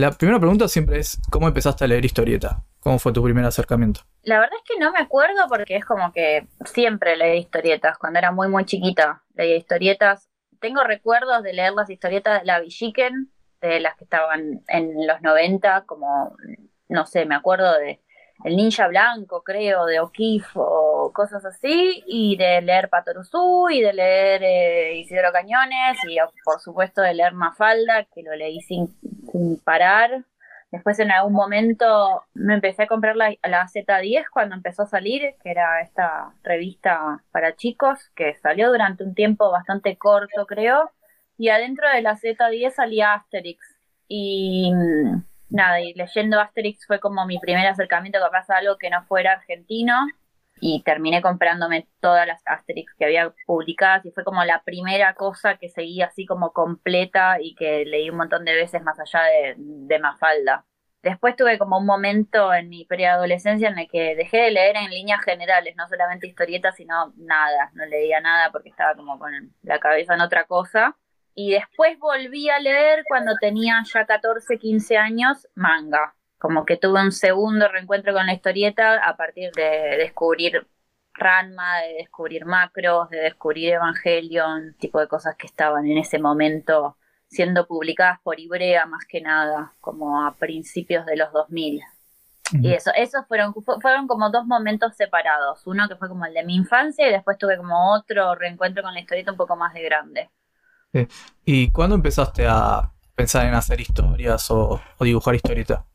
La primera pregunta siempre es, ¿cómo empezaste a leer historieta? ¿Cómo fue tu primer acercamiento? La verdad es que no me acuerdo porque es como que siempre leí historietas. Cuando era muy, muy chiquita leía historietas. Tengo recuerdos de leer las historietas de la Villiquen, de las que estaban en los 90, como, no sé, me acuerdo de El Ninja Blanco, creo, de O'Keeffe o cosas así, y de leer Patoruzú y de leer eh, Isidoro Cañones y por supuesto de leer Mafalda, que lo leí sin, sin parar. Después en algún momento me empecé a comprar la, la, Z10 cuando empezó a salir, que era esta revista para chicos, que salió durante un tiempo bastante corto, creo. Y adentro de la Z10 salía Asterix. Y mm, nada, y leyendo Asterix fue como mi primer acercamiento capaz a algo que no fuera argentino. Y terminé comprándome todas las Asterix que había publicadas y fue como la primera cosa que seguí así como completa y que leí un montón de veces más allá de, de Mafalda. Después tuve como un momento en mi preadolescencia en el que dejé de leer en líneas generales, no solamente historietas, sino nada, no leía nada porque estaba como con la cabeza en otra cosa. Y después volví a leer cuando tenía ya 14, 15 años, manga. Como que tuve un segundo reencuentro con la historieta a partir de descubrir Ranma, de descubrir Macros, de descubrir Evangelion, tipo de cosas que estaban en ese momento siendo publicadas por Ibrea más que nada, como a principios de los 2000. Y eso, esos fueron, fueron como dos momentos separados. Uno que fue como el de mi infancia y después tuve como otro reencuentro con la historieta un poco más de grande. ¿Y cuándo empezaste a pensar en hacer historias o, o dibujar historietas?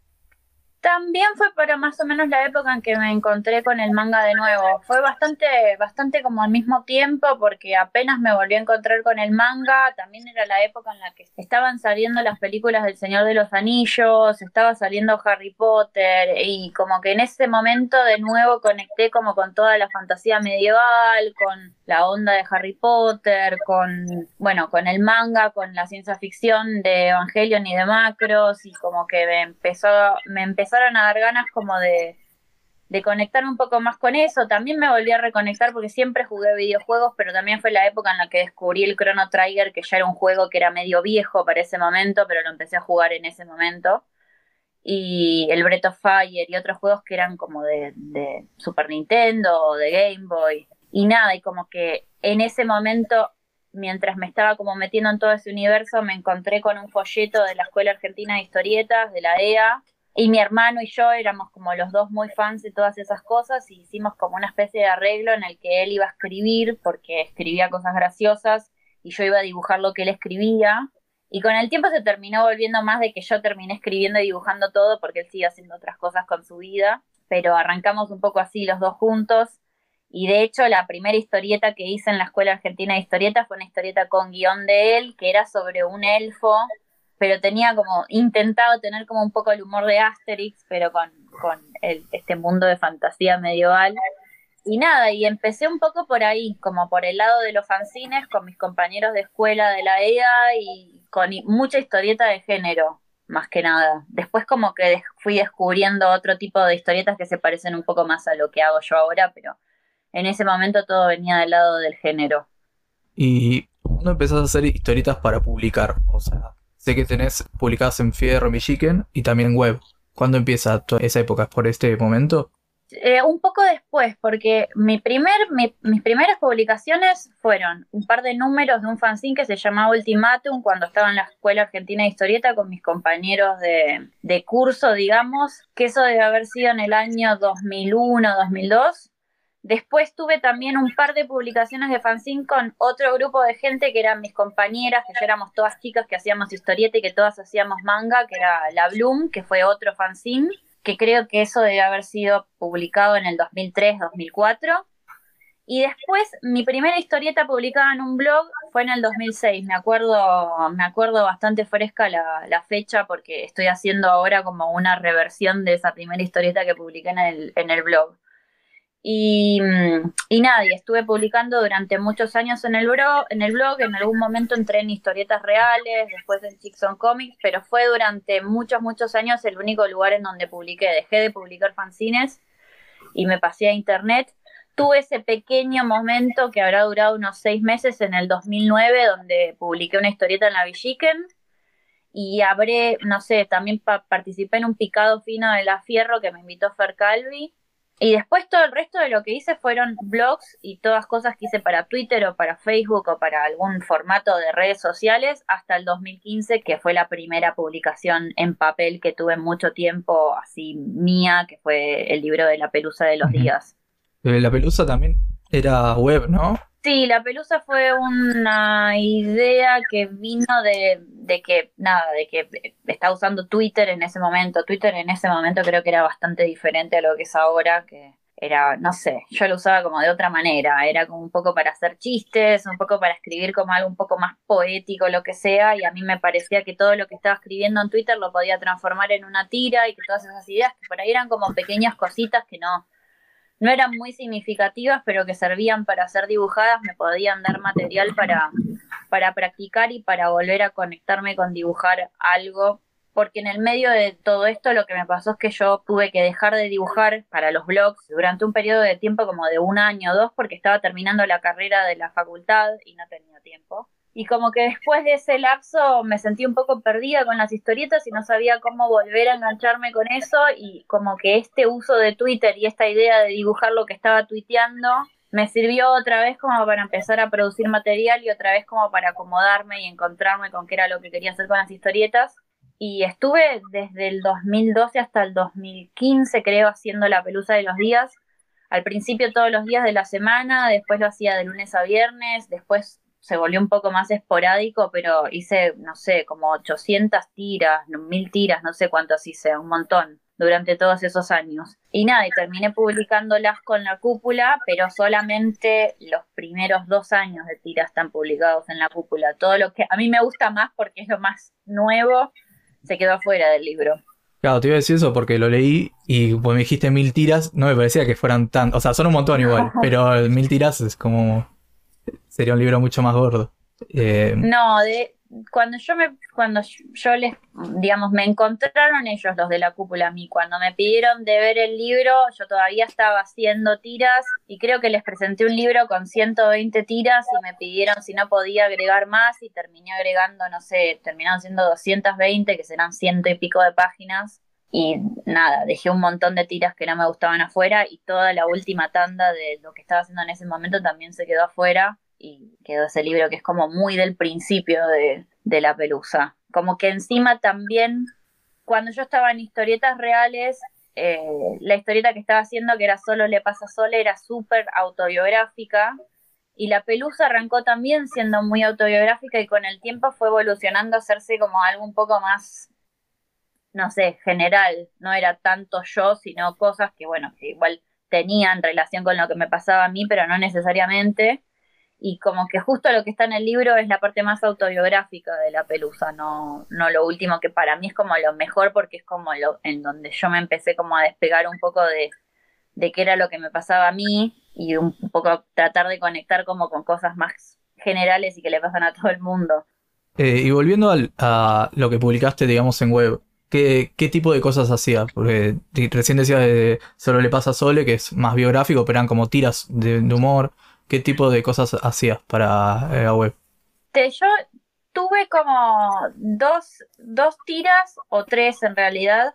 También fue para más o menos la época en que me encontré con el manga de nuevo. Fue bastante, bastante como al mismo tiempo porque apenas me volví a encontrar con el manga. También era la época en la que estaban saliendo las películas del Señor de los Anillos, estaba saliendo Harry Potter y como que en ese momento de nuevo conecté como con toda la fantasía medieval, con la onda de Harry Potter, con, bueno, con el manga, con la ciencia ficción de Evangelion y de Macros y como que me empezó, me empezaron a dar ganas como de, de conectar un poco más con eso. También me volví a reconectar porque siempre jugué videojuegos, pero también fue la época en la que descubrí el Chrono Trigger, que ya era un juego que era medio viejo para ese momento, pero lo empecé a jugar en ese momento. Y el Breath of Fire y otros juegos que eran como de, de Super Nintendo o de Game Boy. Y nada, y como que en ese momento mientras me estaba como metiendo en todo ese universo, me encontré con un folleto de la Escuela Argentina de Historietas, de la EA, y mi hermano y yo éramos como los dos muy fans de todas esas cosas y hicimos como una especie de arreglo en el que él iba a escribir porque escribía cosas graciosas y yo iba a dibujar lo que él escribía. Y con el tiempo se terminó volviendo más de que yo terminé escribiendo y dibujando todo porque él sigue haciendo otras cosas con su vida. Pero arrancamos un poco así los dos juntos. Y de hecho la primera historieta que hice en la Escuela Argentina de Historietas fue una historieta con guion de él, que era sobre un elfo pero tenía como intentado tener como un poco el humor de Asterix, pero con, con el, este mundo de fantasía medieval. Y nada, y empecé un poco por ahí, como por el lado de los fanzines, con mis compañeros de escuela de la EA y con mucha historieta de género, más que nada. Después como que fui descubriendo otro tipo de historietas que se parecen un poco más a lo que hago yo ahora, pero en ese momento todo venía del lado del género. ¿Y cuándo empezaste a hacer historietas para publicar? O sea, Sé que tenés publicadas en Fierro, Chicken y también en web. ¿Cuándo empieza toda esa época? ¿Por este momento? Eh, un poco después, porque mi primer, mis primeras publicaciones fueron un par de números de un fanzine que se llamaba Ultimatum cuando estaba en la Escuela Argentina de Historieta con mis compañeros de, de curso, digamos, que eso debe haber sido en el año 2001, 2002. Después tuve también un par de publicaciones de fanzine con otro grupo de gente que eran mis compañeras, que ya éramos todas chicas que hacíamos historieta y que todas hacíamos manga, que era La Bloom, que fue otro fanzine, que creo que eso debe haber sido publicado en el 2003-2004. Y después mi primera historieta publicada en un blog fue en el 2006. Me acuerdo, me acuerdo bastante fresca la, la, fecha porque estoy haciendo ahora como una reversión de esa primera historieta que publiqué en el, en el blog. Y, y nada, y estuve publicando durante muchos años en el, blog, en el blog, en algún momento entré en historietas reales, después en Chickson Comics, pero fue durante muchos, muchos años el único lugar en donde publiqué. Dejé de publicar fanzines y me pasé a internet. Tuve ese pequeño momento que habrá durado unos seis meses en el 2009, donde publiqué una historieta en la Villiquen. y habré, no sé, también participé en un picado fino de la Fierro que me invitó Fer Calvi. Y después todo el resto de lo que hice fueron blogs y todas cosas que hice para Twitter o para Facebook o para algún formato de redes sociales hasta el 2015, que fue la primera publicación en papel que tuve mucho tiempo así mía, que fue el libro de la pelusa de los días. Eh, la pelusa también era web, ¿no? Sí, la pelusa fue una idea que vino de, de, que, nada, de que estaba usando Twitter en ese momento. Twitter en ese momento creo que era bastante diferente a lo que es ahora, que era, no sé, yo lo usaba como de otra manera. Era como un poco para hacer chistes, un poco para escribir como algo un poco más poético, lo que sea. Y a mí me parecía que todo lo que estaba escribiendo en Twitter lo podía transformar en una tira y que todas esas ideas que por ahí eran como pequeñas cositas que no no eran muy significativas, pero que servían para ser dibujadas, me podían dar material para, para practicar y para volver a conectarme con dibujar algo. Porque en el medio de todo esto lo que me pasó es que yo tuve que dejar de dibujar para los blogs durante un periodo de tiempo como de un año o dos porque estaba terminando la carrera de la facultad y no tenía tiempo. Y como que después de ese lapso me sentí un poco perdida con las historietas y no sabía cómo volver a engancharme con eso y como que este uso de Twitter y esta idea de dibujar lo que estaba tuiteando me sirvió otra vez como para empezar a producir material y otra vez como para acomodarme y encontrarme con qué era lo que quería hacer con las historietas. Y estuve desde el 2012 hasta el 2015 creo haciendo la pelusa de los días. Al principio todos los días de la semana, después lo hacía de lunes a viernes, después se volvió un poco más esporádico, pero hice, no sé, como 800 tiras, 1000 tiras, no sé cuántas hice, un montón durante todos esos años. Y nada, y terminé publicándolas con la cúpula, pero solamente los primeros dos años de tiras están publicados en la cúpula. Todo lo que a mí me gusta más porque es lo más nuevo, se quedó afuera del libro. Claro, te iba a decir eso porque lo leí y pues me dijiste mil tiras, no me parecía que fueran tan, o sea, son un montón igual, pero mil tiras es como sería un libro mucho más gordo. Eh, no, de, cuando yo me, cuando yo les, digamos, me encontraron ellos los de la cúpula a mí, cuando me pidieron de ver el libro, yo todavía estaba haciendo tiras y creo que les presenté un libro con 120 tiras y me pidieron si no podía agregar más y terminé agregando, no sé, terminaron siendo 220, que serán ciento y pico de páginas. Y nada, dejé un montón de tiras que no me gustaban afuera y toda la última tanda de lo que estaba haciendo en ese momento también se quedó afuera y quedó ese libro que es como muy del principio de, la pelusa. Como que encima también, cuando yo estaba en historietas reales, eh, la historieta que estaba haciendo, que era Solo le pasa Sole, era súper autobiográfica. Y la pelusa arrancó también siendo muy autobiográfica y con el tiempo fue evolucionando a hacerse como algo un poco más, no sé, general. No era tanto yo, sino cosas que, bueno, que igual tenían relación con lo que me pasaba a mí, pero no necesariamente y como que justo lo que está en el libro es la parte más autobiográfica de la pelusa, no, no lo último que para mí es como lo mejor porque es como lo en donde yo me empecé como a despegar un poco de, de qué era lo que me pasaba a mí y un poco tratar de conectar como con cosas más generales y que le pasan a todo el mundo. Eh, y volviendo a lo que publicaste, digamos, en web, ¿qué, tipo de cosas hacías? Porque recién decías de Solo le pasa a Sole, que es más biográfico, pero eran como tiras de humor. ¿Qué tipo de cosas hacías para la web? yo tuve como dos, dos tiras o tres en realidad.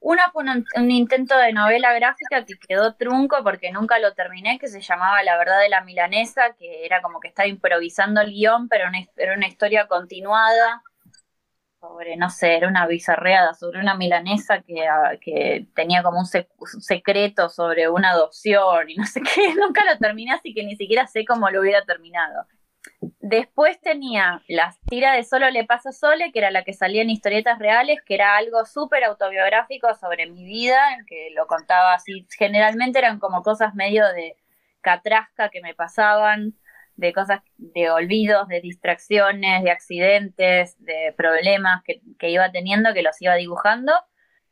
Una fue un, intento de novela gráfica que quedó trunco porque nunca lo terminé, que se llamaba La verdad de la milanesa, que era como que estaba improvisando el guion, pero era una historia continuada sobre, no sé, era una bizarreada, sobre una milanesa que, ah, que tenía como un, secreto sobre una adopción y no sé qué, nunca lo terminé, así que ni siquiera sé cómo lo hubiera terminado. Después tenía las tiras de Solo le pasa Sole, que era la que salía en historietas reales, que era algo súper autobiográfico sobre mi vida, que lo contaba así. Generalmente eran como cosas medio de catrasca que me pasaban, de cosas, de olvidos, de distracciones, de accidentes, de problemas que, iba teniendo, que los iba dibujando.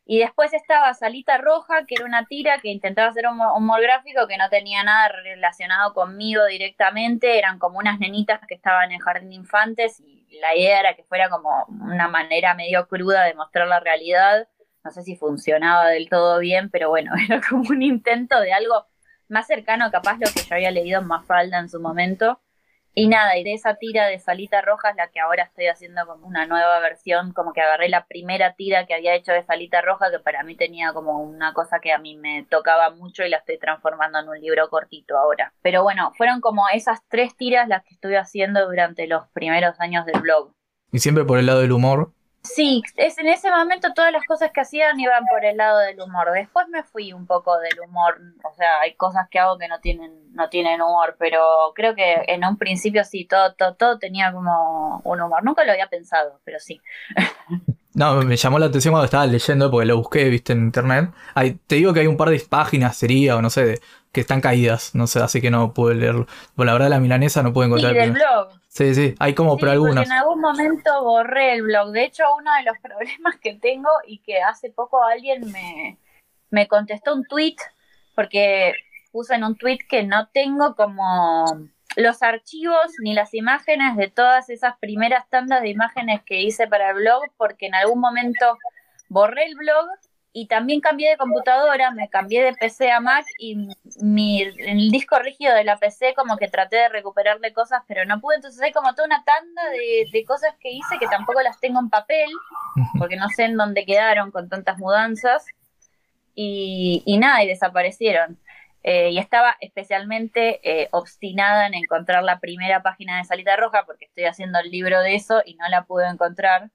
Y después estaba Salita Roja, que era una tira que intentaba hacer un humor gráfico que no tenía nada relacionado conmigo directamente, eran como unas nenitas que estaban en jardín de infantes y la idea era que fuera como una manera medio cruda de mostrar la realidad. No sé si funcionaba del todo bien, pero bueno, era como un intento de algo más cercano capaz lo que yo había leído en Mafalda en su momento. Y nada, y de esa tira de Salita Roja es la que ahora estoy haciendo como una nueva versión, como que agarré la primera tira que había hecho de Salita Roja, que para mí tenía como una cosa que a mí me tocaba mucho y la estoy transformando en un libro cortito ahora. Pero bueno, fueron como esas tres tiras las que estuve haciendo durante los primeros años del blog. Y siempre por el lado del humor, Sí, es, en ese momento todas las cosas que hacían iban por el lado del humor. Después me fui un poco del humor, o sea, hay cosas que hago que no tienen no tienen humor, pero creo que en un principio sí, todo, todo, todo tenía como un humor. Nunca lo había pensado, pero sí. No, me llamó la atención cuando estaba leyendo, porque lo busqué, viste, en internet. te digo que hay un par de páginas, sería, o no sé, que están caídas, no sé, así que no pude leerlo. Pero la verdad, la milanesa no pude encontrar. Y del blog. Sí, sí, hay como por algunas. en algún momento borré el blog. De hecho, uno de los problemas que tengo y que hace poco alguien me, me contestó un tweet, porque puse en un tweet que no tengo como los archivos ni las imágenes de todas esas primeras tandas de imágenes que hice para el blog, porque en algún momento borré el blog y también cambié de computadora, me cambié de PC a Mac y mi, el disco rígido de la PC como que traté de recuperarle cosas, pero no pude, entonces hay como toda una tanda de, de cosas que hice que tampoco las tengo en papel, porque no sé en dónde quedaron con tantas mudanzas, y, y nada, y desaparecieron. Eh, y estaba especialmente eh, obstinada en encontrar la primera página de Salita Roja porque estoy haciendo el libro de eso y no la pude encontrar.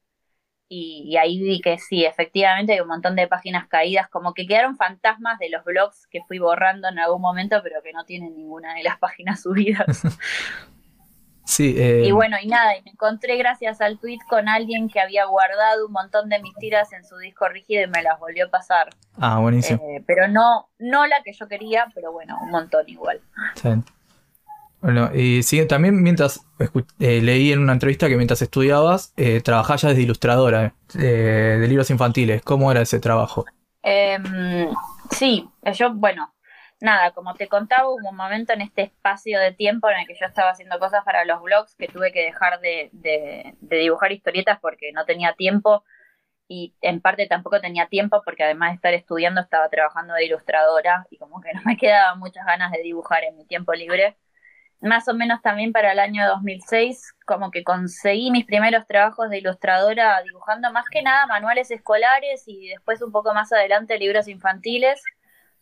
Y, ahí vi que sí, efectivamente hay un montón de páginas caídas, como que quedaron fantasmas de los blogs que fui borrando en algún momento, pero que no tienen ninguna de las páginas subidas. Sí, eh, Y bueno, y nada, y me encontré gracias al tweet con alguien que había guardado un montón de mis tiras en su disco rígido y me las volvió a pasar. Ah, buenísimo. Eh, pero no, no la que yo quería, pero bueno, un montón igual. Bueno, y sí, también mientras eh, leí en una entrevista que mientras estudiabas, eh, trabajabas ya desde ilustradora de libros infantiles. ¿Cómo era ese trabajo? Em, sí, yo, bueno, nada, como te contaba, hubo un momento en este espacio de tiempo en el que yo estaba haciendo cosas para los blogs que tuve que dejar de, de, dibujar historietas porque no tenía tiempo y en parte tampoco tenía tiempo porque además de estar estudiando estaba trabajando de ilustradora y como que no me quedaban muchas ganas de dibujar en mi tiempo libre. Más o menos también para el año 2006 como que conseguí mis primeros trabajos de ilustradora dibujando más que nada manuales escolares y después un poco más adelante libros infantiles.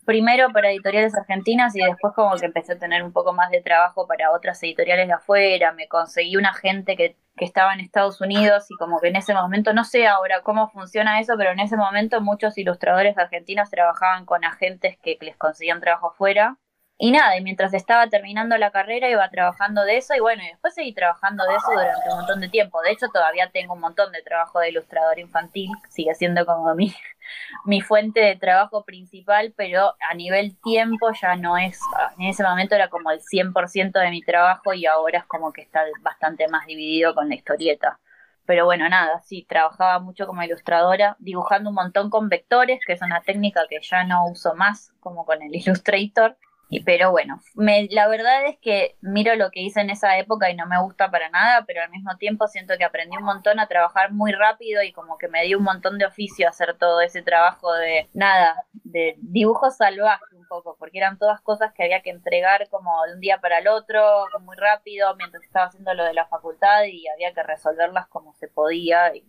Primero para editoriales argentinas y después como que empecé a tener un poco más de trabajo para otras editoriales de afuera, me conseguí un agente que, que estaba en Estados Unidos y como que en ese momento, no sé ahora cómo funciona eso, pero en ese momento muchos ilustradores argentinos trabajaban con agentes que les conseguían trabajo afuera y nada, y mientras estaba terminando la carrera iba trabajando de eso y bueno, y después seguí trabajando de eso durante un montón de tiempo. De hecho, todavía tengo un montón de trabajo de ilustrador infantil, sigue siendo como mi, mi fuente de trabajo principal, pero a nivel tiempo ya no es, en ese momento era como el 100% de mi trabajo y ahora es como que está bastante más dividido con la historieta. Pero bueno, nada, sí, trabajaba mucho como ilustradora, dibujando un montón con vectores, que es una técnica que ya no uso más, como con el Illustrator pero bueno, me, la verdad es que miro lo que hice en esa época y no me gusta para nada, pero al mismo tiempo siento que aprendí un montón a trabajar muy rápido y como que me dio un montón de oficio hacer todo ese trabajo de nada, de dibujo salvaje un poco, porque eran todas cosas que había que entregar como de un día para el otro, muy rápido, mientras estaba haciendo lo de la facultad y había que resolverlas como se podía y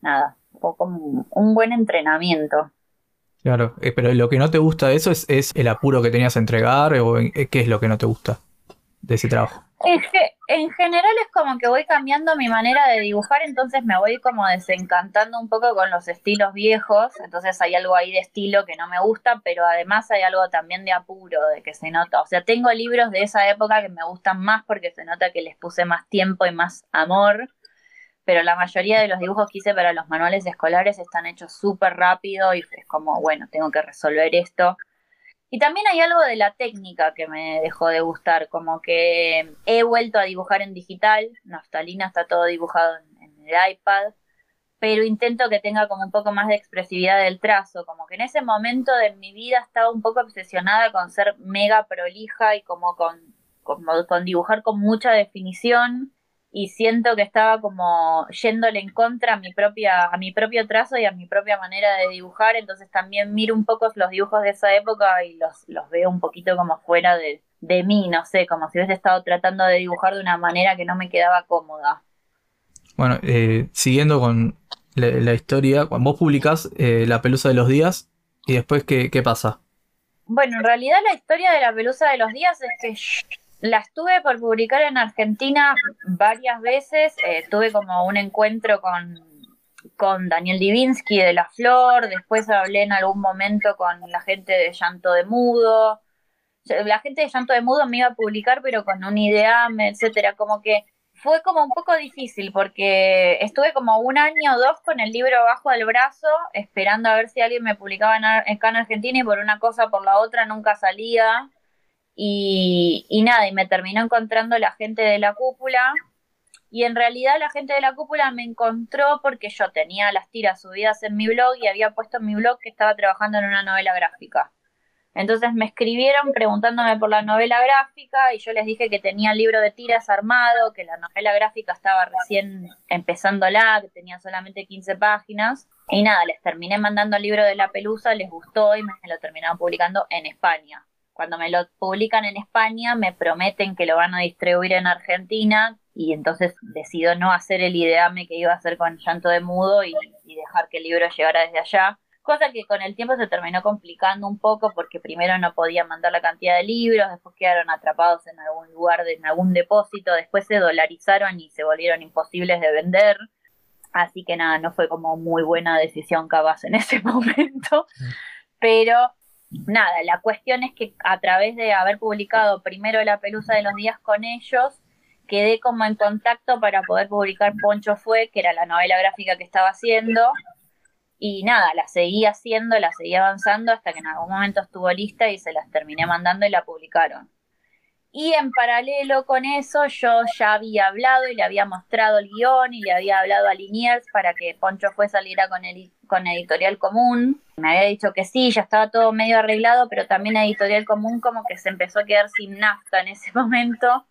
nada, poco un buen entrenamiento. Claro, eh, pero lo que no te gusta de eso es, es, el apuro que tenías a entregar o eh, qué es lo que no te gusta de ese trabajo. En general es como que voy cambiando mi manera de dibujar, entonces me voy como desencantando un poco con los estilos viejos, entonces hay algo ahí de estilo que no me gusta, pero además hay algo también de apuro, de que se nota, o sea, tengo libros de esa época que me gustan más porque se nota que les puse más tiempo y más amor, pero la mayoría de los dibujos que hice para los manuales escolares están hechos súper rápido y es como, bueno, tengo que resolver esto. Y también hay algo de la técnica que me dejó de gustar, como que he vuelto a dibujar en digital, Naftalina está todo dibujado en, el iPad, pero intento que tenga como un poco más de expresividad del trazo, como que en ese momento de mi vida estaba un poco obsesionada con ser mega prolija y como con, como con dibujar con mucha definición y siento que estaba como yéndole en contra a mi propia a mi propio trazo y a mi propia manera de dibujar entonces también miro un poco los dibujos de esa época y los, los veo un poquito como fuera de, de mí, no sé, como si hubiese estado tratando de dibujar de una manera que no me quedaba cómoda. Bueno, eh, siguiendo con la, historia, cuando vos publicás eh, La Pelusa de los Días, ¿y después qué, qué pasa? Bueno, en realidad la historia de La Pelusa de los Días es que la estuve por publicar en Argentina varias veces. Eh, tuve como un encuentro con, con Daniel Divinsky de La Flor. Después hablé en algún momento con la gente de Llanto de Mudo. La gente de Llanto de Mudo me iba a publicar, pero con un ideam, etcétera. Como que fue como un poco difícil porque estuve como un año o dos con el libro bajo del brazo, esperando a ver si alguien me publicaba en, acá en Argentina y por una cosa por la otra nunca salía. Y, nada, y me terminó encontrando la gente de la cúpula. Y en realidad la gente de la cúpula me encontró porque yo tenía las tiras subidas en mi blog y había puesto en mi blog que estaba trabajando en una novela gráfica. Entonces me escribieron preguntándome por la novela gráfica y yo les dije que tenía el libro de tiras armado, que la novela gráfica estaba recién empezándola, que tenía solamente 15 páginas. Y nada, les terminé mandando el libro de la pelusa, les gustó y me lo terminaron publicando en España. Cuando me lo publican en España, me prometen que lo van a distribuir en Argentina y entonces decido no hacer el ideame que iba a hacer con Llanto de Mudo y, dejar que el libro llegara desde allá. Cosa que con el tiempo se terminó complicando un poco porque primero no podía mandar la cantidad de libros, después quedaron atrapados en algún lugar, de, en algún depósito, después se dolarizaron y se volvieron imposibles de vender. Así que nada, no fue como muy buena decisión capaz en ese momento. Pero nada, la cuestión es que a través de haber publicado primero La Pelusa de los Días con ellos, quedé como en contacto para poder publicar Poncho Fue, que era la novela gráfica que estaba haciendo. Y nada, la seguí haciendo, la seguí avanzando hasta que en algún momento estuvo lista y se las terminé mandando y la publicaron. Y en paralelo con eso, yo ya había hablado y le había mostrado el guion y le había hablado a Liniers para que Poncho fue saliera con, el, con Editorial Común. Me había dicho que sí, ya estaba todo medio arreglado, pero también Editorial Común como que se empezó a quedar sin nafta en ese momento.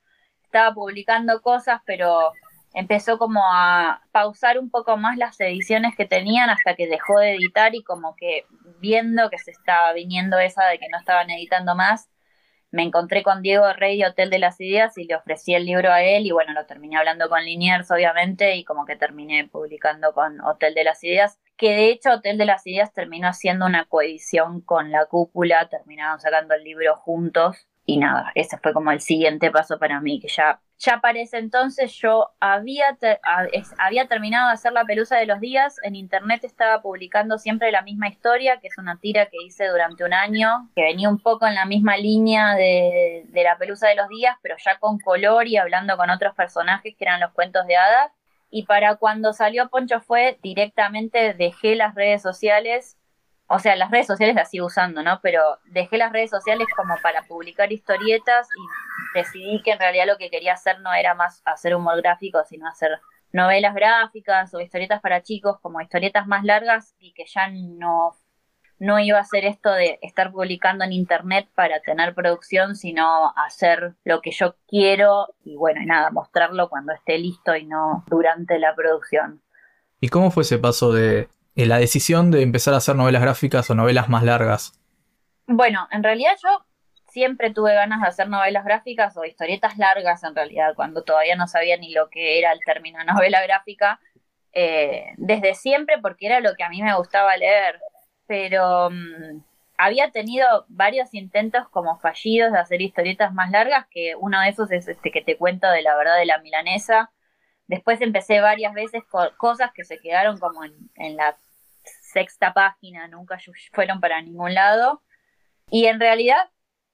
Estaba publicando cosas, pero empezó como a pausar un poco más las ediciones que tenían hasta que dejó de editar y como que viendo que se estaba viniendo esa de que no estaban editando más, me encontré con Diego Rey de Hotel de las Ideas y le ofrecí el libro a él y bueno, lo terminé hablando con Liniers obviamente y como que terminé publicando con Hotel de las Ideas, que de hecho Hotel de las Ideas terminó haciendo una coedición con la cúpula, terminaron sacando el libro juntos y nada, ese fue como el siguiente paso para mí, que ya ya para ese entonces yo había, había terminado de hacer la pelusa de los días, en internet estaba publicando siempre la misma historia, que es una tira que hice durante un año, que venía un poco en la misma línea de, de la pelusa de los días, pero ya con color y hablando con otros personajes que eran los cuentos de hadas. Y para cuando salió Poncho fue directamente dejé las redes sociales o sea, las redes sociales las sigo usando, ¿no? Pero dejé las redes sociales como para publicar historietas y decidí que en realidad lo que quería hacer no era más hacer humor gráfico, sino hacer novelas gráficas o historietas para chicos como historietas más largas y que ya no, no iba a hacer esto de estar publicando en internet para tener producción, sino hacer lo que yo quiero y bueno, y nada, mostrarlo cuando esté listo y no durante la producción. ¿Y cómo fue ese paso de eh, la decisión de empezar a hacer novelas gráficas o novelas más largas? Bueno, en realidad yo siempre tuve ganas de hacer novelas gráficas o historietas largas en realidad, cuando todavía no sabía ni lo que era el término novela gráfica, eh, desde siempre porque era lo que a mí me gustaba leer, pero mm, había tenido varios intentos como fallidos de hacer historietas más largas, que uno de esos es este que te cuento de la verdad de la milanesa, Después empecé varias veces con cosas que se quedaron como en, la sexta página, nunca fueron para ningún lado. Y en realidad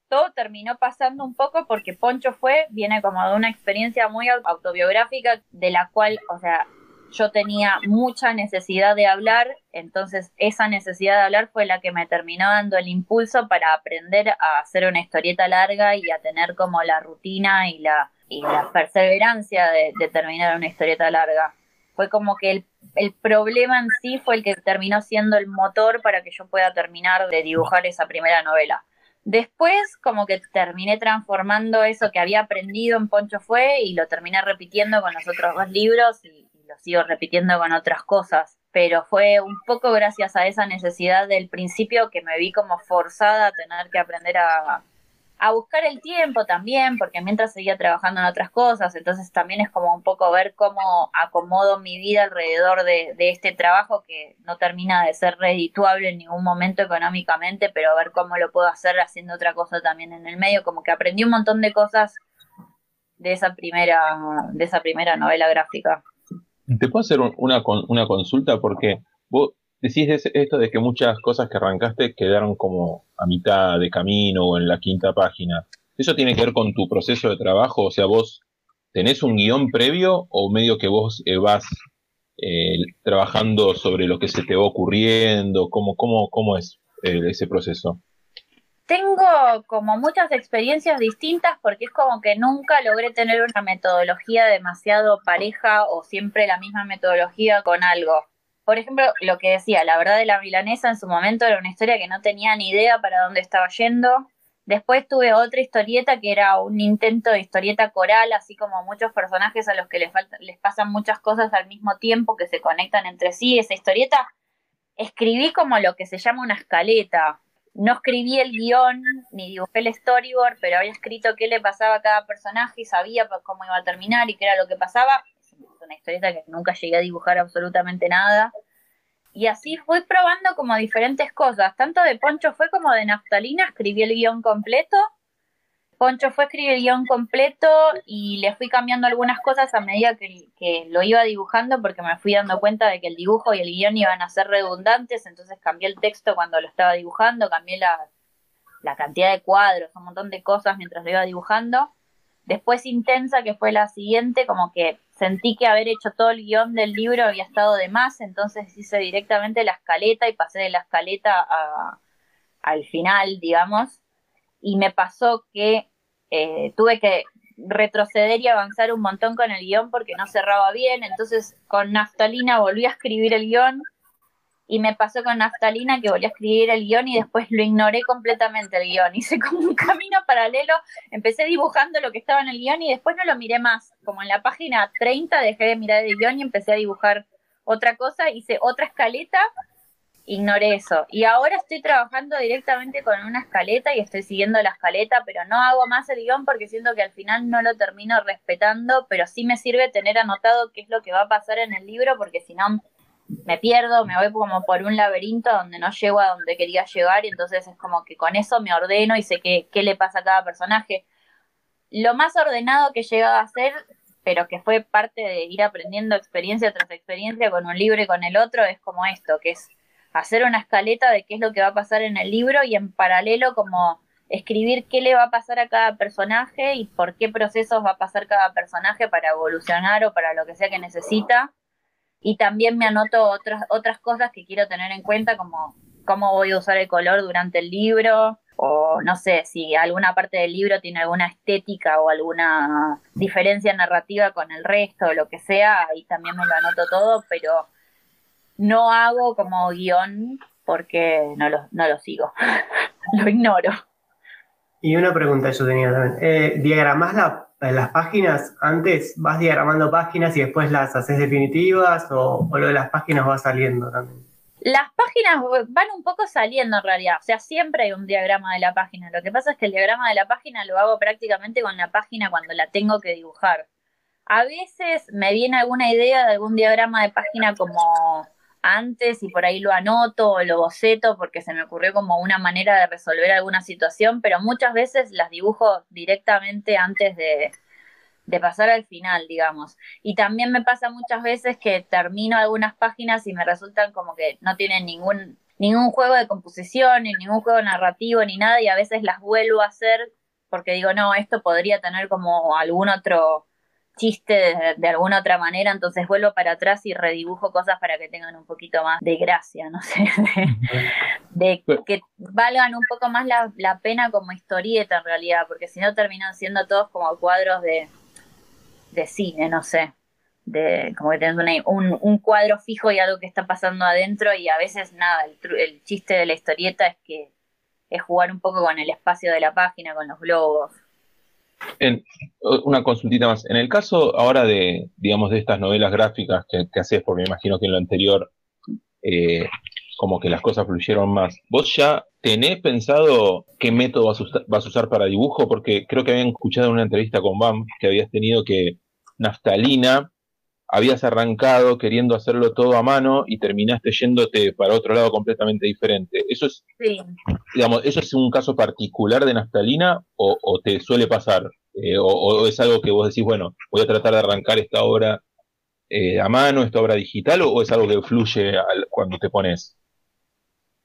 todo terminó pasando un poco porque Poncho fue, viene como de una experiencia muy autobiográfica de la cual, o sea, yo tenía mucha necesidad de hablar, entonces esa necesidad de hablar fue la que me terminó dando el impulso para aprender a hacer una historieta larga y a tener como la rutina y la perseverancia de, terminar una historieta larga. Fue como que el, el, problema en sí fue el que terminó siendo el motor para que yo pueda terminar de dibujar esa primera novela. Después, como que terminé transformando eso que había aprendido en Poncho Fue y lo terminé repitiendo con los otros dos libros y lo sigo repitiendo con otras cosas. Pero fue un poco gracias a esa necesidad del principio que me vi como forzada a tener que aprender a, a buscar el tiempo también, porque mientras seguía trabajando en otras cosas, entonces también es como un poco ver cómo acomodo mi vida alrededor de, este trabajo que no termina de ser redituable en ningún momento económicamente, pero ver cómo lo puedo hacer haciendo otra cosa también en el medio, como que aprendí un montón de cosas de esa primera, de esa primera novela gráfica. ¿Te puedo hacer una, una consulta? Porque vos decís esto de que muchas cosas que arrancaste quedaron como a mitad de camino o en la quinta página. ¿Eso tiene que ver con tu proceso de trabajo? O sea, vos tenés un guion previo o medio que vos eh, vas eh, trabajando sobre lo que se te va ocurriendo? ¿Cómo, cómo, cómo es eh, ese proceso? Tengo como muchas experiencias distintas porque es como que nunca logré tener una metodología demasiado pareja o siempre la misma metodología con algo por ejemplo, lo que decía, la verdad de la milanesa en su momento era una historia que no tenía ni idea para dónde estaba yendo. Después tuve otra historieta que era un intento de historieta coral, así como muchos personajes a los que les, les pasan muchas cosas al mismo tiempo que se conectan entre sí. Esa historieta escribí como lo que se llama una escaleta. No escribí el guion ni dibujé el storyboard, pero había escrito qué le pasaba a cada personaje y sabía cómo iba a terminar y qué era lo que pasaba una historieta que nunca llegué a dibujar absolutamente nada. Y así fui probando como diferentes cosas. Tanto de Poncho fue como de Naftalina, escribí el guion completo. Poncho fue escribir el guion completo y le fui cambiando algunas cosas a medida que, lo iba dibujando porque me fui dando cuenta de que el dibujo y el guion iban a ser redundantes, entonces cambié el texto cuando lo estaba dibujando, cambié la, la cantidad de cuadros, un montón de cosas mientras lo iba dibujando. Después Intensa, que fue la siguiente, como que sentí que haber hecho todo el guion del libro había estado de más, entonces hice directamente la escaleta y pasé de la escaleta al final, digamos, y me pasó que eh, tuve que retroceder y avanzar un montón con el guion porque no cerraba bien, entonces con Naftalina volví a escribir el guion y me pasó con Naftalina que volví a escribir el guion y después lo ignoré completamente el guion. Hice como un camino paralelo, empecé dibujando lo que estaba en el guion y después no lo miré más. Como en la página 30 dejé de mirar el guion y empecé a dibujar otra cosa, hice otra escaleta, ignoré eso. Y ahora estoy trabajando directamente con una escaleta y estoy siguiendo la escaleta, pero no hago más el guion porque siento que al final no lo termino respetando, pero sí me sirve tener anotado qué es lo que va a pasar en el libro porque si no me pierdo, me voy como por un laberinto donde no llego a donde quería llegar y entonces es como que con eso me ordeno y sé qué, qué le pasa a cada personaje. Lo más ordenado que he llegado a hacer, pero que fue parte de ir aprendiendo experiencia tras experiencia con un libro y con el otro, es como esto, que es hacer una escaleta de qué es lo que va a pasar en el libro y en paralelo como escribir qué le va a pasar a cada personaje y por qué procesos va a pasar cada personaje para evolucionar o para lo que sea que necesita. Y también me anoto otras, otras cosas que quiero tener en cuenta, como cómo voy a usar el color durante el libro, o no sé, si alguna parte del libro tiene alguna estética o alguna diferencia narrativa con el resto o lo que sea, ahí también me lo anoto todo, pero no hago como guion porque no lo, no lo sigo, lo ignoro. Y una pregunta yo tenía también. Eh, ¿Diagramas la las páginas, antes vas diagramando páginas y después las haces definitivas o, lo de las páginas va saliendo también? Las páginas van un poco saliendo en realidad, o sea, siempre hay un diagrama de la página. Lo que pasa es que el diagrama de la página lo hago prácticamente con la página cuando la tengo que dibujar. A veces me viene alguna idea de algún diagrama de página como antes y por ahí lo anoto o lo boceto porque se me ocurrió como una manera de resolver alguna situación, pero muchas veces las dibujo directamente antes de, de pasar al final, digamos. Y también me pasa muchas veces que termino algunas páginas y me resultan como que no tienen ningún, ningún juego de composición, ni ningún juego narrativo, ni nada, y a veces las vuelvo a hacer porque digo, no, esto podría tener como algún otro chiste de, alguna otra manera, entonces vuelvo para atrás y redibujo cosas para que tengan un poquito más de gracia, no sé, de, que valgan un poco más la, pena como historieta en realidad, porque si no terminan siendo todos como cuadros de, de cine, no sé, de como que tenés un, un, cuadro fijo y algo que está pasando adentro y a veces nada, el, el chiste de la historieta es que es jugar un poco con el espacio de la página, con los globos. En, una consultita más. En el caso ahora de, digamos, de estas novelas gráficas que, haces, porque me imagino que en lo anterior eh, como que las cosas fluyeron más. ¿Vos ya tenés pensado qué método vas a, usar, vas a usar para dibujo? Porque creo que habían escuchado en una entrevista con BAM que habías tenido que Naftalina habías arrancado queriendo hacerlo todo a mano y terminaste yéndote para otro lado completamente diferente. ¿Eso es, digamos, ¿eso es un caso particular de naftalina o, te suele pasar? Eh, o, es algo que vos decís, bueno, voy a tratar de arrancar esta obra eh, a mano, esta obra digital, o, es algo que fluye cuando te pones?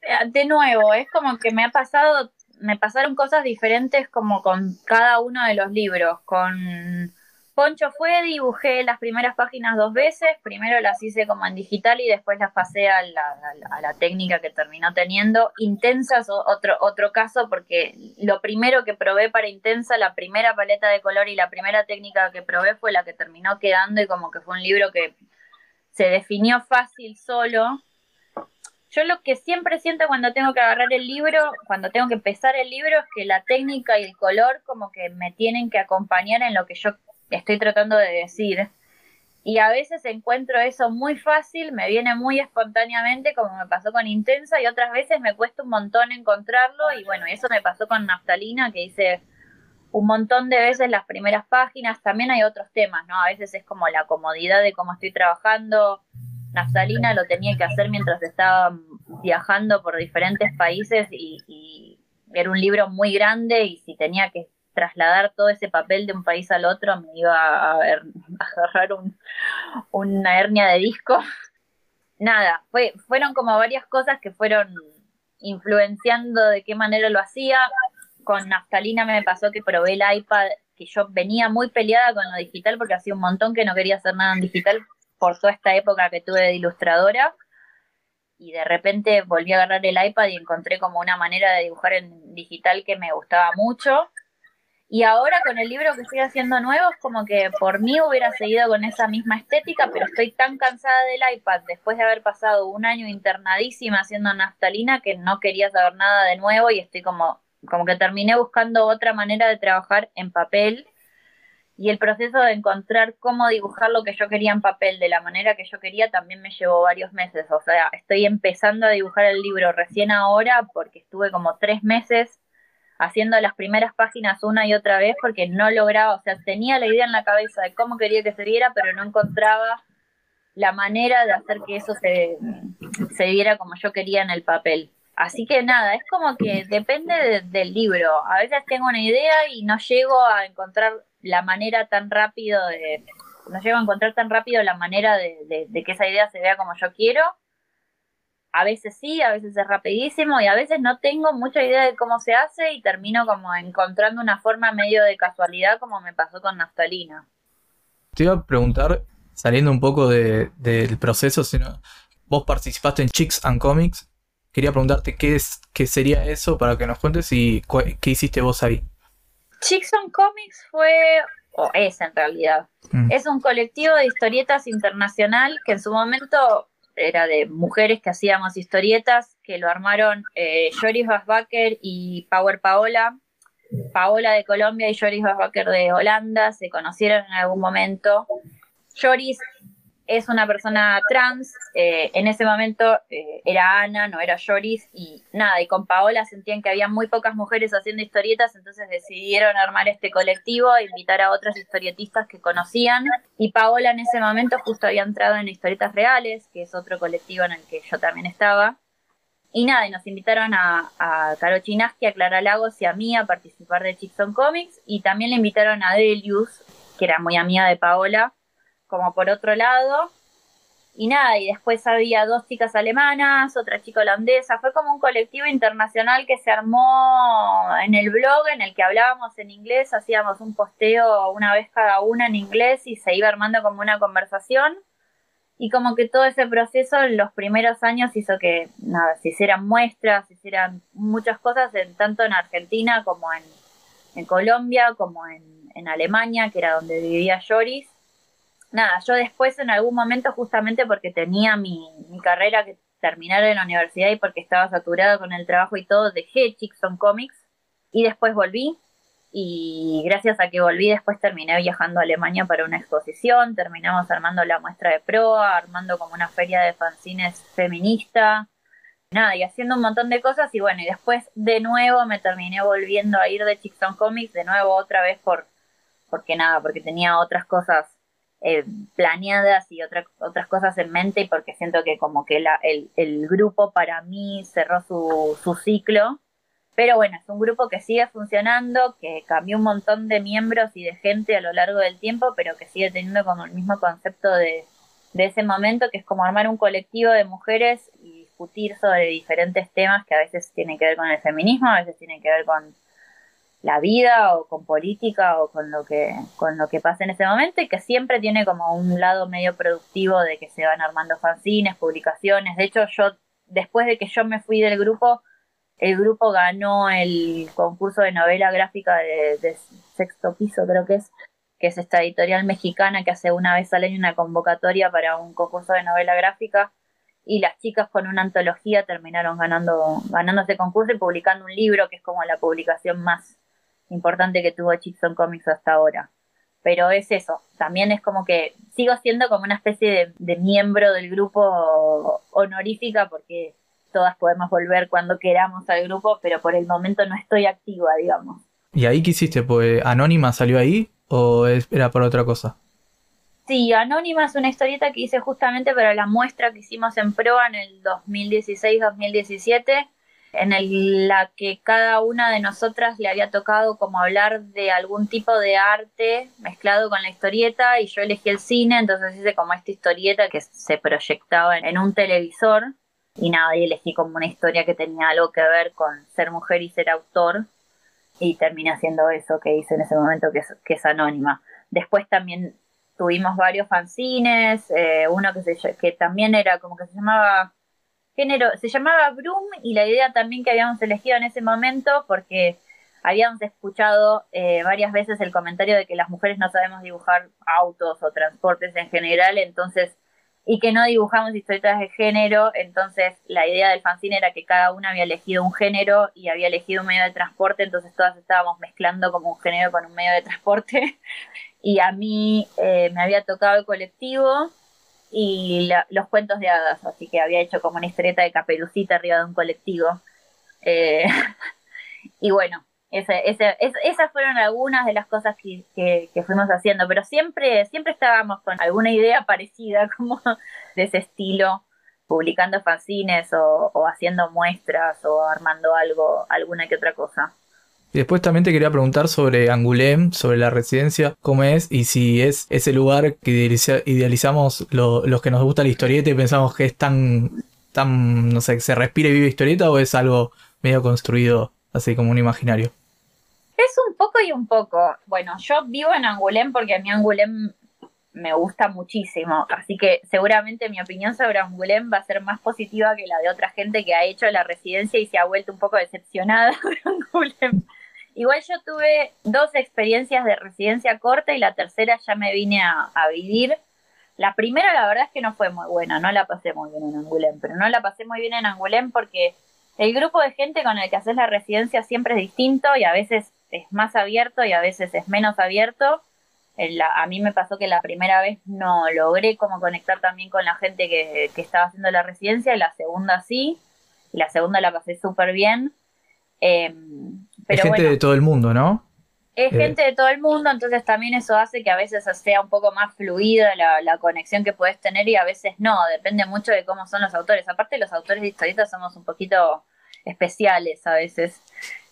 Eh, de nuevo, es como que me ha pasado, me pasaron cosas diferentes como con cada uno de los libros, con Poncho fue, dibujé las primeras páginas dos veces, primero las hice como en digital y después las pasé a la, técnica que terminó teniendo. Intensas, otro, otro caso, porque lo primero que probé para Intensa, la primera paleta de color y la primera técnica que probé fue la que terminó quedando y como que fue un libro que se definió fácil solo. Yo lo que siempre siento cuando tengo que agarrar el libro, cuando tengo que empezar el libro, es que la técnica y el color como que me tienen que acompañar en lo que yo estoy tratando de decir. Y a veces encuentro eso muy fácil, me viene muy espontáneamente, como me pasó con Intensa, y otras veces me cuesta un montón encontrarlo. Y bueno, eso me pasó con Naftalina, que hice un montón de veces las primeras páginas. También hay otros temas, ¿no? A veces es como la comodidad de cómo estoy trabajando. Naftalina lo tenía que hacer mientras estaba viajando por diferentes países y, y era un libro muy grande y si tenía que trasladar todo ese papel de un país al otro me iba a, agarrar una hernia de disco. Nada, fue, fueron como varias cosas que fueron influenciando de qué manera lo hacía. Con Naftalina me pasó que probé el iPad, que yo venía muy peleada con lo digital porque hacía un montón que no quería hacer nada en digital por toda esta época que tuve de ilustradora. Y de repente volví a agarrar el iPad y encontré como una manera de dibujar en digital que me gustaba mucho y ahora con el libro que estoy haciendo nuevo, es como que por mí hubiera seguido con esa misma estética, pero estoy tan cansada del iPad después de haber pasado un año internadísima haciendo naftalina que no quería saber nada de nuevo y estoy como, como que terminé buscando otra manera de trabajar en papel. Y el proceso de encontrar cómo dibujar lo que yo quería en papel de la manera que yo quería también me llevó varios meses. O sea, estoy empezando a dibujar el libro recién ahora porque estuve como tres meses haciendo las primeras páginas una y otra vez porque no lograba, o sea, tenía la idea en la cabeza de cómo quería que se viera, pero no encontraba la manera de hacer que eso se, se viera como yo quería en el papel. Así que nada, es como que depende del libro. A veces tengo una idea y no llego a encontrar la manera tan rápido de, no llego a encontrar tan rápido la manera de que esa idea se vea como yo quiero a veces sí, a veces es rapidísimo y a veces no tengo mucha idea de cómo se hace y termino como encontrando una forma medio de casualidad como me pasó con Naftalina. Te iba a preguntar, saliendo un poco del proceso, sino vos participaste en Chicks and Comics. Quería preguntarte qué es qué sería eso para que nos cuentes y qué hiciste vos ahí. Chicks and Comics fue o es en realidad. Mm. Es un colectivo de historietas internacional que en su momento era de mujeres que hacíamos historietas, que lo armaron eh, Joris Basbaker y Power Paola. Paola de Colombia y Joris Basbaker de Holanda se conocieron en algún momento. Joris es una persona trans, eh, en ese momento eh, era Ana, no era Joris, y nada, y con Paola sentían que había muy pocas mujeres haciendo historietas, entonces decidieron armar este colectivo e invitar a otras historietistas que conocían, y Paola en ese momento justo había entrado en Historietas Reales, que es otro colectivo en el que yo también estaba, y nada, y nos invitaron a, a Caro Chinaski, a Clara Lagos y a mí a participar de Chickson Comics, y también le invitaron a Delius, que era muy amiga de Paola, como por otro lado. Y nada, y después había dos chicas alemanas, otra chica holandesa. Fue como un colectivo internacional que se armó en el blog en el que hablábamos en inglés, hacíamos un posteo una vez cada una en inglés y se iba armando como una conversación. Y como que todo ese proceso en los primeros años hizo que nada, se hicieran muestras, se hicieran muchas cosas en, tanto en Argentina como en, Colombia, como en, en Alemania, que era donde vivía Joris nada, yo después en algún momento, justamente porque tenía mi, carrera que terminar en la universidad y porque estaba saturada con el trabajo y todo, dejé Chickson Comics y después volví. Y gracias a que volví, después terminé viajando a Alemania para una exposición, terminamos armando la muestra de proa, armando como una feria de fanzines feminista, nada, y haciendo un montón de cosas y bueno, y después de nuevo me terminé volviendo a ir de Chicks Comics, de nuevo otra vez por, porque nada, porque tenía otras cosas eh, planeadas y otras otras cosas en mente porque siento que como que la, el, el grupo para mí cerró su, su ciclo. Pero bueno, es un grupo que sigue funcionando, que cambió un montón de miembros y de gente a lo largo del tiempo, pero que sigue teniendo como el mismo concepto de, de ese momento, que es como armar un colectivo de mujeres y discutir sobre diferentes temas que a veces tienen que ver con el feminismo, a veces tienen que ver con la vida o con política o con lo que con lo que pasa en ese momento y que siempre tiene como un lado medio productivo de que se van armando fanzines, publicaciones. De hecho, yo después de que yo me fui del grupo, el grupo ganó el concurso de novela gráfica de, sexto piso, creo que es, que es esta editorial mexicana que hace una vez al año una convocatoria para un concurso de novela gráfica y las chicas con una antología terminaron ganando, ganando ese concurso y publicando un libro que es como la publicación más importante que tuvo Chipson Comics hasta ahora. Pero es eso, también es como que sigo siendo como una especie de, miembro del grupo honorífica porque todas podemos volver cuando queramos al grupo, pero por el momento no estoy activa, digamos. ¿Y ahí qué hiciste? Pues Anónima salió ahí o era por otra cosa? Sí, Anónima es una historieta que hice justamente para la muestra que hicimos en proa en el 2016-2017 en la que cada una de nosotras le había tocado como hablar de algún tipo de arte mezclado con la historieta y yo elegí el cine, entonces hice como esta historieta que se proyectaba en, un televisor y nada, y elegí como una historia que tenía algo que ver con ser mujer y ser autor y terminé haciendo eso que hice en ese momento que es, que es anónima. Después también tuvimos varios fanzines, eh, uno que, se, que también era como que se llamaba género, se llamaba Broom y la idea también que habíamos elegido en ese momento porque habíamos escuchado eh, varias veces el comentario de que las mujeres no sabemos dibujar autos o transportes en general, entonces, y que no dibujamos historietas de género, entonces la idea del fanzine era que cada una había elegido un género y había elegido un medio de transporte, entonces todas estábamos mezclando como un género con un medio de transporte, y a mí eh, me había tocado el colectivo, y los cuentos de hadas, así que había hecho como una historieta de caperucita arriba de un colectivo. Eh, y bueno, ese, ese, esas fueron algunas de las cosas que, que, fuimos haciendo, pero siempre, siempre estábamos con alguna idea parecida como de ese estilo, publicando fanzines o, o haciendo muestras o armando algo, alguna que otra cosa. Y después también te quería preguntar sobre Angoulême, sobre la residencia, cómo es y si es ese lugar que idealizamos los que nos gusta la historieta y pensamos que es tan, tan, no sé, que se respira y vive historieta o es algo medio construido así como un imaginario. Es un poco y un poco. Bueno, yo vivo en Angoulême porque a mí Angoulême me gusta muchísimo, así que seguramente mi opinión sobre Angoulême va a ser más positiva que la de otra gente que ha hecho la residencia y se ha vuelto un poco decepcionada de Angoulême. Igual yo tuve dos experiencias de residencia corta y la tercera ya me vine a, vivir. La primera la verdad es que no fue muy buena, no la pasé muy bien en Angulem, pero no la pasé muy bien en Angulem porque el grupo de gente con el que haces la residencia siempre es distinto y a veces es más abierto y a veces es menos abierto. a mí me pasó que la primera vez no logré como conectar también con la gente que, estaba haciendo la residencia y la segunda sí. Y la segunda la pasé súper bien. Eh, es gente de todo el mundo, ¿no? Es eh. gente de todo el mundo, entonces también eso hace que a veces sea un poco más fluida la, conexión que puedes tener y a veces no, depende mucho de cómo son los autores. Aparte los autores de historietas somos un poquito especiales a veces.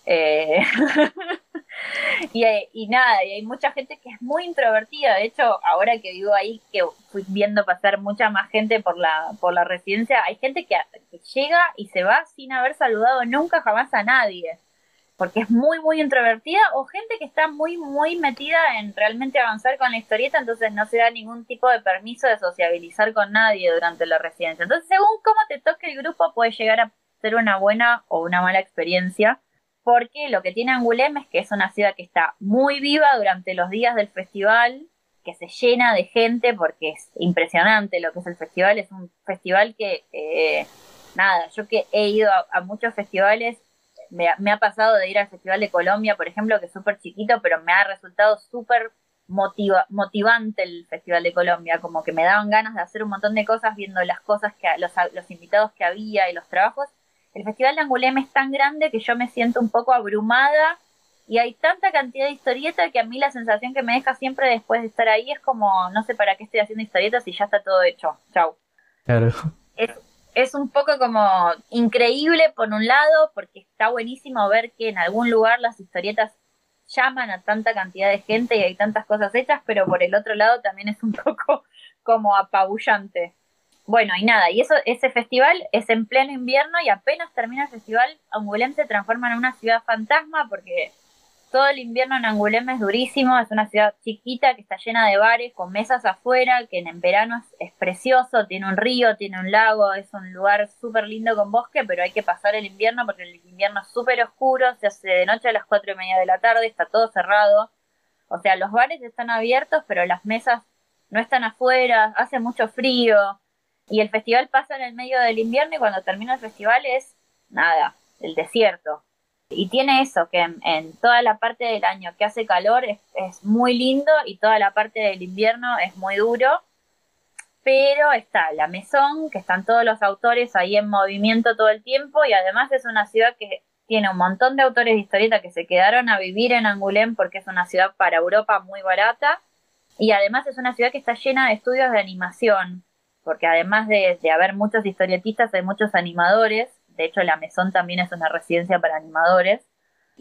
Eh, y, nada, y hay mucha gente que es muy introvertida. De hecho, ahora que vivo ahí, que fui viendo pasar mucha más gente por la, por la residencia, hay gente que llega y se va sin haber saludado nunca jamás a nadie porque es muy, muy introvertida, o gente que está muy, muy metida en realmente avanzar con la historieta, entonces no se da ningún tipo de permiso de sociabilizar con nadie durante la residencia. Entonces, según cómo te toque el grupo, puede llegar a ser una buena o una mala experiencia, porque lo que tiene Angulem es que es una ciudad que está muy viva durante los días del festival, que se llena de gente, porque es impresionante lo que es el festival, es un festival que... Eh, nada, yo que he ido a muchos festivales me, ha pasado de ir al Festival de Colombia, por ejemplo, que es súper chiquito, pero me ha resultado súper motiva, motivante el Festival de Colombia, como que me daban ganas de hacer un montón de cosas viendo las cosas que los, los invitados que había y los trabajos. el Festival de Angoulême es tan grande que yo me siento un poco abrumada y hay tanta cantidad de historietas que a mí la sensación que me deja siempre después de estar ahí es como, no sé para qué estoy haciendo historietas si ya está todo hecho. Chau. Claro. Es, es un poco como increíble por un lado, porque está buenísimo ver que en algún lugar las historietas llaman a tanta cantidad de gente y hay tantas cosas hechas, pero por el otro lado también es un poco como apabullante. Bueno, y nada, y eso, ese festival es en pleno invierno y apenas termina el festival, Angoulême se transforma en una ciudad fantasma porque todo el invierno en Angoulême es durísimo, es una ciudad chiquita que está llena de bares con mesas afuera, que en verano es, precioso, tiene un río, tiene un lago, es un lugar súper lindo con bosque, pero hay que pasar el invierno porque el invierno es súper oscuro, se hace de noche a las cuatro y media de la tarde, está todo cerrado. O sea, los bares están abiertos, pero las mesas no están afuera, hace mucho frío. Y el festival pasa en el medio del invierno y cuando termina el festival es nada, el desierto y tiene eso, que en, toda la parte del año que hace calor es, es, muy lindo y toda la parte del invierno es muy duro. Pero está la Mesón, que están todos los autores ahí en movimiento todo el tiempo y además es una ciudad que tiene un montón de autores de historieta que se quedaron a vivir en Angoulême porque es una ciudad para Europa muy barata y además es una ciudad que está llena de estudios de animación porque además de, de haber muchos historietistas hay muchos animadores de hecho la Mesón también es una residencia para animadores,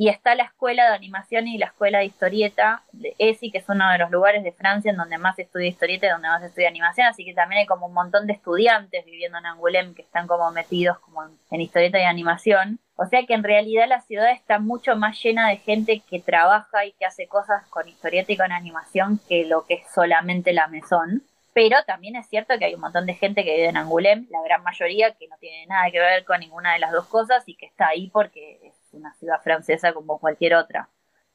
y está la escuela de animación y la escuela de historieta de ESI, que es uno de los lugares de Francia en donde más se estudia historieta y donde más se estudia animación, así que también hay como un montón de estudiantes viviendo en Angoulême que están como metidos como en, historieta y animación. O sea que en realidad la ciudad está mucho más llena de gente que trabaja y que hace cosas con historieta y con animación que lo que es solamente la mesón. Pero también es cierto que hay un montón de gente que vive en Angoulême, la gran mayoría que no tiene nada que ver con ninguna de las dos cosas y que está ahí porque es una ciudad francesa como cualquier otra.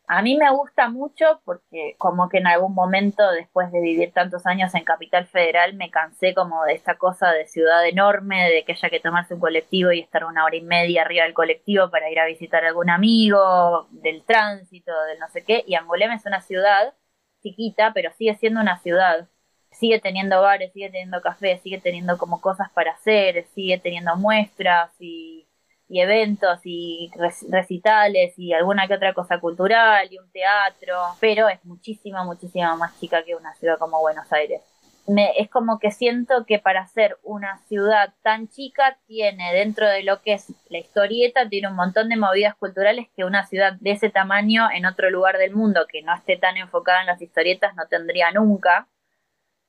A mí me gusta mucho porque como que en algún momento después de vivir tantos años en Capital Federal me cansé como de esta cosa de ciudad enorme, de que haya que tomarse un colectivo y estar una hora y media arriba del colectivo para ir a visitar a algún amigo, del tránsito, del no sé qué. Y Angoulême es una ciudad chiquita, pero sigue siendo una ciudad sigue teniendo bares, sigue teniendo cafés, sigue teniendo como cosas para hacer, sigue teniendo muestras y, eventos y recitales y alguna que otra cosa cultural y un teatro, pero es muchísima, muchísima más chica que una ciudad como Buenos Aires. Me, es como que siento que para ser una ciudad tan chica tiene dentro de lo que es la historieta, tiene un montón de movidas culturales que una ciudad de ese tamaño en otro lugar del mundo que no esté tan enfocada en las historietas no tendría nunca.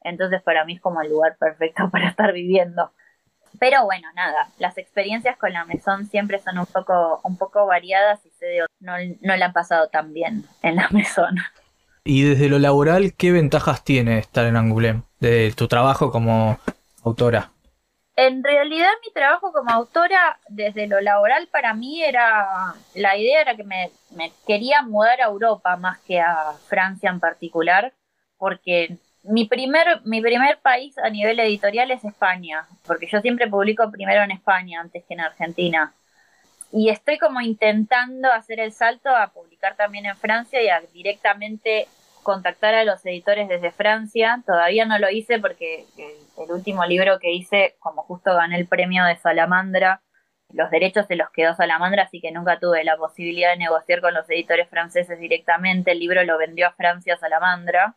Entonces para mí es como el lugar perfecto para estar viviendo. Pero bueno, nada, las experiencias con la mesón siempre son un poco, un poco variadas y se no, no la han pasado tan bien en la mesón. Y desde lo laboral, ¿qué ventajas tiene estar en Angoulême? De tu trabajo como autora. En realidad mi trabajo como autora, desde lo laboral para mí era, la idea era que me, me quería mudar a Europa más que a Francia en particular, porque mi primer, mi primer país a nivel editorial es España, porque yo siempre publico primero en España antes que en Argentina. Y estoy como intentando hacer el salto a publicar también en Francia y a directamente contactar a los editores desde Francia. Todavía no lo hice porque el, último libro que hice, como justo gané el premio de Salamandra, los derechos se los quedó Salamandra, así que nunca tuve la posibilidad de negociar con los editores franceses directamente. El libro lo vendió a Francia Salamandra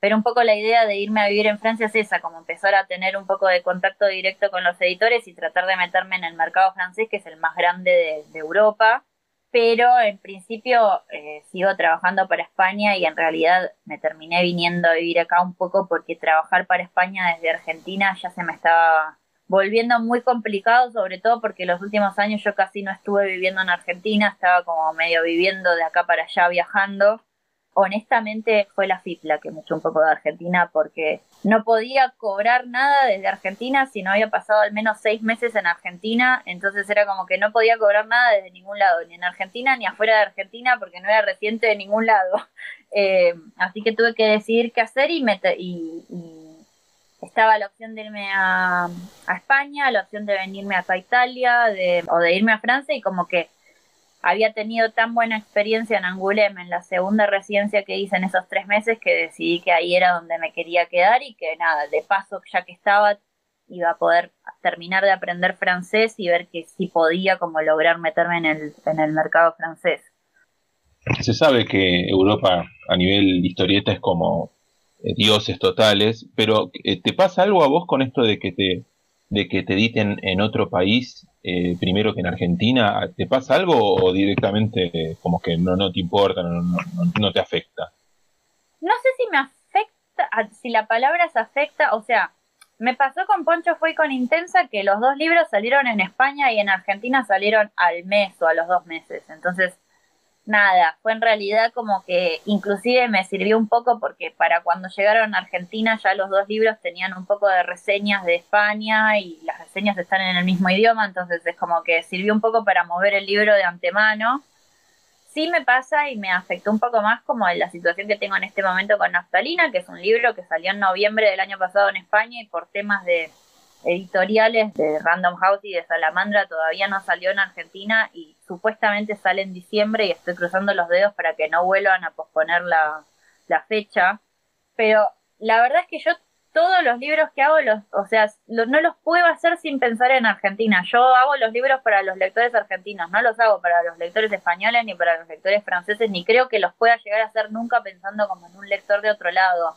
pero un poco la idea de irme a vivir en Francia es esa, como empezar a tener un poco de contacto directo con los editores y tratar de meterme en el mercado francés, que es el más grande de, Europa. Pero en principio eh, sigo trabajando para España y en realidad me terminé viniendo a vivir acá un poco porque trabajar para España desde Argentina ya se me estaba volviendo muy complicado, sobre todo porque los últimos años yo casi no estuve viviendo en Argentina, estaba como medio viviendo de acá para allá viajando honestamente fue la FIP que me echó un poco de Argentina porque no podía cobrar nada desde Argentina si no había pasado al menos seis meses en Argentina, entonces era como que no podía cobrar nada desde ningún lado, ni en Argentina ni afuera de Argentina porque no era reciente de ningún lado. Eh, así que tuve que decidir qué hacer y, y, estaba la opción de irme a, España, la opción de venirme acá a Italia de, o de irme a Francia y como que había tenido tan buena experiencia en Angoulême en la segunda residencia que hice en esos tres meses que decidí que ahí era donde me quería quedar y que nada, de paso, ya que estaba, iba a poder terminar de aprender francés y ver que sí podía como lograr meterme en el, en el mercado francés. Se sabe que Europa a nivel historieta es como eh, dioses totales, pero eh, ¿te pasa algo a vos con esto de que te, de que te editen en otro país eh, primero que en Argentina? ¿Te pasa algo o directamente como que no, no te importa, no, no, no te afecta? No sé si me afecta, ah, si la palabra se afecta, o sea, me pasó con Poncho Fue con Intensa que los dos libros salieron en España y en Argentina salieron al mes o a los dos meses. Entonces, nada, fue en realidad como que inclusive me sirvió un poco porque para cuando llegaron a Argentina ya los dos libros tenían un poco de reseñas de España y las reseñas están en el mismo idioma, entonces es como que sirvió un poco para mover el libro de antemano. Sí me pasa y me afectó un poco más como la situación que tengo en este momento con Naftalina, que es un libro que salió en noviembre del año pasado en España y por temas de editoriales de Random House y de Salamandra todavía no salió en Argentina y supuestamente sale en diciembre y estoy cruzando los dedos para que no vuelvan a posponer la, fecha. Pero la verdad es que yo todos los libros que hago, los, o sea, no los puedo hacer sin pensar en Argentina. Yo hago los libros para los lectores argentinos, no los hago para los lectores españoles ni para los lectores franceses, ni creo que los pueda llegar a hacer nunca pensando como en un lector de otro lado.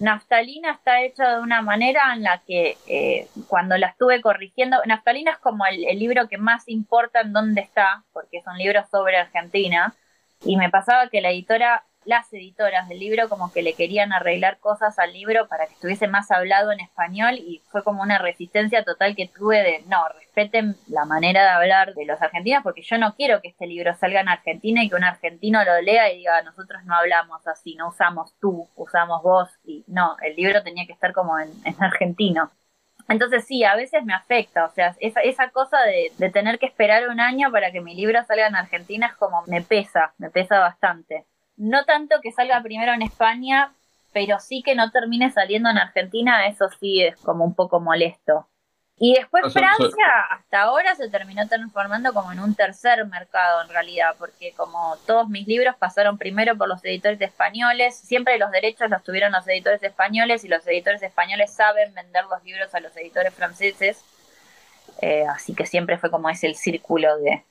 Naftalina está hecha de una manera en la que eh, cuando la estuve corrigiendo, Naftalina es como el, el, libro que más importa en dónde está, porque es un libro sobre Argentina, y me pasaba que la editora las editoras del libro como que le querían arreglar cosas al libro para que estuviese más hablado en español y fue como una resistencia total que tuve de no, respeten la manera de hablar de los argentinos porque yo no quiero que este libro salga en Argentina y que un argentino lo lea y diga nosotros no hablamos así, no usamos tú, usamos vos y no, el libro tenía que estar como en, argentino. Entonces sí, a veces me afecta, o sea, esa, esa cosa de, de tener que esperar un año para que mi libro salga en Argentina es como me pesa, me pesa bastante no tanto que salga primero en España, pero sí que no termine saliendo en Argentina, eso sí es como un poco molesto. Y después Francia, hasta ahora se terminó transformando como en un tercer mercado en realidad, porque como todos mis libros pasaron primero por los editores españoles, siempre los derechos los tuvieron los editores españoles y los editores españoles saben vender los libros a los editores franceses, eh, así que siempre fue como ese el círculo de,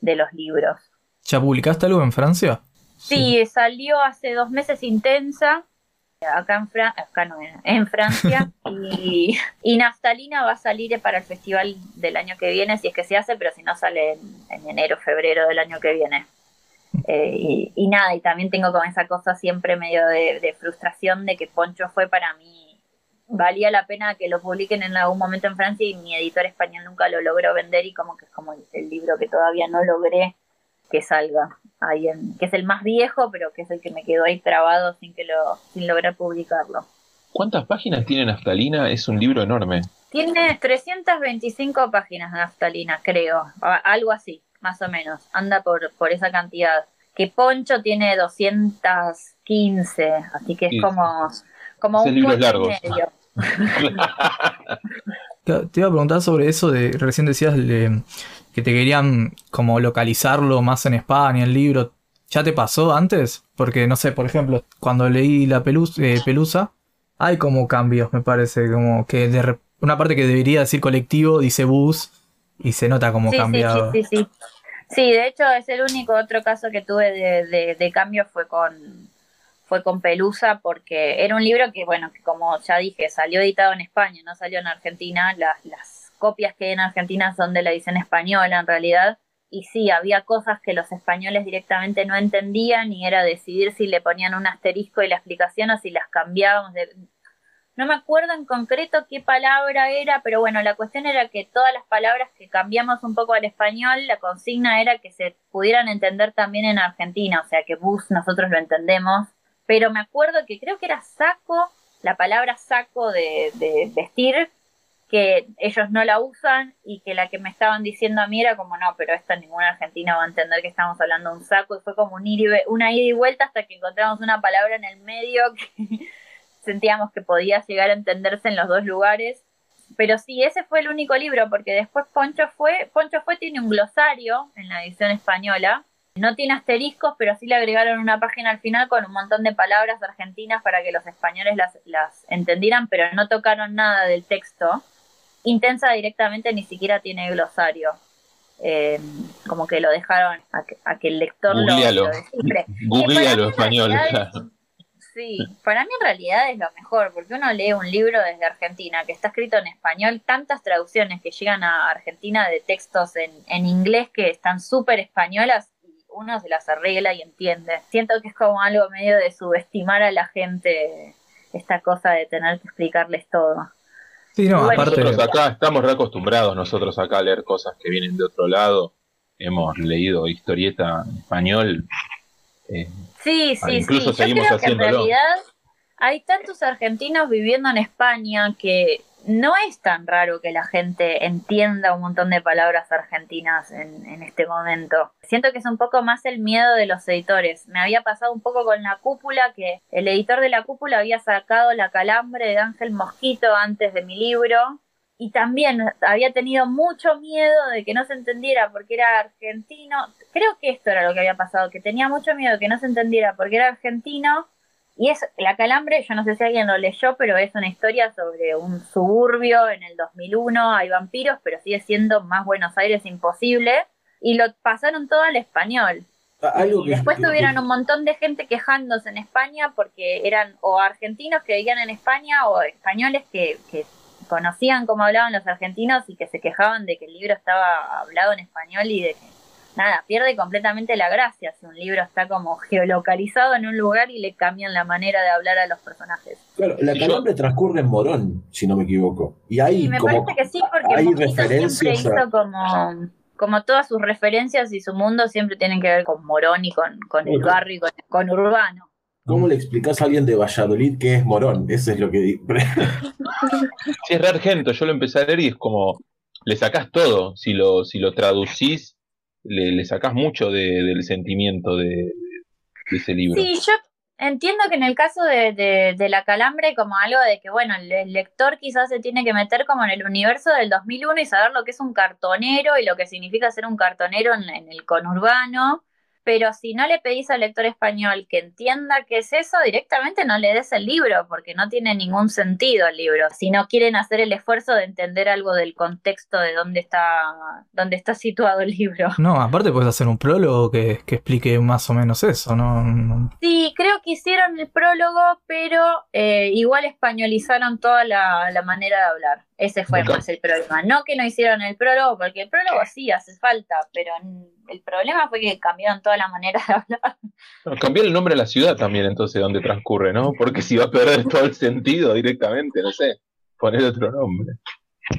de los libros. ¿Ya publicaste algo en Francia? Sí, salió hace dos meses intensa, acá en, acá no, en Francia, y, y, Naftalina va a salir para el festival del año que viene, si es que se hace, pero si no sale en, enero, febrero del año que viene. Eh, y, nada, y también tengo con esa cosa siempre medio de, frustración de que Poncho fue para mí, valía la pena que lo publiquen en algún momento en Francia y mi editor español nunca lo logró vender y como que es como el libro que todavía no logré que salga ahí en, que es el más viejo, pero que es el que me quedó ahí trabado sin que lo, sin lograr publicarlo. ¿Cuántas páginas tiene Naftalina? Es un libro enorme. Tiene 325 páginas de Naftalina, creo, algo así, más o menos. Anda por, por esa cantidad. Que Poncho tiene 215, así que es como, como un libro largo. medio. Te iba a preguntar sobre eso de recién decías de, que te querían como localizarlo más en España, el libro. ¿Ya te pasó antes? Porque, no sé, por ejemplo, cuando leí La eh, Pelusa, hay como cambios, me parece, como que de una parte que debería decir colectivo dice bus y se nota como cambiado. Sí, sí, sí, sí. de hecho es el único otro caso que tuve de, de, cambio fue con fue con Pelusa porque era un libro que, bueno, que como ya dije, salió editado en España, no salió en Argentina. Las, las copias que hay en Argentina son de la edición española en realidad. Y sí, había cosas que los españoles directamente no entendían y era decidir si le ponían un asterisco y la explicación o si las cambiábamos. De... No me acuerdo en concreto qué palabra era, pero bueno, la cuestión era que todas las palabras que cambiamos un poco al español, la consigna era que se pudieran entender también en Argentina, o sea que bus nosotros lo entendemos, pero me acuerdo que creo que era saco, la palabra saco de, de vestir, que ellos no la usan y que la que me estaban diciendo a mí era como, no, pero esta ninguna argentina va a entender que estamos hablando un saco y fue como un una ida y vuelta hasta que encontramos una palabra en el medio que sentíamos que podía llegar a entenderse en los dos lugares. Pero sí, ese fue el único libro, porque después Poncho fue, Poncho fue tiene un glosario en la edición española, no tiene asteriscos, pero sí le agregaron una página al final con un montón de palabras argentinas para que los españoles las, las entendieran, pero no tocaron nada del texto Intensa directamente ni siquiera tiene glosario. Eh, como que lo dejaron a que, el lector lo, lo descifre. Googlealo español. Sí, para mí en realidad es lo mejor, porque uno lee un libro desde Argentina que está escrito en español, tantas traducciones que llegan a Argentina de textos en, en inglés que están súper españolas y uno se las arregla y entiende. Siento que es como algo medio de subestimar a la gente esta cosa de tener que explicarles todo. Sí, no, aparte... Nosotros acá estamos reacostumbrados nosotros acá a leer cosas que vienen de otro lado. Hemos leído historieta en español eh, sí, sí, incluso sí. Yo creo que en realidad hay tantos argentinos viviendo en España que no es tan raro que la gente entienda un montón de palabras argentinas en, este momento. Siento que es un poco más el miedo de los editores. Me había pasado un poco con la cúpula, que el editor de la cúpula había sacado la calambre de Ángel Mosquito antes de mi libro y también había tenido mucho miedo de que no se entendiera porque era argentino. Creo que esto era lo que había pasado, que tenía mucho miedo de que no se entendiera porque era argentino. Y es La Calambre, yo no sé si alguien lo leyó, pero es una historia sobre un suburbio en el 2001, hay vampiros, pero sigue siendo más Buenos Aires imposible. Y lo pasaron todo al español. Ah, y después tuvieron un montón de gente quejándose en España porque eran o argentinos que vivían en España o españoles que, que conocían cómo hablaban los argentinos y que se quejaban de que el libro estaba hablado en español y de que nada, pierde completamente la gracia si un libro está como geolocalizado en un lugar y le cambian la manera de hablar a los personajes. Claro, la calambre transcurre en Morón, si no me equivoco. Y hay me parece que sí, porque hay referencias siempre hizo como, como todas sus referencias y su mundo siempre tienen que ver con Morón y con, con el barrio y con, con Urbano. ¿Cómo le explicás a alguien de Valladolid que es morón? Eso es lo que digo. sí, es re argento. Yo lo empecé a leer y es como. Le sacás todo. Si lo, si lo traducís, le, le sacás mucho del sentimiento de, ese libro. Sí, yo entiendo que en el caso de, La Calambre, como algo de que, bueno, el lector quizás se tiene que meter como en el universo del 2001 y saber lo que es un cartonero y lo que significa ser un cartonero en el conurbano pero si no le pedís al lector español que entienda qué es eso, directamente no le des el libro, porque no tiene ningún sentido el libro. Si no quieren hacer el esfuerzo de entender algo del contexto de dónde está, dónde está situado el libro. No, aparte puedes hacer un prólogo que, explique más o menos eso, ¿no? Sí, creo que hicieron el prólogo, pero eh, igual españolizaron toda la, la manera de hablar. Ese fue más el problema. No que no hicieron el prólogo, porque el prólogo sí hace falta, pero el problema fue que cambiaron toda la manera de hablar. cambió el nombre de la ciudad también, entonces, donde transcurre, ¿no? Porque si va a perder todo el sentido directamente, no sé, poner otro nombre.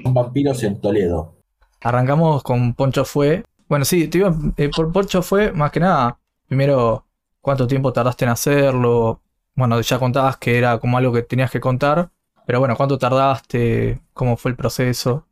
Vampiros en Toledo. Arrancamos con Poncho Fue. Bueno, sí, te iba, eh, por Poncho Fue, más que nada, primero, ¿cuánto tiempo tardaste en hacerlo? Bueno, ya contabas que era como algo que tenías que contar, pero bueno, ¿cuánto tardaste? ¿Cómo fue el proceso?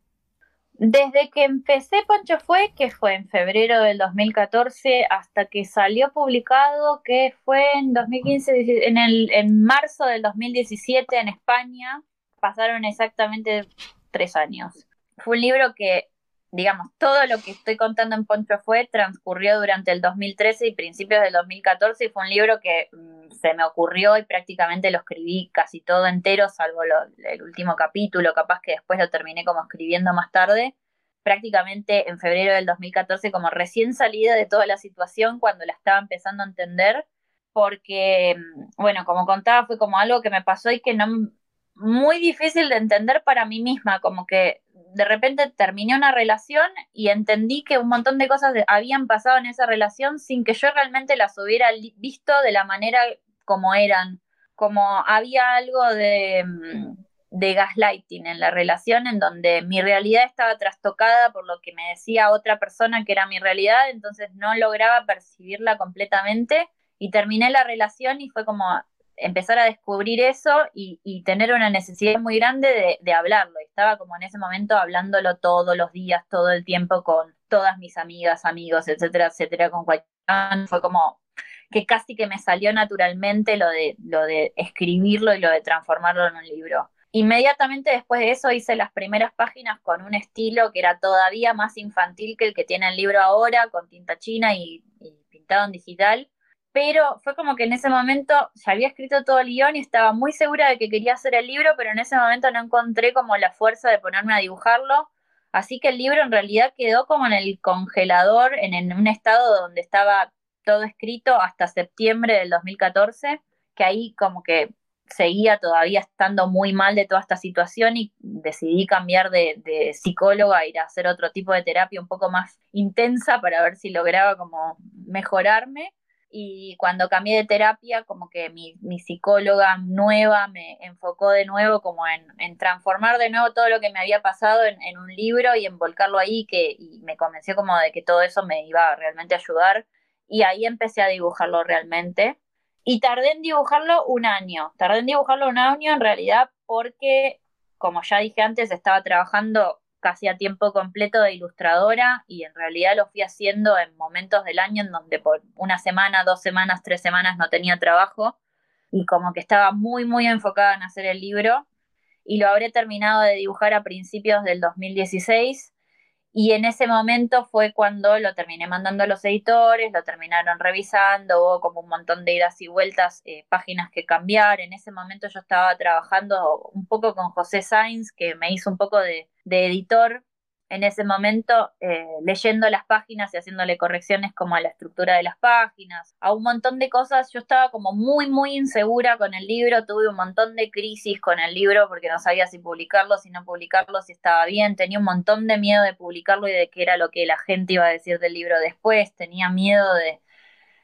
Desde que empecé Poncho Fue, que fue en febrero del 2014, hasta que salió publicado, que fue en 2015, en, el, en marzo del 2017 en España, pasaron exactamente tres años. Fue un libro que digamos, todo lo que estoy contando en Poncho fue transcurrió durante el 2013 y principios del 2014 y fue un libro que mm, se me ocurrió y prácticamente lo escribí casi todo entero, salvo el último capítulo, capaz que después lo terminé como escribiendo más tarde, prácticamente en febrero del 2014 como recién salida de toda la situación cuando la estaba empezando a entender, porque, mm, bueno, como contaba, fue como algo que me pasó y que no, muy difícil de entender para mí misma, como que de repente terminé una relación y entendí que un montón de cosas habían pasado en esa relación sin que yo realmente las hubiera visto de la manera como eran, como había algo de, mm, de gaslighting en la relación en donde mi realidad estaba trastocada por lo que me decía otra persona que era mi realidad, entonces no lograba percibirla completamente y terminé la relación y fue como empezar a descubrir eso y, tener una necesidad muy grande de, hablarlo. Estaba como en ese momento hablándolo todos los días, todo el tiempo con todas mis amigas, amigos, etcétera, etcétera, con cualquier... Fue como que casi que me salió naturalmente lo de, lo de escribirlo y lo de transformarlo en un libro. Inmediatamente después de eso hice las primeras páginas con un estilo que era todavía más infantil que el que tiene el libro ahora, con tinta china y pintado en digital pero fue como que en ese momento ya había escrito todo el guion y estaba muy segura de que quería hacer el libro, pero en ese momento no encontré como la fuerza de ponerme a dibujarlo, así que el libro en realidad quedó como en el congelador, en, un estado donde estaba todo escrito hasta septiembre del 2014, que ahí como que seguía todavía estando muy mal de toda esta situación y decidí cambiar de, psicóloga ir a hacer otro tipo de terapia un poco más intensa para ver si lograba como mejorarme. Y cuando cambié de terapia, como que mi, mi psicóloga nueva me enfocó de nuevo como en, en, transformar de nuevo todo lo que me había pasado en, un libro y en volcarlo ahí, que y me convenció como de que todo eso me iba a realmente ayudar. Y ahí empecé a dibujarlo realmente y tardé en dibujarlo un año. Tardé en dibujarlo un año en realidad porque, como ya dije antes, estaba trabajando casi a tiempo completo de ilustradora y en realidad lo fui haciendo en momentos del año en donde por una semana, dos semanas, tres semanas no tenía trabajo y como que estaba muy, muy enfocada en hacer el libro. Y lo habré terminado de dibujar a principios del 2016 y en ese momento fue cuando lo terminé mandando a los editores, lo terminaron revisando, hubo como un montón de idas y vueltas, eh, páginas que cambiar. En ese momento yo estaba trabajando un poco con José Sainz, que me hizo un poco de, de editor en ese momento eh, leyendo las páginas y haciéndole correcciones como a la estructura de las páginas, a un montón de cosas. Yo estaba como muy, muy insegura con el libro, tuve un montón de crisis con el libro porque no sabía si publicarlo, si no publicarlo, si estaba bien, tenía un montón de miedo de publicarlo y de qué era lo que la gente iba a decir del libro después, tenía miedo de,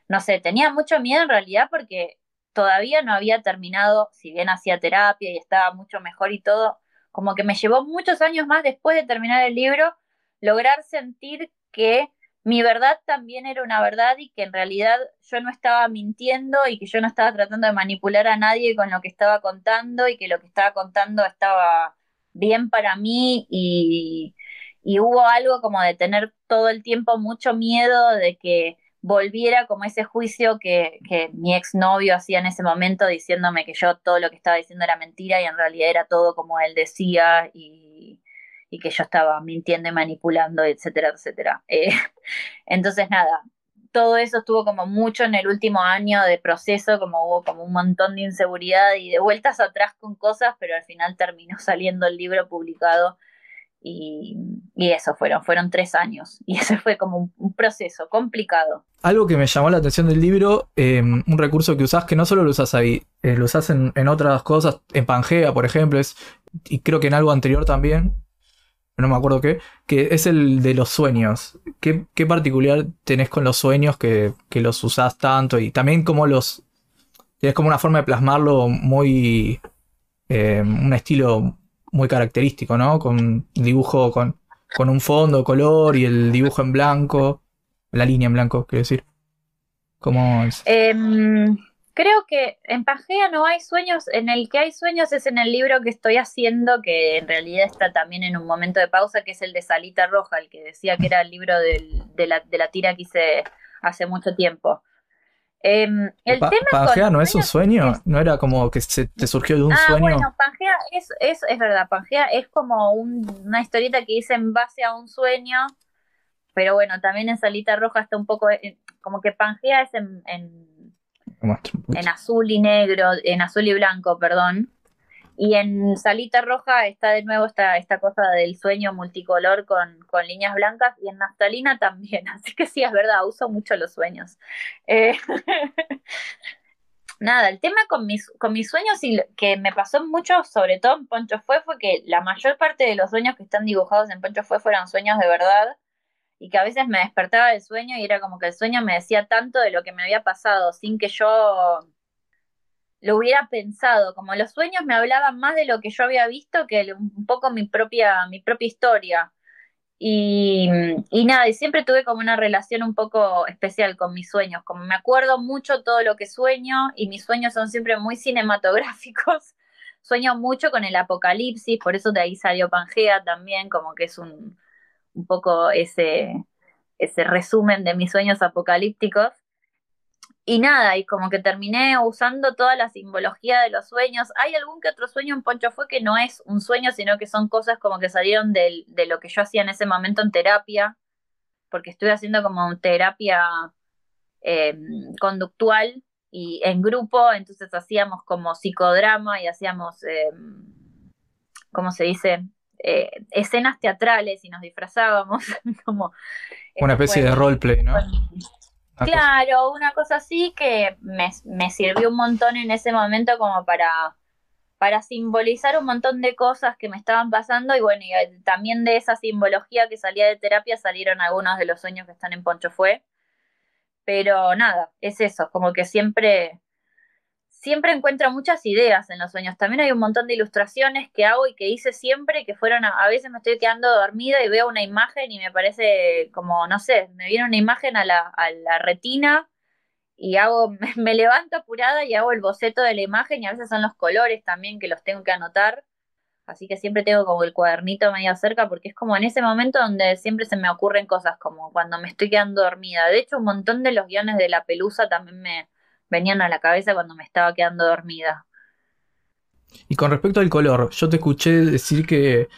no sé, tenía mucho miedo en realidad porque todavía no había terminado, si bien hacía terapia y estaba mucho mejor y todo, como que me llevó muchos años más después de terminar el libro lograr sentir que mi verdad también era una verdad y que en realidad yo no estaba mintiendo y que yo no estaba tratando de manipular a nadie con lo que estaba contando y que lo que estaba contando estaba bien para mí y, y hubo algo como de tener todo el tiempo mucho miedo de que volviera como ese juicio que, que mi exnovio hacía en ese momento diciéndome que yo todo lo que estaba diciendo era mentira y en realidad era todo como él decía y, que yo estaba mintiendo y manipulando, etcétera, etcétera. Eh, entonces, nada, todo eso estuvo como mucho en el último año de proceso, como hubo como un montón de inseguridad y de vueltas atrás con cosas, pero al final terminó saliendo el libro publicado y, eso fueron, fueron tres años. Y ese fue como un, un proceso complicado. Algo que me llamó la atención del libro, eh, un recurso que usás, que no solo lo usás ahí, eh, lo usás en, en, otras cosas, en Pangea, por ejemplo, es, y creo que en algo anterior también, no me acuerdo qué, que es el de los sueños. ¿Qué, qué particular tenés con los sueños que, que, los usás tanto? Y también como los... Es como una forma de plasmarlo muy... Eh, un estilo muy característico, ¿no? Con dibujo con, con un fondo, color y el dibujo en blanco, la línea en blanco, quiero decir. ¿Cómo es? Eh, creo que en Pangea no hay sueños, en el que hay sueños es en el libro que estoy haciendo, que en realidad está también en un momento de pausa, que es el de Salita Roja, el que decía que era el libro de, la, de la tira que hice hace mucho tiempo. Eh, el pa tema Pangea no es un sueño, es... no era como que se te surgió de un ah, sueño. Bueno, Pangea es, es, es verdad, Pangea es como un, una historieta que hice en base a un sueño, pero bueno, también en Salita Roja está un poco, eh, como que Pangea es en, en, en azul y negro, en azul y blanco, perdón. Y en Salita Roja está de nuevo esta, esta cosa del sueño multicolor con, con, líneas blancas y en Naftalina también. Así que sí, es verdad, uso mucho los sueños. Eh, nada, el tema con mis, con mis sueños y que me pasó mucho, sobre todo en Poncho Fue, fue que la mayor parte de los sueños que están dibujados en Poncho Fue fueron sueños de verdad y que a veces me despertaba del sueño y era como que el sueño me decía tanto de lo que me había pasado sin que yo lo hubiera pensado, como los sueños me hablaban más de lo que yo había visto que un poco mi propia, mi propia historia. Y, y, nada, y siempre tuve como una relación un poco especial con mis sueños, como me acuerdo mucho todo lo que sueño y mis sueños son siempre muy cinematográficos. Sueño mucho con el apocalipsis, por eso de ahí salió Pangea también, como que es un, un poco ese, ese resumen de mis sueños apocalípticos. Y nada, y como que terminé usando toda la simbología de los sueños. Hay algún que otro sueño en Poncho fue que no es un sueño, sino que son cosas como que salieron de, de lo que yo hacía en ese momento en terapia, porque estoy haciendo como terapia em, conductual y en grupo, entonces hacíamos como psicodrama y hacíamos, em, ¿cómo se dice? Eh, escenas teatrales y nos disfrazábamos como... Una especie de roleplay, ¿no? Claro, una cosa así que me, me, sirvió un montón en ese momento como para, para simbolizar un montón de cosas que me estaban pasando y bueno, y eh, también de esa simbología que salía de terapia salieron algunos de los sueños que están en Poncho Fue. Pero nada, es eso, como que siempre siempre encuentro muchas ideas en los sueños. También hay un montón de ilustraciones que hago y que hice siempre, que fueron, a, veces me estoy quedando dormida y veo una imagen y me parece como, no sé, me viene una imagen a la, a la retina y hago, me, levanto apurada y hago el boceto de la imagen y a veces son los colores también que los tengo que anotar. Así que siempre tengo como el cuadernito medio cerca porque es como en ese momento donde siempre se me ocurren cosas como cuando me estoy quedando dormida. De hecho, un montón de los guiones de la pelusa también me, venían a la cabeza cuando me estaba quedando dormida. Y con respecto al color, yo te escuché decir que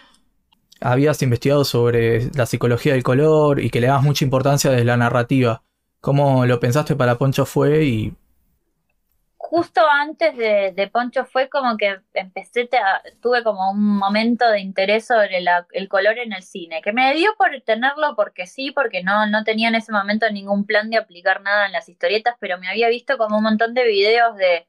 habías investigado sobre la psicología del color y que le dabas mucha importancia desde la narrativa. ¿Cómo lo pensaste para Poncho Fue y justo antes de, Poncho fue como que empecé, tuve como un momento de interés sobre el color en el cine, que me dio por tenerlo porque sí, porque no, no tenía en ese momento ningún plan de aplicar nada en las historietas, pero me había visto como un montón de videos de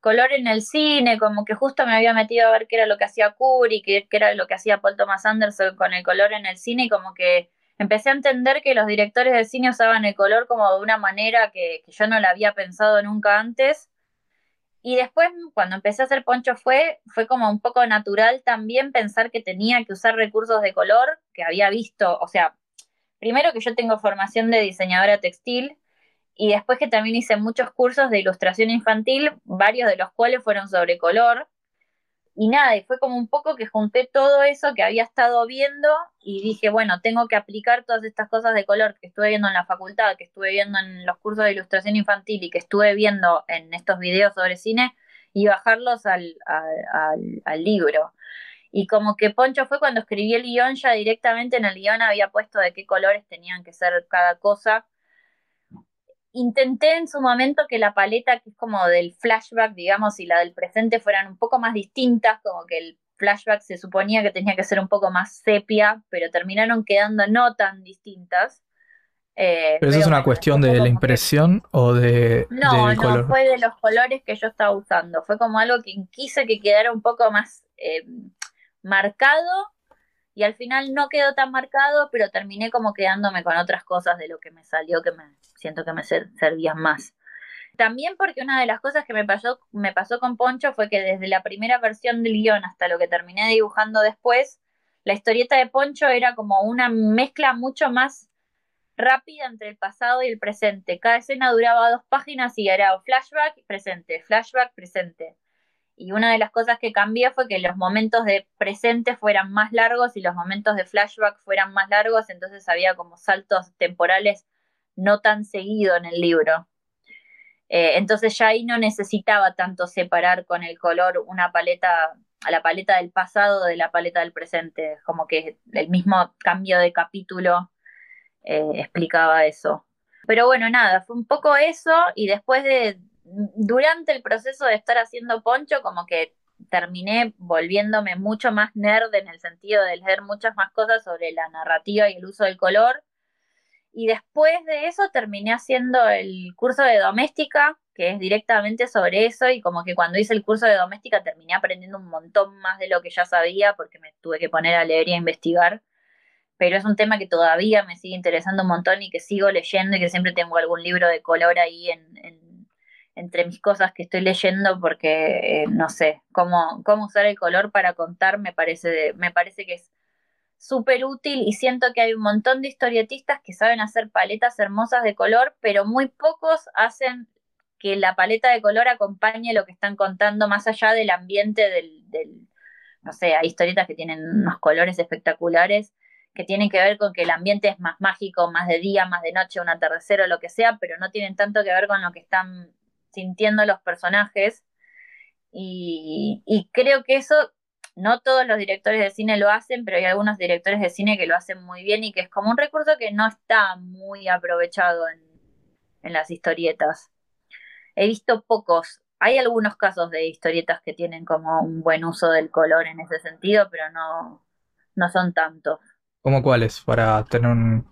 color en el cine, como que justo me había metido a ver qué era lo que hacía Kubrick, qué, qué era lo que hacía Paul Thomas Anderson con el color en el cine y como que empecé a entender que los directores de cine usaban el color como de una manera que, yo no la había pensado nunca antes. Y después, cuando empecé a hacer poncho fue, fue como un poco natural también pensar que tenía que usar recursos de color que había visto, o sea, primero que yo tengo formación de diseñadora textil y después que también hice muchos cursos de ilustración infantil, varios de los cuales fueron sobre color. Y nada, y fue como un poco que junté todo eso que había estado viendo y dije, bueno, tengo que aplicar todas estas cosas de color que estuve viendo en la facultad, que estuve viendo en los cursos de ilustración infantil y que estuve viendo en estos videos sobre cine y bajarlos al, al, libro. Y como que Poncho fue cuando escribí el guion, ya directamente en el guion había puesto de qué colores tenían que ser cada cosa intenté en su momento que la paleta, que es como del flashback, digamos, y la del presente fueran un poco más distintas, como que el flashback se suponía que tenía que ser un poco más sepia, pero terminaron quedando no tan distintas. Eh, ¿Pero eso es una cuestión de la impresión o de.? No, no, fue de los colores que yo estaba usando. Fue como algo que quise que quedara un poco más eh, marcado y al final no quedó tan marcado, pero terminé como quedándome con otras cosas de lo que me salió que me siento que me servían más. También porque una de las cosas que me pasó, me pasó con Poncho fue que desde la primera versión del guion hasta lo que terminé dibujando después, la historieta de Poncho era como una mezcla mucho más rápida entre el pasado y el presente. Cada escena duraba dos páginas y era flashback, presente, flashback, presente. Y una de las cosas que cambió fue que los momentos de presente fueran más largos y los momentos de flashback fueran más largos, entonces había como saltos temporales no tan seguido en el libro. Eh, entonces ya ahí no necesitaba tanto separar con el color una paleta, a la paleta del pasado de la paleta del presente, como que el mismo cambio de capítulo eh, explicaba eso. Pero bueno, nada, fue un poco eso y después de, durante el proceso de estar haciendo poncho, como que terminé volviéndome mucho más nerd en el sentido de leer muchas más cosas sobre la narrativa y el uso del color. Y después de eso terminé haciendo el curso de doméstica, que es directamente sobre eso, y como que cuando hice el curso de doméstica terminé aprendiendo un montón más de lo que ya sabía, porque me tuve que poner a leer y a investigar. Pero es un tema que todavía me sigue interesando un montón y que sigo leyendo y que siempre tengo algún libro de color ahí en entre mis cosas que estoy leyendo porque eh, no sé cómo, cómo usar el color para contar me parece, me parece que es súper útil y siento que hay un montón de historietistas que saben hacer paletas hermosas de color, pero muy pocos hacen que la paleta de color acompañe lo que están contando más allá del ambiente del, del no sé, hay historietas que tienen unos colores espectaculares que tienen que ver con que el ambiente es más mágico, más de día, más de noche, un atardecer o lo que sea, pero no tienen tanto que ver con lo que están sintiendo los personajes. Y, creo que eso no todos los directores de cine lo hacen, pero hay algunos directores de cine que lo hacen muy bien y que es como un recurso que no está muy aprovechado en, en las historietas. He visto pocos. Hay algunos casos de historietas que tienen como un buen uso del color en ese sentido, pero no, no son tantos. ¿Cómo cuáles? Para tener un...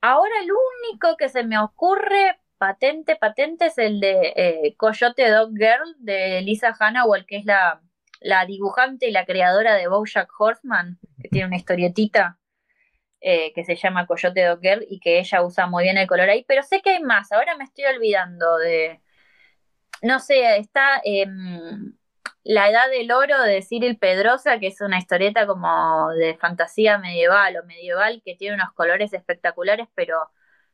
Ahora el único que se me ocurre patente, patente es el de eh, Coyote Dog Girl de Lisa Hannawell, que es la, la dibujante y la creadora de Bojack Horseman, que tiene una historietita eh, que se llama Coyote Dog Girl y que ella usa muy bien el color ahí, pero sé que hay más, ahora me estoy olvidando de... No sé, está em, La Edad del Oro de Cyril Pedrosa, que es una historieta como de fantasía medieval o medieval que tiene unos colores espectaculares, pero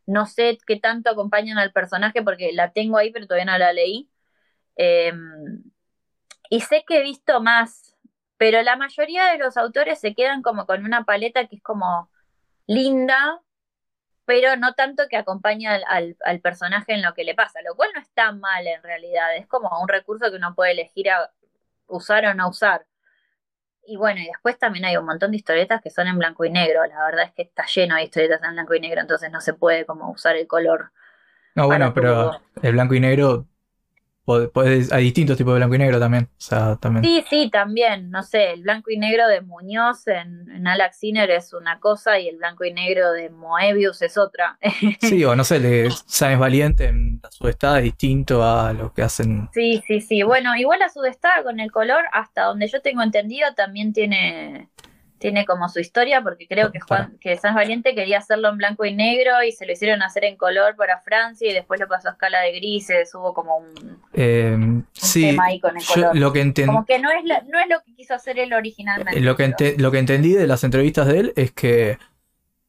no sé qué tanto acompañan al personaje porque la tengo ahí, pero todavía no la leí. Em, y sé que he visto más, pero la mayoría de los autores se quedan como con una paleta que es como linda, pero no tanto que acompaña al, al, personaje en lo que le pasa, lo cual no está mal en realidad, es como un recurso que uno puede elegir a usar o no usar. Y bueno, y después también hay un montón de historietas que son en blanco y negro, la verdad es que está lleno de historietas en blanco y negro, entonces no se puede como usar el color. No, bueno, pero el blanco y negro hay distintos tipos de blanco y negro también. también. Sí, sí, también. No sé, el blanco y negro de Muñoz en, en Alex Sinner es una cosa y el blanco y negro de Moebius es otra. sí, o no sé, le, Sáenz Valiente en la sudestada es distinto a lo que hacen. Sí, sí, sí. Bueno, igual la sudestada con el color, hasta donde yo tengo entendido, también tiene tiene como su historia, porque creo que Juan, que Sanz Valiente quería hacerlo en blanco y negro y se lo hicieron hacer en color para Francia y después lo pasó a escala de grises, hubo como un, em, tema ahí con el color. Lo que como que no es, no es lo que quiso hacer él originalmente. Lo que, lo que entendí de las entrevistas de él es que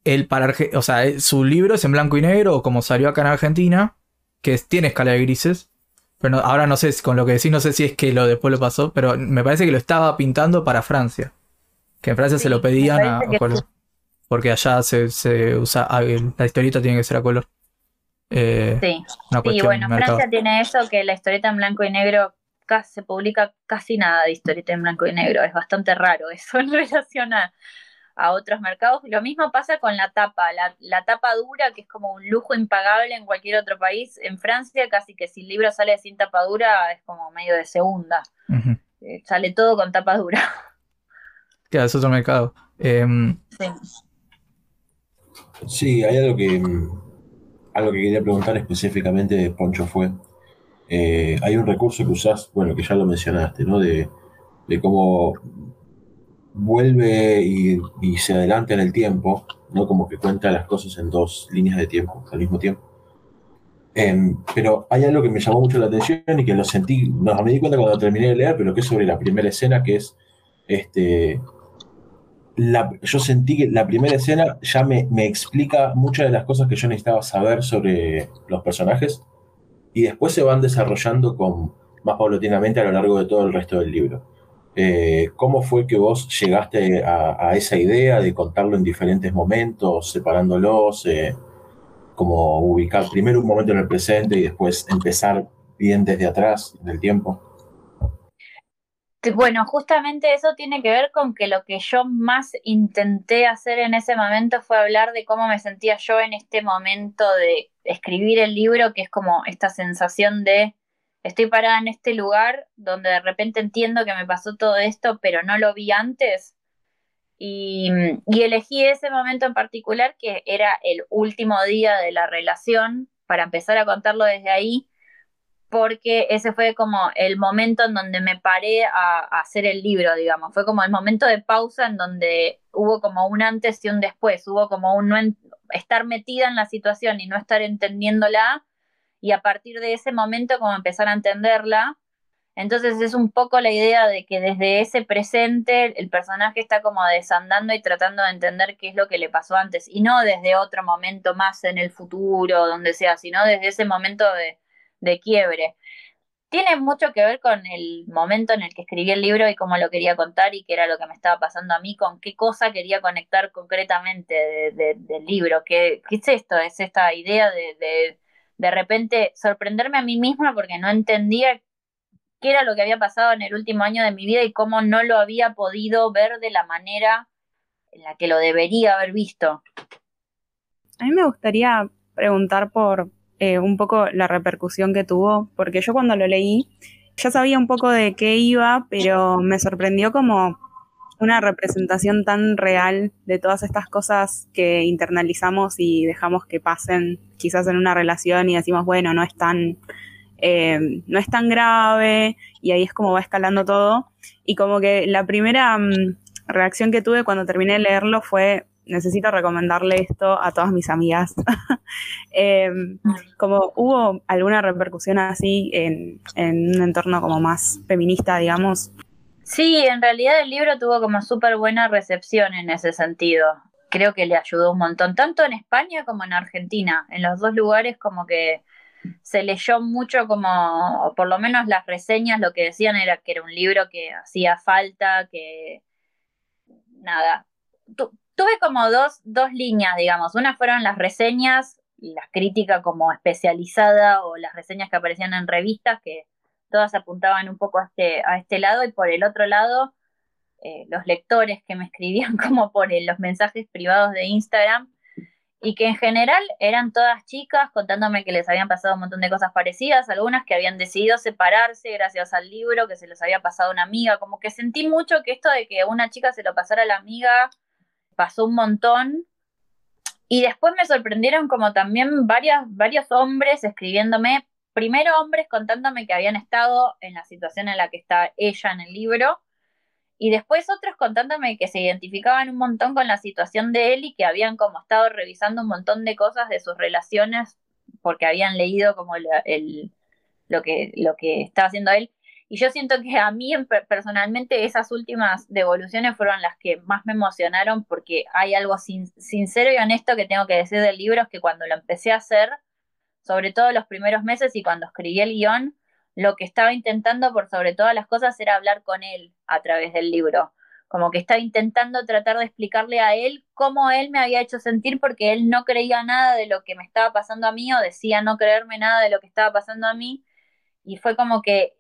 él para o sea, su libro es en blanco y negro, como salió acá en Argentina, que tiene escala de grises. Pero ahora no sé, con lo que decís, no sé si es que lo después lo pasó, pero me parece que lo estaba pintando para Francia. Que en Francia se lo pedían a, color. Porque allá se, se usa. Ah, la historieta tiene que ser a color. Eh, sí. y bueno, Francia tiene eso que la historieta en blanco y negro casi, se publica casi nada de historieta en blanco y negro. Es bastante raro eso en relación a, otros mercados. Lo mismo pasa con la tapa. La, la, tapa dura, que es como un lujo impagable en cualquier otro país. En Francia, casi que si el libro sale sin tapa dura, es como medio de segunda. Eh, sale todo con tapa dura. Claro, es otro mercado. Em, sí. hay algo que, algo que quería preguntar específicamente de Poncho fue, eh, hay un recurso que usás, bueno, que ya lo mencionaste, ¿no? De, cómo vuelve y, se adelanta en el tiempo, ¿no? Como que cuenta las cosas en dos líneas de tiempo al mismo tiempo. Em, pero hay algo que me llamó mucho la atención y que lo sentí, no, me di cuenta cuando terminé de leer, pero que es sobre la primera escena, que es este, yo sentí que la primera escena ya me, explica muchas de las cosas que yo necesitaba saber sobre los personajes y después se van desarrollando con, más paulatinamente a lo largo de todo el resto del libro. Eh, ¿Cómo fue que vos llegaste a, esa idea de contarlo en diferentes momentos, separándolos, eh, como ubicar primero un momento en el presente y después empezar bien desde atrás en el tiempo? Bueno, justamente eso tiene que ver con que lo que yo más intenté hacer en ese momento fue hablar de cómo me sentía yo en este momento de escribir el libro, que es como esta sensación de estoy parada en este lugar donde de repente entiendo que me pasó todo esto, pero no lo vi antes. Y, y elegí ese momento en particular, que era el último día de la relación, para empezar a contarlo desde ahí porque ese fue como el momento en donde me paré a, hacer el libro, digamos. Fue como el momento de pausa en donde hubo como un antes y un después, hubo como un no estar metida en la situación y no estar entendiéndola, y a partir de ese momento como empezar a entenderla. Entonces es un poco la idea de que desde ese presente el personaje está como desandando y tratando de entender qué es lo que le pasó antes, y no desde otro momento más en el futuro, donde sea, sino desde ese momento de de quiebre. Tiene mucho que ver con el momento en el que escribí el libro y cómo lo quería contar y qué era lo que me estaba pasando a mí, con qué cosa quería conectar concretamente del libro. ¿Qué, ¿Qué, es esto? Es esta idea de, de de repente sorprenderme a mí misma porque no entendía qué era lo que había pasado en el último año de mi vida y cómo no lo había podido ver de la manera en la que lo debería haber visto. A mí me gustaría preguntar por eh, un poco la repercusión que tuvo, porque yo cuando lo leí ya sabía un poco de qué iba, pero me sorprendió como una representación tan real de todas estas cosas que internalizamos y dejamos que pasen quizás en una relación y decimos, bueno, no es tan, eh, no es tan grave y ahí es como va escalando todo. Y como que la primera mm, reacción que tuve cuando terminé de leerlo fue, necesito recomendarle esto a todas mis amigas. Em, como hubo alguna repercusión así en, un entorno como más feminista, digamos. Sí, en realidad el libro tuvo como súper buena recepción en ese sentido. Creo que le ayudó un montón, tanto en España como en Argentina. En los dos lugares como que se leyó mucho como, o por lo menos las reseñas lo que decían era que era un libro que hacía falta, que nada. Tuve como dos, dos líneas, digamos. Una fueron las reseñas, las críticas como especializada o las reseñas que aparecían en revistas que todas apuntaban un poco a este, a este lado y por el otro lado eh, los lectores que me escribían como por los mensajes privados de Instagram y que en general eran todas chicas contándome que les habían pasado un montón de cosas parecidas, algunas que habían decidido separarse gracias al libro, que se les había pasado una amiga, como que sentí mucho que esto de que una chica se lo pasara a la amiga pasó un montón. Y después me sorprendieron como también varios hombres escribiéndome, primero hombres contándome que habían estado en la situación en la que está ella en el libro, y después otros contándome que se identificaban un montón con la situación de él y que habían como estado revisando un montón de cosas de sus relaciones porque habían leído como el, lo, que, lo que estaba haciendo él. Y yo siento que a mí personalmente esas últimas devoluciones fueron las que más me emocionaron porque hay algo sincero y honesto que tengo que decir del libro, es que cuando lo empecé a hacer, sobre todo los primeros meses y cuando escribí el guion, lo que estaba intentando por sobre todas las cosas era hablar con él a través del libro. Como que estaba intentando tratar de explicarle a él cómo él me había hecho sentir porque él no creía nada de lo que me estaba pasando a mí o decía no creerme nada de lo que estaba pasando a mí. Y fue como que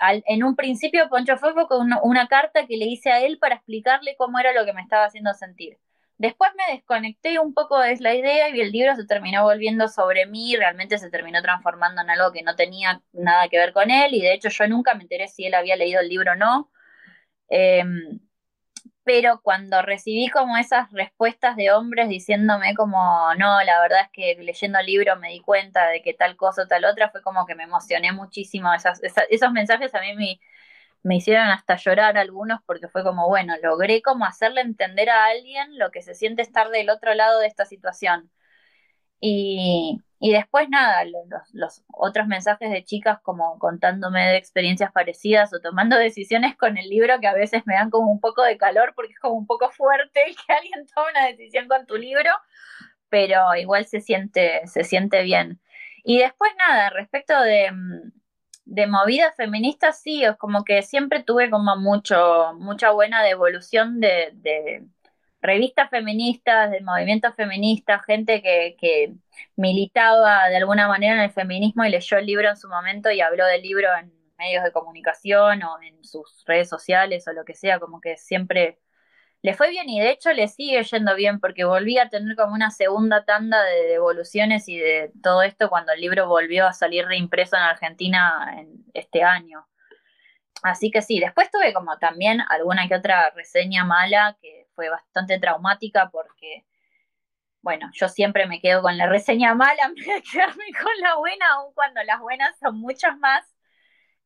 en un principio Poncho fue con una carta que le hice a él para explicarle cómo era lo que me estaba haciendo sentir. Después me desconecté un poco de la idea y el libro se terminó volviendo sobre mí, realmente se terminó transformando en algo que no tenía nada que ver con él y de hecho yo nunca me enteré si él había leído el libro o no. Em, pero cuando recibí como esas respuestas de hombres diciéndome como, no, la verdad es que leyendo el libro me di cuenta de que tal cosa o tal otra, fue como que me emocioné muchísimo. esos mensajes a mí me, me hicieron hasta llorar algunos porque fue como, bueno, logré como hacerle entender a alguien lo que se siente estar del otro lado de esta situación. Y, después nada, los, otros mensajes de chicas como contándome de experiencias parecidas o tomando decisiones con el libro que a veces me dan como un poco de calor porque es como un poco fuerte que alguien tome una decisión con tu libro, pero igual se siente, se siente bien. Y después nada, respecto de, de movida feminista sí, es como que siempre tuve como mucho, mucha buena devolución de, de revistas feministas, de movimientos feministas, gente que, que, militaba de alguna manera en el feminismo y leyó el libro en su momento y habló del libro en medios de comunicación o en sus redes sociales o lo que sea, como que siempre le fue bien y de hecho le sigue yendo bien porque volví a tener como una segunda tanda de devoluciones y de todo esto cuando el libro volvió a salir reimpreso en Argentina en este año. Así que sí, después tuve como también alguna que otra reseña mala que fue bastante traumática porque, bueno, yo siempre me quedo con la reseña mala en vez de quedarme con la buena, aun cuando las buenas son muchas más.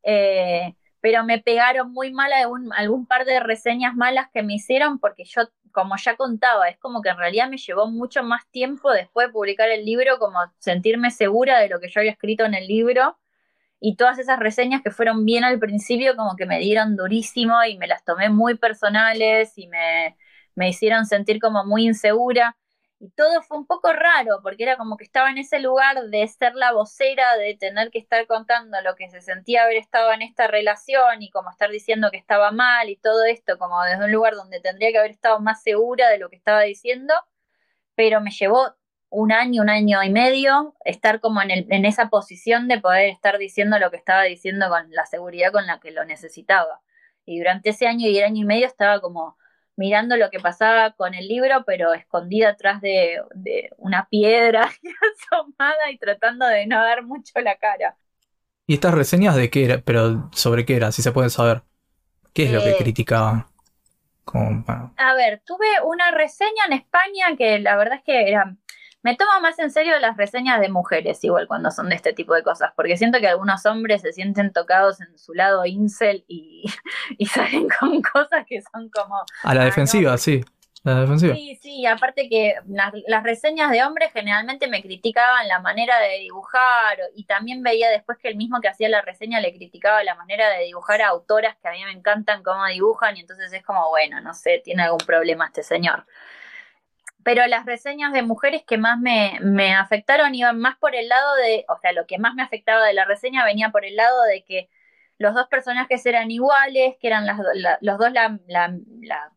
Eh, pero me pegaron muy mal algún, algún par de reseñas malas que me hicieron porque yo, como ya contaba, es como que en realidad me llevó mucho más tiempo después de publicar el libro, como sentirme segura de lo que yo había escrito en el libro. Y todas esas reseñas que fueron bien al principio, como que me dieron durísimo y me las tomé muy personales y me, me hicieron sentir como muy insegura. Y todo fue un poco raro, porque era como que estaba en ese lugar de ser la vocera, de tener que estar contando lo que se sentía haber estado en esta relación y como estar diciendo que estaba mal y todo esto, como desde un lugar donde tendría que haber estado más segura de lo que estaba diciendo, pero me llevó un año, un año y medio estar como en, el, en esa posición de poder estar diciendo lo que estaba diciendo con la seguridad con la que lo necesitaba. Y durante ese año y año y medio estaba como mirando lo que pasaba con el libro, pero escondida atrás de, de una piedra y asomada y tratando de no dar mucho la cara. ¿Y estas reseñas de qué era? Pero sobre qué era, si se puede saber. ¿Qué es lo que Eh, criticaban? Como, bueno, A ver, tuve una reseña en España que la verdad es que era. Me tomo más en serio las reseñas de mujeres, igual cuando son de este tipo de cosas, porque siento que algunos hombres se sienten tocados en su lado incel y, y salen con cosas que son como. a la Ah, defensiva, no. sí. La defensiva. Sí, sí, aparte que las, las reseñas de hombres generalmente me criticaban la manera de dibujar y también veía después que el mismo que hacía la reseña le criticaba la manera de dibujar a autoras que a mí me encantan cómo dibujan y entonces es como, bueno, no sé, tiene algún problema este señor. Pero las reseñas de mujeres que más me, me afectaron iban más por el lado de, o sea, lo que más me afectaba de la reseña venía por el lado de que los dos personajes eran iguales, que eran las, la- los dos la, la- la-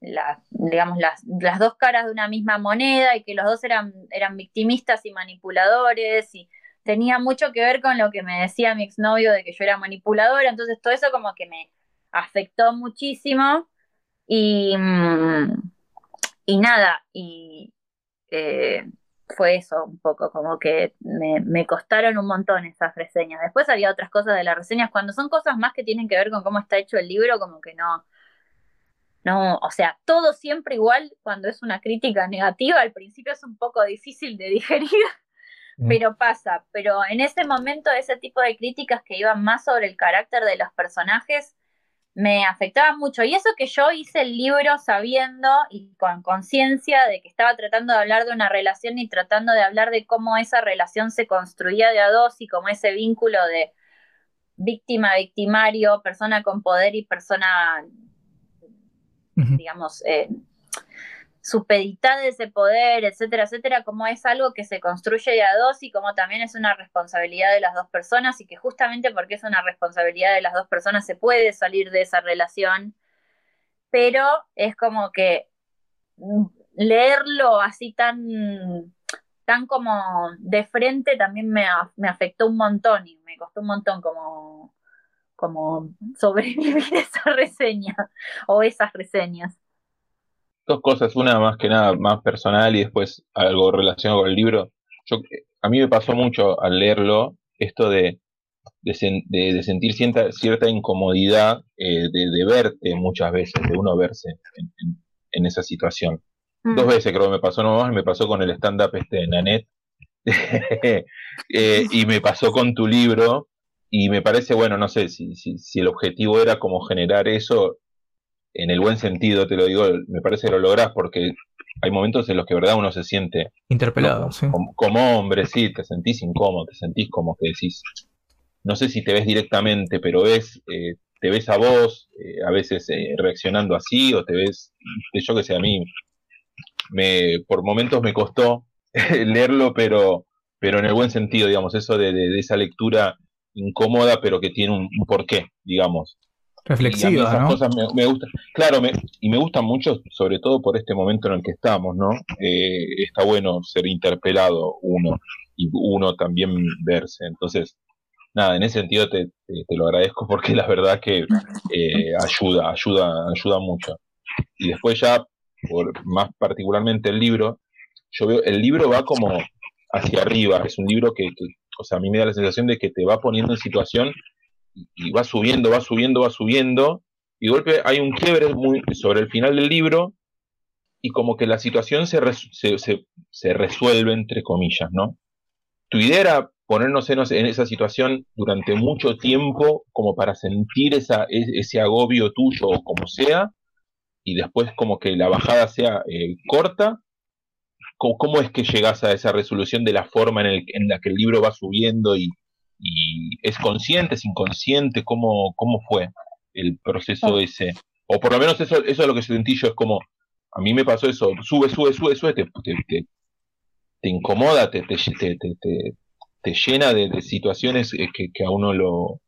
la- digamos, las, las dos caras de una misma moneda y que los dos eran, eran victimistas y manipuladores y tenía mucho que ver con lo que me decía mi exnovio de que yo era manipuladora, entonces todo eso como que me afectó muchísimo y, mm, y nada, y eh, fue eso un poco, como que me, me costaron un montón esas reseñas. Después había otras cosas de las reseñas, cuando son cosas más que tienen que ver con cómo está hecho el libro, como que no, no, o sea, todo siempre igual cuando es una crítica negativa, al principio es un poco difícil de digerir, Mm. pero pasa. Pero en ese momento ese tipo de críticas que iban más sobre el carácter de los personajes me afectaban mucho. Y eso que yo hice el libro sabiendo y con conciencia de que estaba tratando de hablar de una relación y tratando de hablar de cómo esa relación se construía de a dos y cómo ese vínculo de víctima, victimario, persona con poder y persona digamos, eh, supeditada ese poder, etcétera, etcétera, como es algo que se construye de a dos y como también es una responsabilidad de las dos personas y que justamente porque es una responsabilidad de las dos personas se puede salir de esa relación, pero es como que mm, leerlo así tan, tan como de frente también me, me afectó un montón y me costó un montón como, como sobrevivir esa reseña o esas reseñas. Dos cosas, una más que nada más personal y después algo relacionado con el libro. Yo, a mí me pasó mucho al leerlo esto de, de, sen- de- de sentir cierta, cierta incomodidad eh, de, verte muchas veces, de uno verse en, en- en esa situación. Mm. Dos veces creo que me pasó nomás, me pasó con el stand-up este de Nanette Eh, y me pasó con tu libro y me parece, bueno, no sé si, si, si el objetivo era como generar eso en el buen sentido, te lo digo, me parece que lo lográs porque hay momentos en los que, verdad, uno se siente Interpelado, no, sí. como, como hombre, sí, te sentís incómodo, te sentís como que decís, no sé si te ves directamente, pero ves, eh, te ves a vos, eh, a veces eh, reaccionando así, o te ves, yo que sé, a mí, me, por momentos me costó leerlo, pero, pero en el buen sentido, digamos, eso de, de- de esa lectura incómoda, pero que tiene un, un porqué, digamos. Y Reflexiva, esas ¿no? cosas me, me gustan. Claro, me, y me gustan mucho, sobre todo por este momento en el que estamos, ¿no? Eh, está bueno ser interpelado uno y uno también verse. Entonces, nada, en ese sentido te, te- te lo agradezco porque la verdad que eh, ayuda, ayuda, ayuda mucho. Y después ya, por más particularmente el libro, yo veo, el libro va como hacia arriba, es un libro que, que, o sea, a mí me da la sensación de que te va poniendo en situación y, va subiendo, va subiendo, va subiendo, y de golpe hay un quiebre sobre el final del libro, y como que la situación se, se, se, resuelve, entre comillas, ¿no? Tu idea era ponernos en, esa situación durante mucho tiempo, como para sentir esa, ese agobio tuyo o como sea, y después como que la bajada sea eh, corta. ¿Cómo, cómo es que llegas a esa resolución de la forma en, en la que el libro va subiendo y, y es consciente, es inconsciente? ¿Cómo, cómo fue el proceso ese? O por lo menos eso, eso es lo que sentí yo, es como, a mí me pasó eso, sube, sube, sube, sube, te, te, te, te incomoda, te, te, te, te, te- te llena de, de situaciones eh, que, que a uno lo,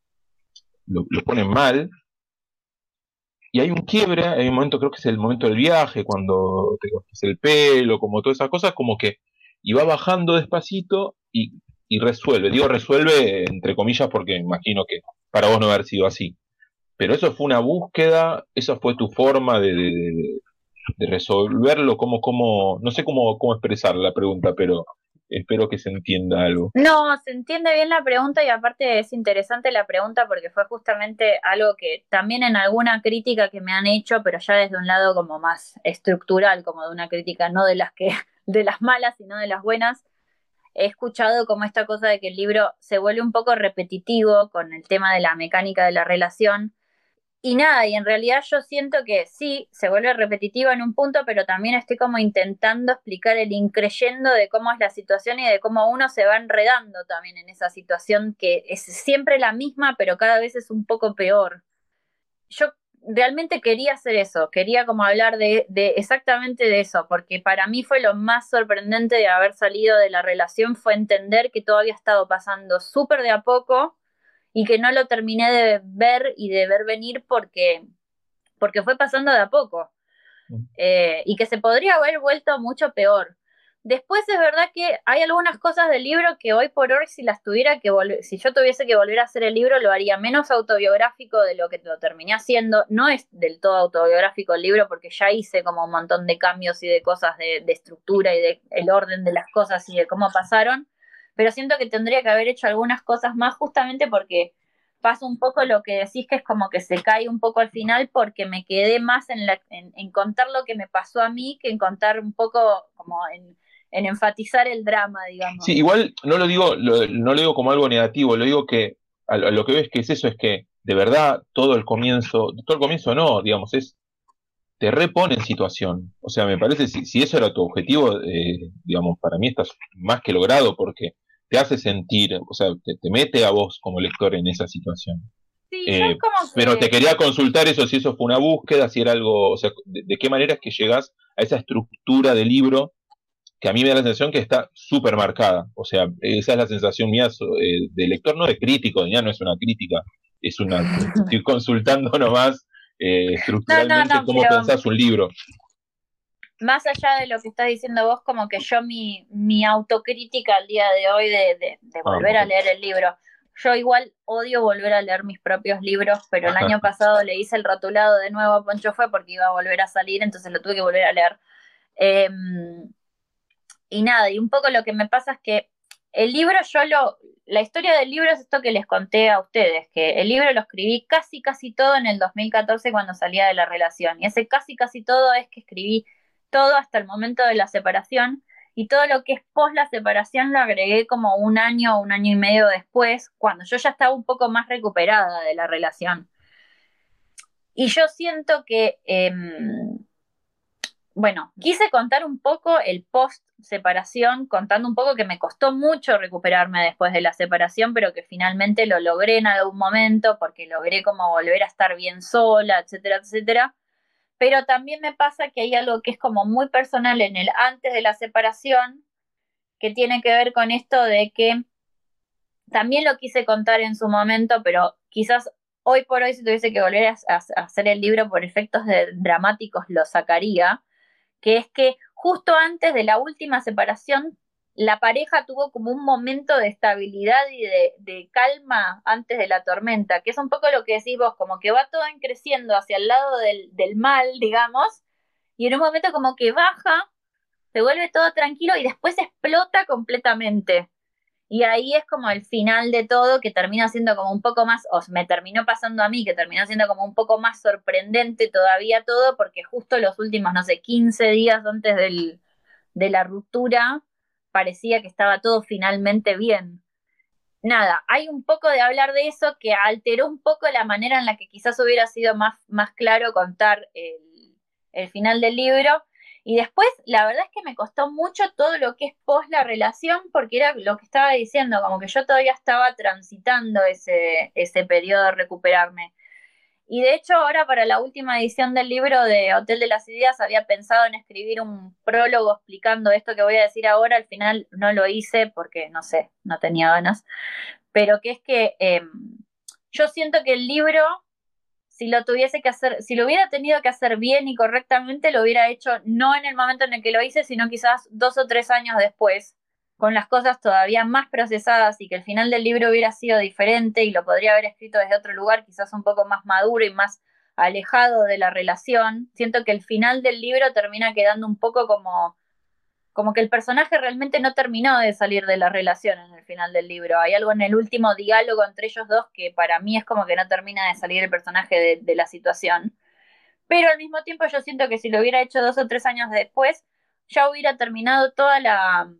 lo, lo ponen mal. Y hay un quiebre, hay un momento, creo que es el momento del viaje, cuando te cortas el pelo, como todas esas cosas, como que, y va bajando despacito y, y resuelve. Digo resuelve entre comillas porque imagino que para vos no haber sido así. Pero eso fue una búsqueda, esa fue tu forma de, resolverlo, cómo, cómo, no sé cómo, cómo expresar la pregunta, pero espero que se entienda algo. No, se entiende bien la pregunta y aparte es interesante la pregunta porque fue justamente algo que también en alguna crítica que me han hecho, pero ya desde un lado como más estructural, como de una crítica no de las que de las malas, sino de las buenas, he escuchado como esta cosa de que el libro se vuelve un poco repetitivo con el tema de la mecánica de la relación y nada, y en realidad yo siento que sí, se vuelve repetitiva en un punto, pero también estoy como intentando explicar el increyendo de cómo es la situación y de cómo uno se va enredando también en esa situación que es siempre la misma, pero cada vez es un poco peor. Yo realmente quería hacer eso, quería como hablar de, de exactamente de eso, porque para mí fue lo más sorprendente de haber salido de la relación, fue entender que todo había estado pasando súper de a poco y que no lo terminé de ver y de ver venir porque, porque fue pasando de a poco mm. eh, y que se podría haber vuelto mucho peor. Después es verdad que hay algunas cosas del libro que hoy por hoy si las tuviera que si yo tuviese que volver a hacer el libro lo haría menos autobiográfico de lo que lo terminé haciendo. No es del todo autobiográfico el libro porque ya hice como un montón de cambios y de cosas de, de estructura y de el orden de las cosas y de cómo pasaron pero siento que tendría que haber hecho algunas cosas más justamente porque pasa un poco lo que decís que es como que se cae un poco al final porque me quedé más en, en, contar lo que me pasó a mí que en contar un poco como en, enfatizar el drama, digamos. Sí, igual no lo digo, no lo digo como algo negativo, lo digo que a lo, que veo es que es eso, es que de verdad todo el comienzo, todo el comienzo no, digamos, es te repone en situación. O sea, me parece, si, si eso era tu objetivo, eh, digamos, para mí estás más que logrado porque te hace sentir, o sea, te, mete a vos como lector en esa situación. Sí, eh, Pero te quería consultar eso, si eso fue una búsqueda, si era algo, o sea, de, qué manera es que llegas a esa estructura del libro que a mí me da la sensación que está súper marcada. O sea, esa es la sensación mía eh, de lector, no de crítico, ya no es una crítica, es una, estoy consultando nomás eh, estructuralmente cómo pensás un libro más allá de lo que estás diciendo vos, como que yo mi, mi autocrítica al día de hoy de, ah, volver a leer el libro. Yo igual odio volver a leer mis propios libros, pero el año pasado le hice el rotulado de nuevo a Poncho Fue porque iba a volver a salir, entonces lo tuve que volver a leer. Em, y nada, y un poco lo que me pasa es que el libro yo lo, la historia del libro es esto que les conté a ustedes, que el libro lo escribí casi, casi todo en el 2014 cuando salía de la relación. Y ese casi, casi todo es que escribí todo hasta el momento de la separación y todo lo que es post la separación lo agregué como un año o un año y medio después, cuando yo ya estaba un poco más recuperada de la relación. Y yo siento que, em, bueno, quise contar un poco el post separación, contando un poco que me costó mucho recuperarme después de la separación, pero que finalmente lo logré en algún momento porque logré como volver a estar bien sola, etcétera, etcétera. Pero también me pasa que hay algo que es como muy personal en el antes de la separación, que tiene que ver con esto de que también lo quise contar en su momento, pero quizás hoy por hoy si tuviese que volver a, hacer el libro por efectos dramáticos lo sacaría, que es que justo antes de la última separación la pareja tuvo como un momento de estabilidad y de, calma antes de la tormenta, que es un poco lo que decís vos, como que va todo creciendo hacia el lado del, del mal, digamos, y en un momento como que baja, se vuelve todo tranquilo y después explota completamente. Y ahí es como el final de todo que termina siendo como un poco más, o me terminó pasando a mí, que terminó siendo como un poco más sorprendente todavía todo, porque justo los últimos, no sé, 15 días antes del, de la ruptura, parecía que estaba todo finalmente bien. Nada, hay un poco de hablar de eso que alteró un poco la manera en la que quizás hubiera sido más, más claro contar el, el final del libro. Y después, la verdad es que me costó mucho todo lo que es post la relación, porque era lo que estaba diciendo, como que yo todavía estaba transitando ese, ese periodo de recuperarme. Y de hecho ahora para la última edición del libro de Hotel de las Ideas había pensado en escribir un prólogo explicando esto que voy a decir ahora, al final no lo hice porque no sé, no tenía ganas, pero que es que em, yo siento que el libro, si lo tuviese que hacer, si lo hubiera tenido que hacer bien y correctamente, lo hubiera hecho no en el momento en el que lo hice, sino quizás dos o tres años después con las cosas todavía más procesadas y que el final del libro hubiera sido diferente y lo podría haber escrito desde otro lugar, quizás un poco más maduro y más alejado de la relación. Siento que el final del libro termina quedando un poco como, como que el personaje realmente no terminó de salir de la relación en el final del libro. Hay algo en el último diálogo entre ellos dos que para mí es como que no termina de salir el personaje de, la situación. Pero al mismo tiempo yo siento que si lo hubiera hecho dos o tres años después, ya hubiera terminado toda la,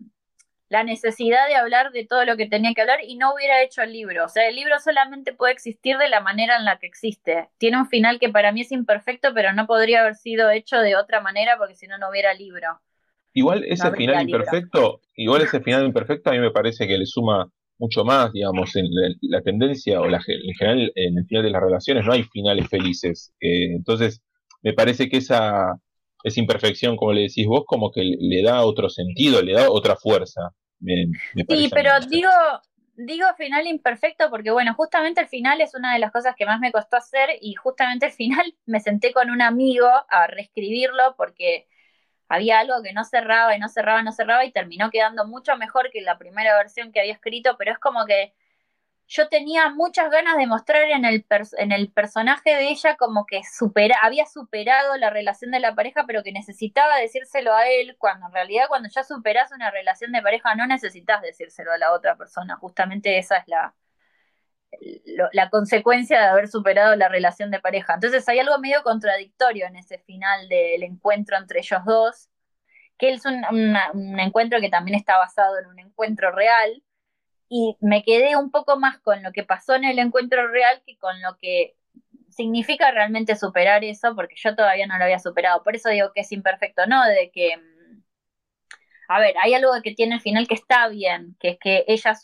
la necesidad de hablar de todo lo que tenía que hablar y no hubiera hecho el libro. O sea, el libro solamente puede existir de la manera en la que existe. Tiene un final que para mí es imperfecto, pero no podría haber sido hecho de otra manera porque si no, no hubiera libro. Igual ese No final imperfecto, igual ese final imperfecto a mí me parece que le suma mucho más, digamos, en la, la tendencia o la, en general en el final de las relaciones no hay finales felices. Eh, entonces, me parece que esa, esa imperfección, como le decís vos, como que le, da otro sentido, le da otra fuerza. Me, me Sí, pero digo, digo final imperfecto porque, bueno, justamente el final es una de las cosas que más me costó hacer y justamente el final me senté con un amigo a reescribirlo porque había algo que no cerraba y no cerraba, no cerraba y terminó quedando mucho mejor que la primera versión que había escrito, pero es como que yo tenía muchas ganas de mostrar en el, en el personaje de ella como que supera, había superado la relación de la pareja, pero que necesitaba decírselo a él, cuando en realidad cuando ya superas una relación de pareja no necesitas decírselo a la otra persona, justamente esa es la, la consecuencia de haber superado la relación de pareja. Entonces hay algo medio contradictorio en ese final del encuentro entre ellos dos, que es un, un encuentro que también está basado en un encuentro real, y me quedé un poco más con lo que pasó en el encuentro real que con lo que significa realmente superar eso, porque yo todavía no lo había superado. Por eso digo que es imperfecto, ¿no? De que, mm, a ver, hay algo que tiene el final que está bien, que es que ella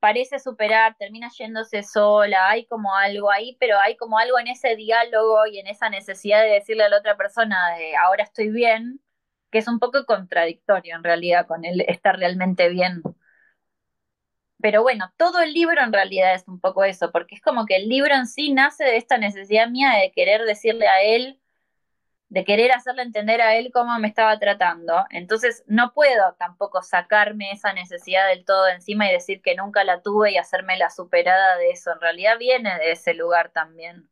parece superar, termina yéndose sola, hay como algo ahí, pero hay como algo en ese diálogo y en esa necesidad de decirle a la otra persona de ahora estoy bien, que es un poco contradictorio en realidad con él estar realmente bien. Pero bueno, todo el libro en realidad es un poco eso, porque es como que el libro en sí nace de esta necesidad mía de querer decirle a él, de querer hacerle entender a él cómo me estaba tratando. Entonces no puedo tampoco sacarme esa necesidad del todo de encima y decir que nunca la tuve y hacerme la superada de eso. En realidad viene de ese lugar también.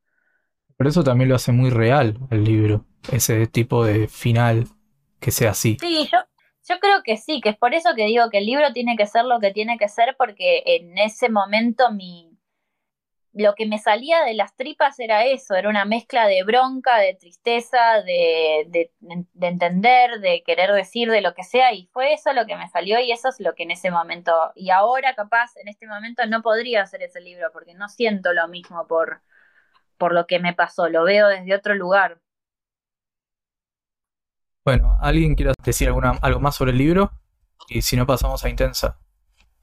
Por eso también lo hace muy real el libro, ese tipo de final que sea así. Sí, yo, yo creo que sí, que es por eso que digo que el libro tiene que ser lo que tiene que ser, porque en ese momento mi lo que me salía de las tripas era eso, era una mezcla de bronca, de tristeza, de, de, de entender, de querer decir, de lo que sea, y fue eso lo que me salió y eso es lo que en ese momento, y ahora capaz en este momento no podría hacer ese libro, porque no siento lo mismo por, por lo que me pasó, lo veo desde otro lugar. Bueno, ¿alguien quiere decir alguna, algo más sobre el libro? Y si no, pasamos a Intensa.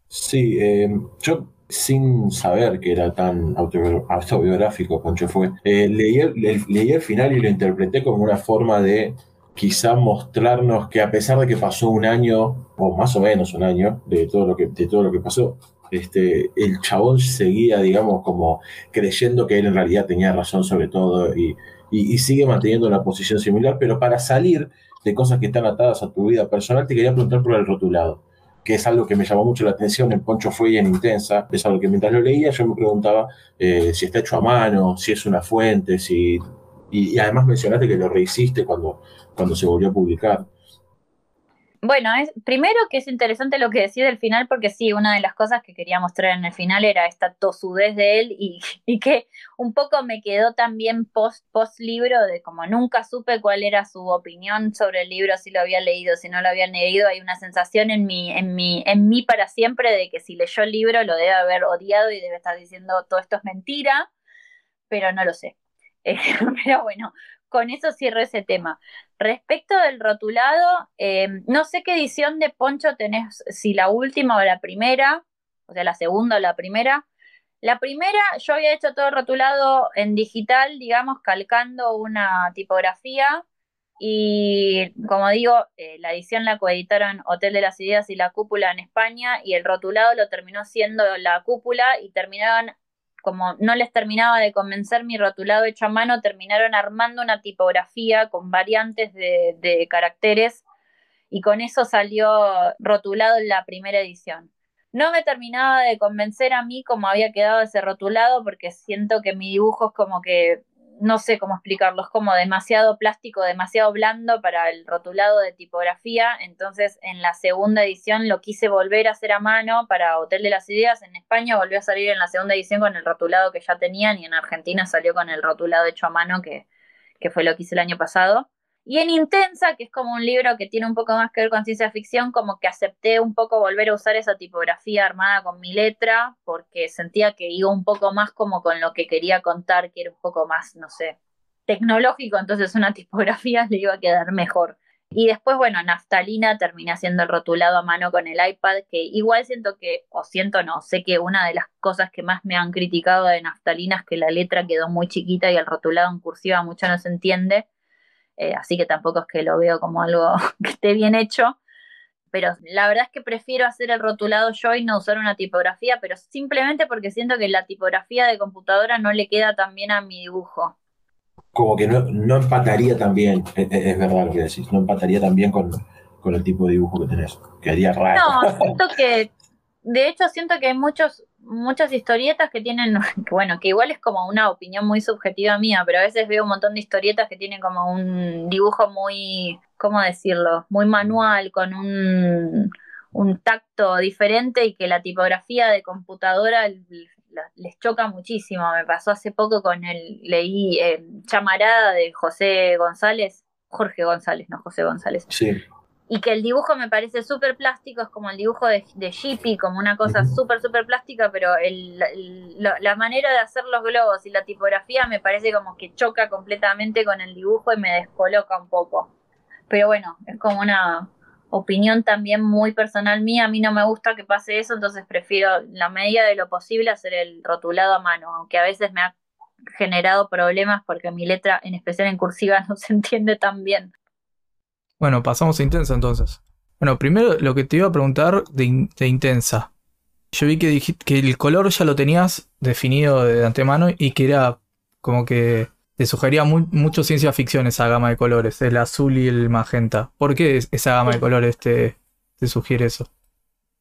Sí, eh, yo sin saber que era tan autobi- autobiográfico, Poncho fue, eh, leí el final y lo interpreté como una forma de quizá mostrarnos que a pesar de que pasó un año, o más o menos un año, de todo lo que, de todo lo que pasó, este, el chabón seguía, digamos, como creyendo que él en realidad tenía razón sobre todo y, y- y sigue manteniendo una posición similar, pero para salir de cosas que están atadas a tu vida personal, te quería preguntar por el rotulado que es algo que me llamó mucho la atención en Poncho Fue en Intensa, es algo que mientras lo leía yo me preguntaba eh, si está hecho a mano, si es una fuente, si... Y, y además mencionaste que lo rehiciste cuando, cuando se volvió a publicar. Bueno, es, primero que es interesante lo que decís del final, porque sí, una de las cosas que quería mostrar en el final era esta tosudez de él y, y que un poco me quedó también post, post libro de como nunca supe cuál era su opinión sobre el libro, si lo había leído, si no lo había leído, hay una sensación en mí, en mí, en mí para siempre de que si leyó el libro lo debe haber odiado y debe estar diciendo todo esto es mentira, pero no lo sé. Eh, pero bueno, con eso cierro ese tema. Respecto del rotulado, eh, no sé qué edición de Poncho tenés, si la última o la primera, o sea, la segunda o la primera. La primera, yo había hecho todo rotulado en digital, digamos, calcando una tipografía. Y como digo, eh, la edición la coeditaron Hotel de las Ideas y La Cúpula en España, y el rotulado lo terminó siendo La Cúpula, y terminaron como no les terminaba de convencer mi rotulado hecho a mano, terminaron armando una tipografía con variantes de, caracteres y con eso salió rotulado en la primera edición. No me terminaba de convencer a mí como había quedado ese rotulado porque siento que mi dibujo es como que no sé cómo explicarlo, es como demasiado plástico, demasiado blando para el rotulado de tipografía, entonces en la segunda edición lo quise volver a hacer a mano para Hotel de las Ideas, en España volvió a salir en la segunda edición con el rotulado que ya tenían y en Argentina salió con el rotulado hecho a mano que, que fue lo que hice el año pasado. Y en Intensa, que es como un libro que tiene un poco más que ver con ciencia ficción, como que acepté un poco volver a usar esa tipografía armada con mi letra, porque sentía que iba un poco más como con lo que quería contar, que era un poco más, no sé, tecnológico, entonces una tipografía le iba a quedar mejor. Y después, bueno, Naftalina terminé haciendo el rotulado a mano con el iPad, que igual siento que, o siento no, sé que una de las cosas que más me han criticado de Naftalina es que la letra quedó muy chiquita y el rotulado en cursiva mucho no se entiende. Eh, así que tampoco es que lo veo como algo que esté bien hecho. Pero la verdad es que prefiero hacer el rotulado yo y no usar una tipografía, pero simplemente porque siento que la tipografía de computadora no le queda tan bien a mi dibujo. Como que no, empataría tan bien, es, verdad lo que decís, no empataría tan bien con, con el tipo de dibujo que tenés. Quedaría raro. No, siento que de hecho, siento que hay muchos, muchas historietas que tienen, bueno, que igual es como una opinión muy subjetiva mía, pero a veces veo un montón de historietas que tienen como un dibujo muy, ¿cómo decirlo? Muy manual, con un, un tacto diferente y que la tipografía de computadora les choca muchísimo. Me pasó hace poco con el, leí eh, Chamarada de José González, Jorge González, no José González. Sí y que el dibujo me parece súper plástico, es como el dibujo de, de como una cosa súper, súper plástica, pero la manera de hacer los globos y la tipografía me parece como que choca completamente con el dibujo y me descoloca un poco. Pero bueno, es como una opinión también muy personal mía, a mí no me gusta que pase eso, entonces prefiero la medida de lo posible hacer el rotulado a mano, aunque a veces me ha generado problemas porque mi letra, en especial en cursiva, no se entiende tan bien. Bueno, pasamos a Intensa entonces. Bueno, primero lo que te iba a preguntar de, Intensa. Yo vi que dijiste que el color ya lo tenías definido de antemano y que era como que te sugería mucho ciencia ficción esa gama de colores, el azul y el magenta. ¿Por qué esa gama de colores te, te sugiere eso?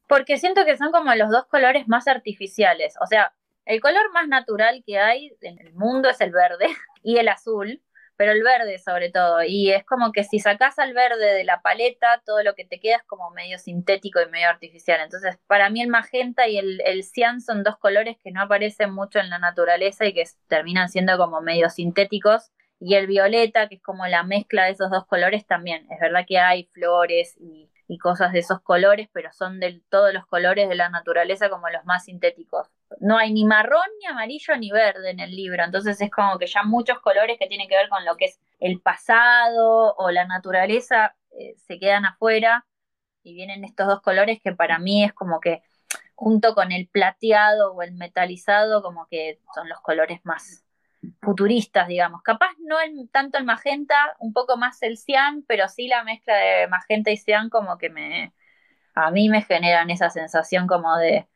Porque siento que son como los dos colores más artificiales. O sea, el color más natural que hay en el mundo es el verde y el azul pero el verde sobre todo. Y es como que si sacas al verde de la paleta, todo lo que te queda es como medio sintético y medio artificial. Entonces, para mí el magenta y el, el cian son dos colores que no aparecen mucho en la naturaleza y que terminan siendo como medio sintéticos. Y el violeta, que es como la mezcla de esos dos colores también. Es verdad que hay flores y y cosas de esos colores, pero son de todos los colores de la naturaleza como los más sintéticos. No hay ni marrón, ni amarillo, ni verde en el libro, entonces es como que ya muchos colores que tienen que ver con lo que es el pasado o la naturaleza eh, se quedan afuera y vienen estos dos colores que para mí es como que junto con el plateado o el metalizado como que son los colores más futuristas, digamos. Capaz no tanto el magenta, un poco más el cian, pero sí la mezcla de magenta y cian como que me, a mí me generan esa sensación como de,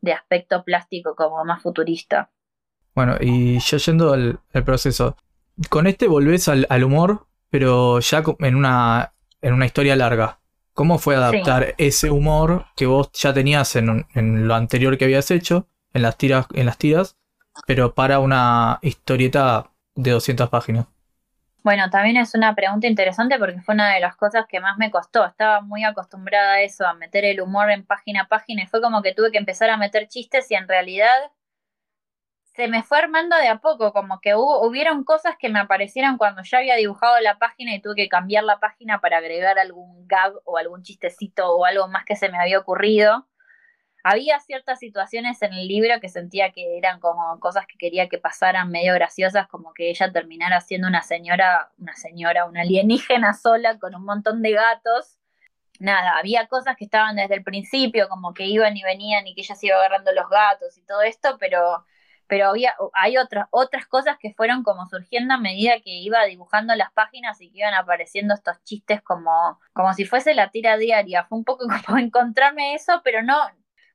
de aspecto plástico como más futurista. Bueno, y ya yendo al, proceso, con este volvés al, humor, pero ya en una, en una historia larga. ¿Cómo fue adaptar ese humor que vos ya tenías en, en, lo anterior que habías hecho, en las tiras, en las tiras, pero para una historieta de 200 páginas? Bueno, también es una pregunta interesante porque fue una de las cosas que más me costó. Estaba muy acostumbrada a eso, a meter el humor en página a página y fue como que tuve que empezar a meter chistes y en realidad se me fue armando de a poco, como que hubo, hubieron cosas que me aparecieron cuando ya había dibujado la página y tuve que cambiar la página para agregar algún gag o algún chistecito o algo más que se me había ocurrido había ciertas situaciones en el libro que sentía que eran como cosas que quería que pasaran medio graciosas, como que ella terminara siendo una señora, una señora, una alienígena sola con un montón de gatos. Nada, había cosas que estaban desde el principio, como que iban y venían y que ella se iba agarrando los gatos y todo esto, pero, pero había, hay otras, otras cosas que fueron como surgiendo a medida que iba dibujando las páginas y que iban apareciendo estos chistes como, como si fuese la tira diaria. Fue un poco como encontrarme eso, pero no,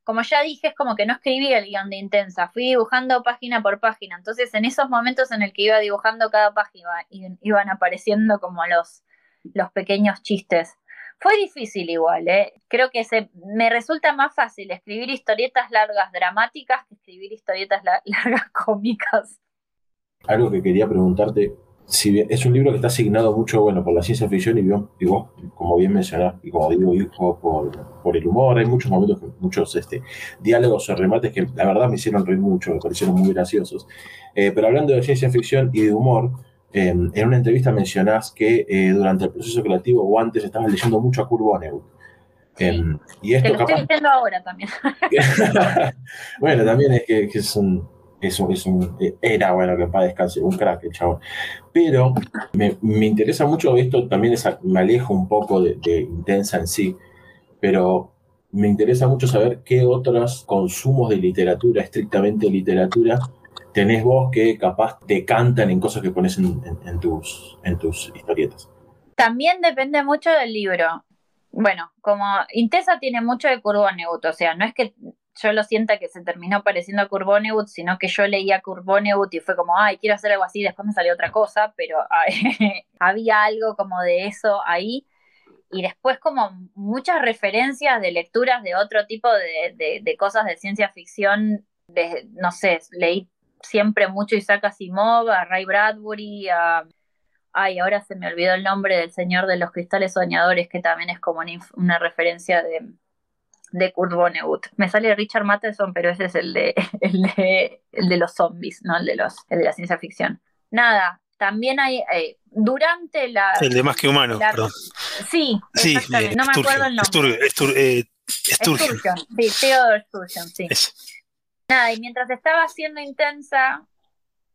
como ya dije, es como que no escribí el guion de Intensa, fui dibujando página por página. Entonces, en esos momentos en el que iba dibujando cada página, iban apareciendo como los, los pequeños chistes. Fue difícil igual, ¿eh? Creo que se, me resulta más fácil escribir historietas largas dramáticas que escribir historietas largas cómicas. algo que quería preguntarte, si bien es un libro que está asignado mucho, bueno, por la ciencia ficción y, vos, y vos, como bien mencionás, y como digo, hijo, por, por el humor, hay muchos momentos, muchos este, diálogos o remates que la verdad me hicieron reír mucho, me parecieron muy graciosos. Eh, pero hablando de ciencia ficción y de humor, eh, en una entrevista mencionás que eh, durante el proceso creativo o antes estabas leyendo mucho a Kurt Vonnegut. Em, y esto Te lo capaz... estoy ahora también. bueno, también es que, que es un, es es un, era, bueno, que paz descanse, un crack el chabón. Pero me, me interesa mucho esto, también me alejo un poco de, Intensa en sí, pero me interesa mucho saber qué otros consumos de literatura, estrictamente literatura, tenés vos que capaz te cantan en cosas que pones en, tus, en tus historietas. También depende mucho del libro. Bueno, como Intesa tiene mucho de Curvonegut, o sea, no es que yo lo sienta que se terminó pareciendo a Curvonegut, sino que yo leía Curvonegut y fue como, ay, quiero hacer algo así, después me salió otra cosa, pero había algo como de eso ahí. Y después como muchas referencias de lecturas de otro tipo de, de, de cosas de ciencia ficción, de, no sé, leí siempre mucho Isaac Asimov, a Ray Bradbury, a... Ay, ahora se me olvidó el nombre del Señor de los Cristales Soñadores, que también es como una, una referencia de, de Kurt Vonnegut. Me sale Richard Matheson, pero ese es el de, el de, el de los zombies, no el de, los, el de la ciencia ficción. Nada, también hay, eh, durante la... El de más que humano, la, perdón. Sí, Sí, eh, no me Sturgeon, acuerdo el nombre. Sturgeon, Stur- eh, Sturgeon. Sturgeon, sí, Theodore Sturgeon, sí. Nada, y mientras estaba haciendo intensa,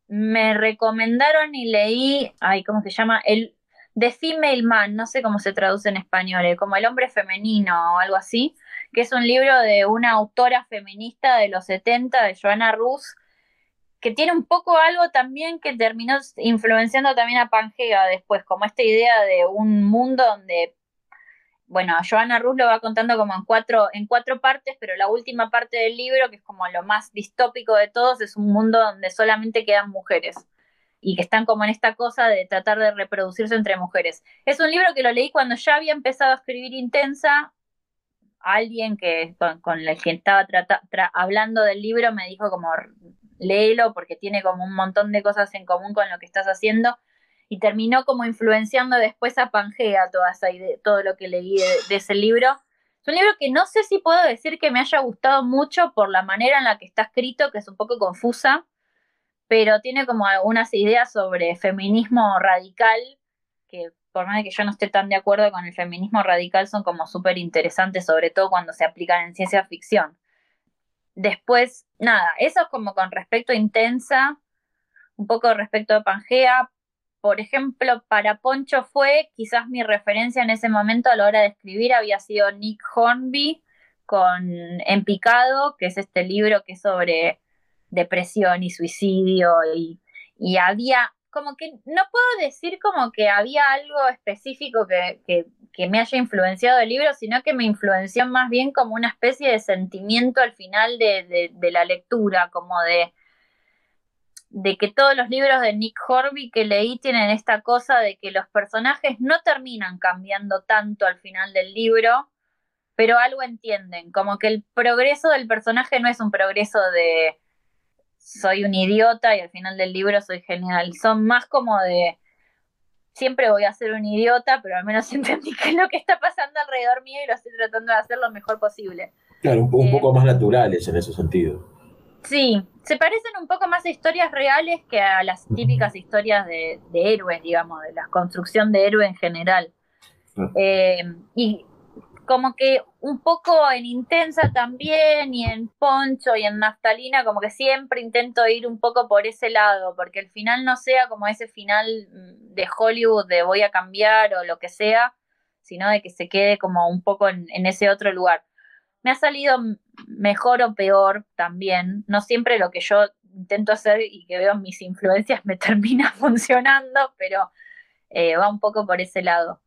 me recomendaron y leí, ay, ¿cómo se llama? El The Female Man, no sé cómo se traduce en español, eh, como el hombre femenino o algo así, que es un libro de una autora feminista de los 70, de Joanna Rus, que tiene un poco algo también que terminó influenciando también a Pangea después, como esta idea de un mundo donde bueno, Joanna Rus lo va contando como en cuatro, en cuatro partes, pero la última parte del libro, que es como lo más distópico de todos, es un mundo donde solamente quedan mujeres y que están como en esta cosa de tratar de reproducirse entre mujeres. Es un libro que lo leí cuando ya había empezado a escribir Intensa. Alguien que con, el que estaba hablando del libro me dijo como léelo porque tiene como un montón de cosas en común con lo que estás haciendo y terminó como influenciando después a Pangea toda esa todo lo que leí de, de, ese libro. Es un libro que no sé si puedo decir que me haya gustado mucho por la manera en la que está escrito, que es un poco confusa, pero tiene como algunas ideas sobre feminismo radical, que por más que yo no esté tan de acuerdo con el feminismo radical, son como súper interesantes, sobre todo cuando se aplican en ciencia ficción. Después, nada, eso es como con respecto a Intensa, un poco respecto a Pangea, por ejemplo, para Poncho fue, quizás mi referencia en ese momento a la hora de escribir había sido Nick Hornby con En Picado, que es este libro que es sobre depresión y suicidio y, y había, como que no puedo decir como que había algo específico que, que, que, me haya influenciado el libro, sino que me influenció más bien como una especie de sentimiento al final de, de, de la lectura, como de de que todos los libros de Nick Horby que leí tienen esta cosa de que los personajes no terminan cambiando tanto al final del libro, pero algo entienden, como que el progreso del personaje no es un progreso de soy un idiota y al final del libro soy genial, son más como de siempre voy a ser un idiota, pero al menos entendí qué es lo que está pasando alrededor mío y lo estoy tratando de hacer lo mejor posible. Claro, un, un eh, poco más naturales en ese sentido. Sí, se parecen un poco más a historias reales que a las típicas historias de, de héroes, digamos, de la construcción de héroe en general. Eh, y como que un poco en Intensa también, y en Poncho y en Naftalina, como que siempre intento ir un poco por ese lado, porque el final no sea como ese final de Hollywood de voy a cambiar o lo que sea, sino de que se quede como un poco en, en ese otro lugar me ha salido mejor o peor también. No siempre lo que yo intento hacer y que veo mis influencias me termina funcionando, pero eh, va un poco por ese lado.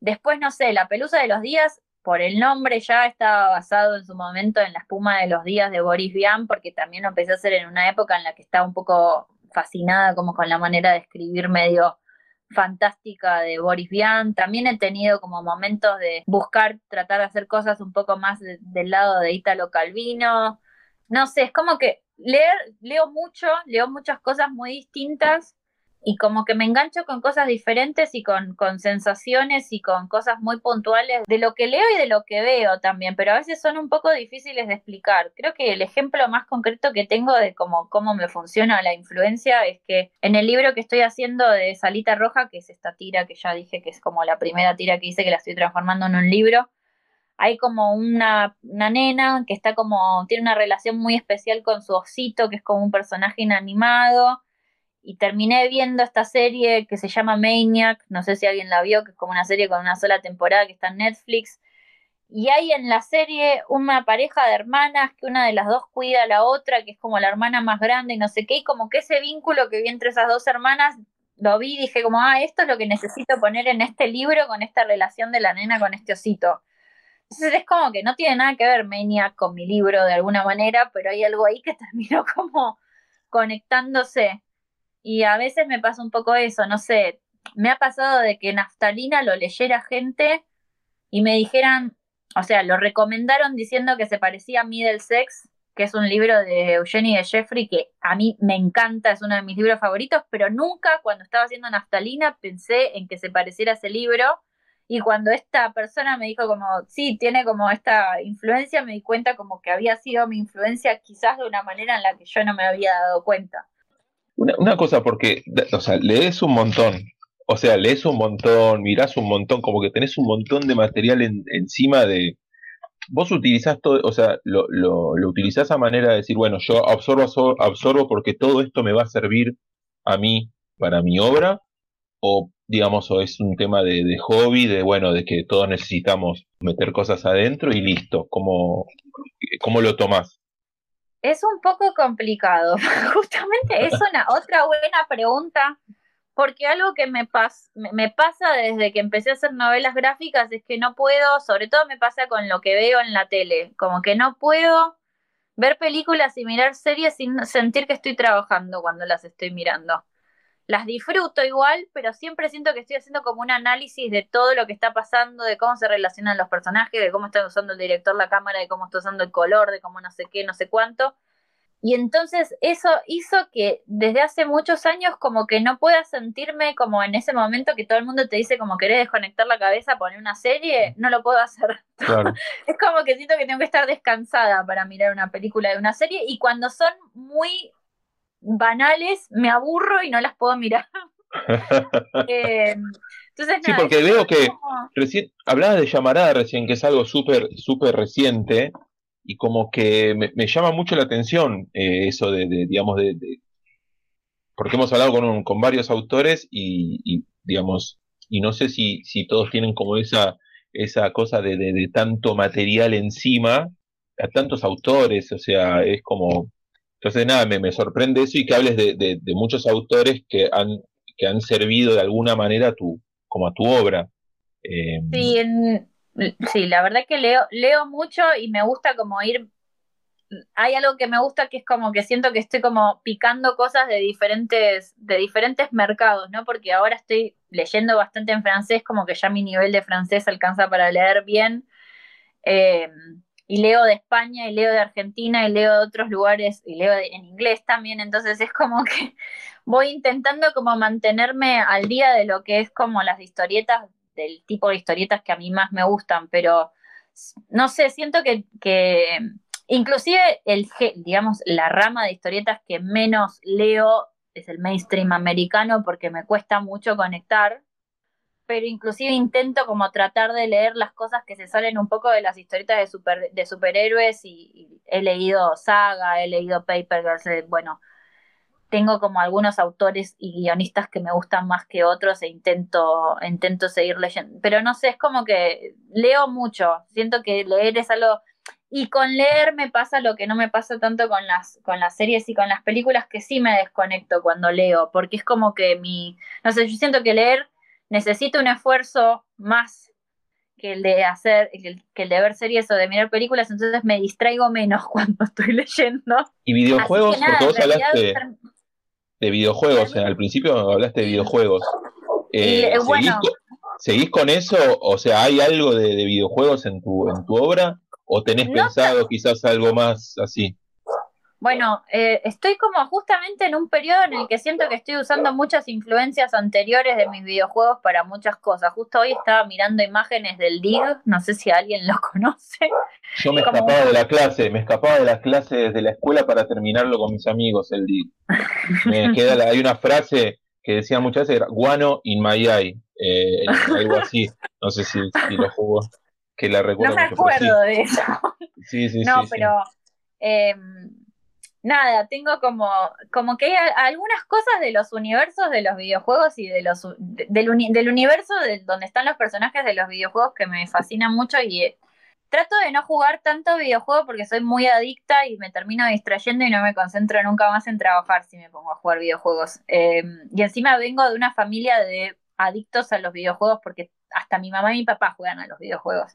Después, no sé, la pelusa de los días, por el nombre ya estaba basado en su momento en la espuma de los días de Boris Vian, porque también lo empecé a hacer en una época en la que estaba un poco fascinada como con la manera de escribir medio fantástica de Boris Vian. También he tenido como momentos de buscar, tratar de hacer cosas un poco más de, del lado de Italo Calvino. No sé, es como que leer, leo mucho, leo muchas cosas muy distintas y como que me engancho con cosas diferentes y con, con sensaciones y con cosas muy puntuales de lo que leo y de lo que veo también, pero a veces son un poco difíciles de explicar. Creo que el ejemplo más concreto que tengo de cómo, cómo me funciona la influencia es que en el libro que estoy haciendo de Salita Roja, que es esta tira que ya dije que es como la primera tira que hice que la estoy transformando en un libro, hay como una, una nena que está como, tiene una relación muy especial con su osito, que es como un personaje inanimado y terminé viendo esta serie que se llama Maniac, no sé si alguien la vio, que es como una serie con una sola temporada que está en Netflix. Y hay en la serie una pareja de hermanas que una de las dos cuida a la otra, que es como la hermana más grande y no sé qué, y como que ese vínculo que vi entre esas dos hermanas, lo vi y dije como, ah, esto es lo que necesito poner en este libro con esta relación de la nena con este osito. Entonces es como que no tiene nada que ver Maniac con mi libro de alguna manera, pero hay algo ahí que terminó como conectándose. Y a veces me pasa un poco eso, no sé, me ha pasado de que Naftalina lo leyera gente y me dijeran, o sea, lo recomendaron diciendo que se parecía a Middle Sex, que es un libro de Eugenie de Jeffrey que a mí me encanta, es uno de mis libros favoritos, pero nunca cuando estaba haciendo Naftalina pensé en que se pareciera ese libro. Y cuando esta persona me dijo como, sí, tiene como esta influencia, me di cuenta como que había sido mi influencia quizás de una manera en la que yo no me había dado cuenta. Una, cosa, porque, o sea, lees un montón, o sea, lees un montón, mirás un montón, como que tenés un montón de material encima de... Vos utilizás todo, o sea, lo, lo, lo utilizás a manera de decir, bueno, yo absorbo, absorbo porque todo esto me va a servir a mí para mi obra, o digamos, o es un tema de, de hobby, de bueno, de que todos necesitamos meter cosas adentro y listo, ¿cómo, cómo lo tomás? Es un poco complicado. Justamente es una otra buena pregunta, porque algo que me, me pasa desde que empecé a hacer novelas gráficas es que no puedo, sobre todo me pasa con lo que veo en la tele, como que no puedo ver películas y mirar series sin sentir que estoy trabajando cuando las estoy mirando las disfruto igual, pero siempre siento que estoy haciendo como un análisis de todo lo que está pasando, de cómo se relacionan los personajes, de cómo está usando el director la cámara, de cómo está usando el color, de cómo no sé qué, no sé cuánto. Y entonces eso hizo que desde hace muchos años como que no pueda sentirme como en ese momento que todo el mundo te dice como querés desconectar la cabeza, poner una serie, no lo puedo hacer. es como que siento que tengo que estar descansada para mirar una película de una serie y cuando son muy banales, me aburro y no las puedo mirar. Eh, entonces, sí, porque veo que recién hablabas de llamarada recién, que es algo súper, súper reciente, y como que me, llama mucho la atención eh, eso de, digamos, de, porque hemos hablado con, con varios autores y, digamos, y no sé si, si todos tienen como esa, esa cosa de, de, tanto material encima, a tantos autores, o sea, es como, entonces, nada, me, me sorprende eso y que hables de, de, muchos autores que han, que han servido de alguna manera a tu, como a tu obra. Eh, sí, sí, la verdad que leo, leo mucho y me gusta como ir. Hay algo que me gusta que es como que siento que estoy como picando cosas de diferentes, de diferentes mercados, ¿no? Porque ahora estoy leyendo bastante en francés, como que ya mi nivel de francés alcanza para leer bien. Eh, y leo de España y leo de Argentina y leo de otros lugares y leo en inglés también, entonces es como que voy intentando como mantenerme al día de lo que es como las historietas, del tipo de historietas que a mí más me gustan, pero no sé, siento que, que inclusive el, digamos, la rama de historietas que menos leo es el mainstream americano porque me cuesta mucho conectar pero inclusive intento como tratar de leer las cosas que se salen un poco de las historietas de, super, de superhéroes y, he leído Saga, he leído Paper Girls, bueno, tengo como algunos autores y guionistas que me gustan más que otros e intento, intento seguir leyendo, pero no sé, es como que leo mucho, siento que leer es algo... Y con leer me pasa lo que no me pasa tanto con las, con las series y con las películas, que sí me desconecto cuando leo, porque es como que mi, no sé, yo siento que leer necesito un esfuerzo más que el de hacer, que el de ver series o de mirar películas, entonces me distraigo menos cuando estoy leyendo. ¿Y videojuegos? porque vos hablaste de videojuegos, al principio hablaste de videojuegos. Eh, ¿seguís, con, eso? O sea, ¿hay algo de, videojuegos en tu, en tu obra? ¿O tenés pensado quizás algo más así? Bueno, eh, estoy como justamente en un periodo en el que siento que estoy usando muchas influencias anteriores de mis videojuegos para muchas cosas. Justo hoy estaba mirando imágenes del Dig, no sé si alguien lo conoce. Yo me escapaba de la clase, me escapaba de la clase desde la escuela para terminarlo con mis amigos el Dig. Me queda hay una frase que decía muchas veces, guano in my eye, eh, algo así. No sé si, lo jugó, que la recuerdo. No me acuerdo de eso. Sí, sí, no, pero... Em, nada, tengo como, como que hay algunas cosas de los universos de los videojuegos y de los del, universo de, donde están los personajes de los videojuegos que me fascinan mucho y eh, trato de no jugar tanto videojuegos porque soy muy adicta y me termino distrayendo y no me concentro nunca más en trabajar si me pongo a jugar videojuegos. Em, y encima vengo de una familia de adictos a los videojuegos porque hasta mi mamá y mi papá juegan a los videojuegos.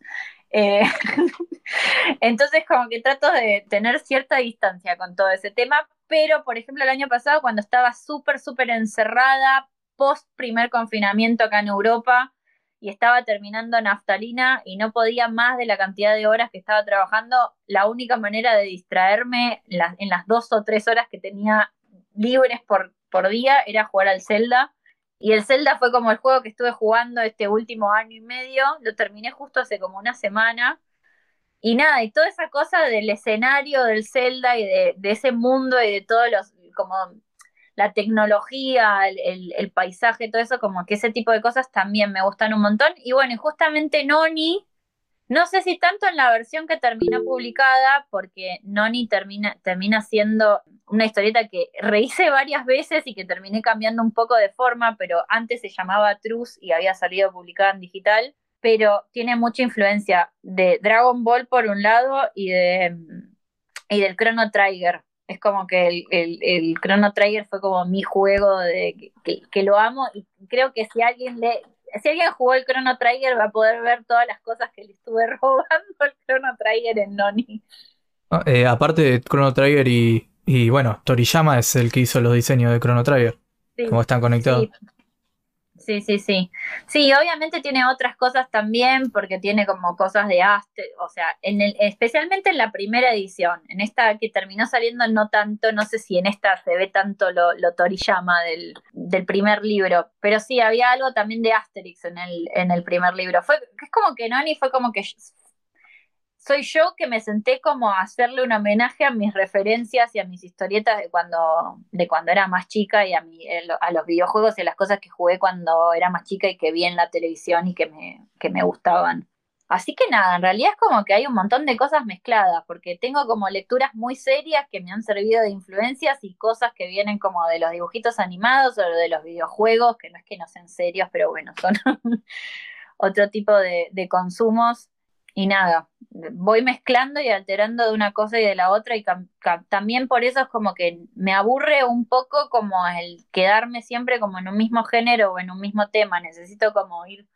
Eh, entonces, como que trato de tener cierta distancia con todo ese tema, pero por ejemplo, el año pasado, cuando estaba súper, súper encerrada, post primer confinamiento acá en Europa, y estaba terminando naftalina y no podía más de la cantidad de horas que estaba trabajando, la única manera de distraerme en las dos o tres horas que tenía libres por, por día era jugar al Zelda y el Zelda fue como el juego que estuve jugando este último año y medio. Lo terminé justo hace como una semana. Y nada, y toda esa cosa del escenario del Zelda y de, ese mundo y de todos los, como la tecnología, el, el, paisaje, todo eso, como que ese tipo de cosas también me gustan un montón. Y bueno, y justamente Noni no sé si tanto en la versión que terminó publicada, porque Noni termina, termina siendo una historieta que rehice varias veces y que terminé cambiando un poco de forma, pero antes se llamaba Truz y había salido publicada en digital, pero tiene mucha influencia de Dragon Ball por un lado y, de, y del Chrono Trigger. Es como que el, el, Chrono Trigger fue como mi juego de que, que lo amo y creo que si alguien le, si alguien jugó el Chrono Trigger va a poder ver todas las cosas que le estuve robando el Chrono Trigger en Noni. Ah, eh, aparte de Chrono Trigger y, y, bueno, Toriyama es el que hizo los diseños de Chrono Trigger. como están conectados. Sí, sí, sí. Sí, obviamente tiene otras cosas también, porque tiene como cosas de Aster, o sea, en el, especialmente en la primera edición. En esta que terminó saliendo no tanto, no sé si en esta se ve tanto lo, lo Toriyama del, del primer libro, pero sí, había algo también de Asterix en el, en el primer libro. Fue, es como que Noni fue como que soy yo que me senté como a hacerle un homenaje a mis referencias y a mis historietas de cuando, de cuando era más chica y a, mi, a los videojuegos y a las cosas que jugué cuando era más chica y que vi en la televisión y que me, que me gustaban. Así que nada, en realidad es como que hay un montón de cosas mezcladas, porque tengo como lecturas muy serias que me han servido de influencias y cosas que vienen como de los dibujitos animados o de los videojuegos, que no es que no sean serios, pero bueno, son otro tipo de, de consumos y nada, voy mezclando y alterando de una cosa y de la otra y también por eso es como que me aburre un poco como el quedarme siempre como en un mismo género o en un mismo tema, necesito como ir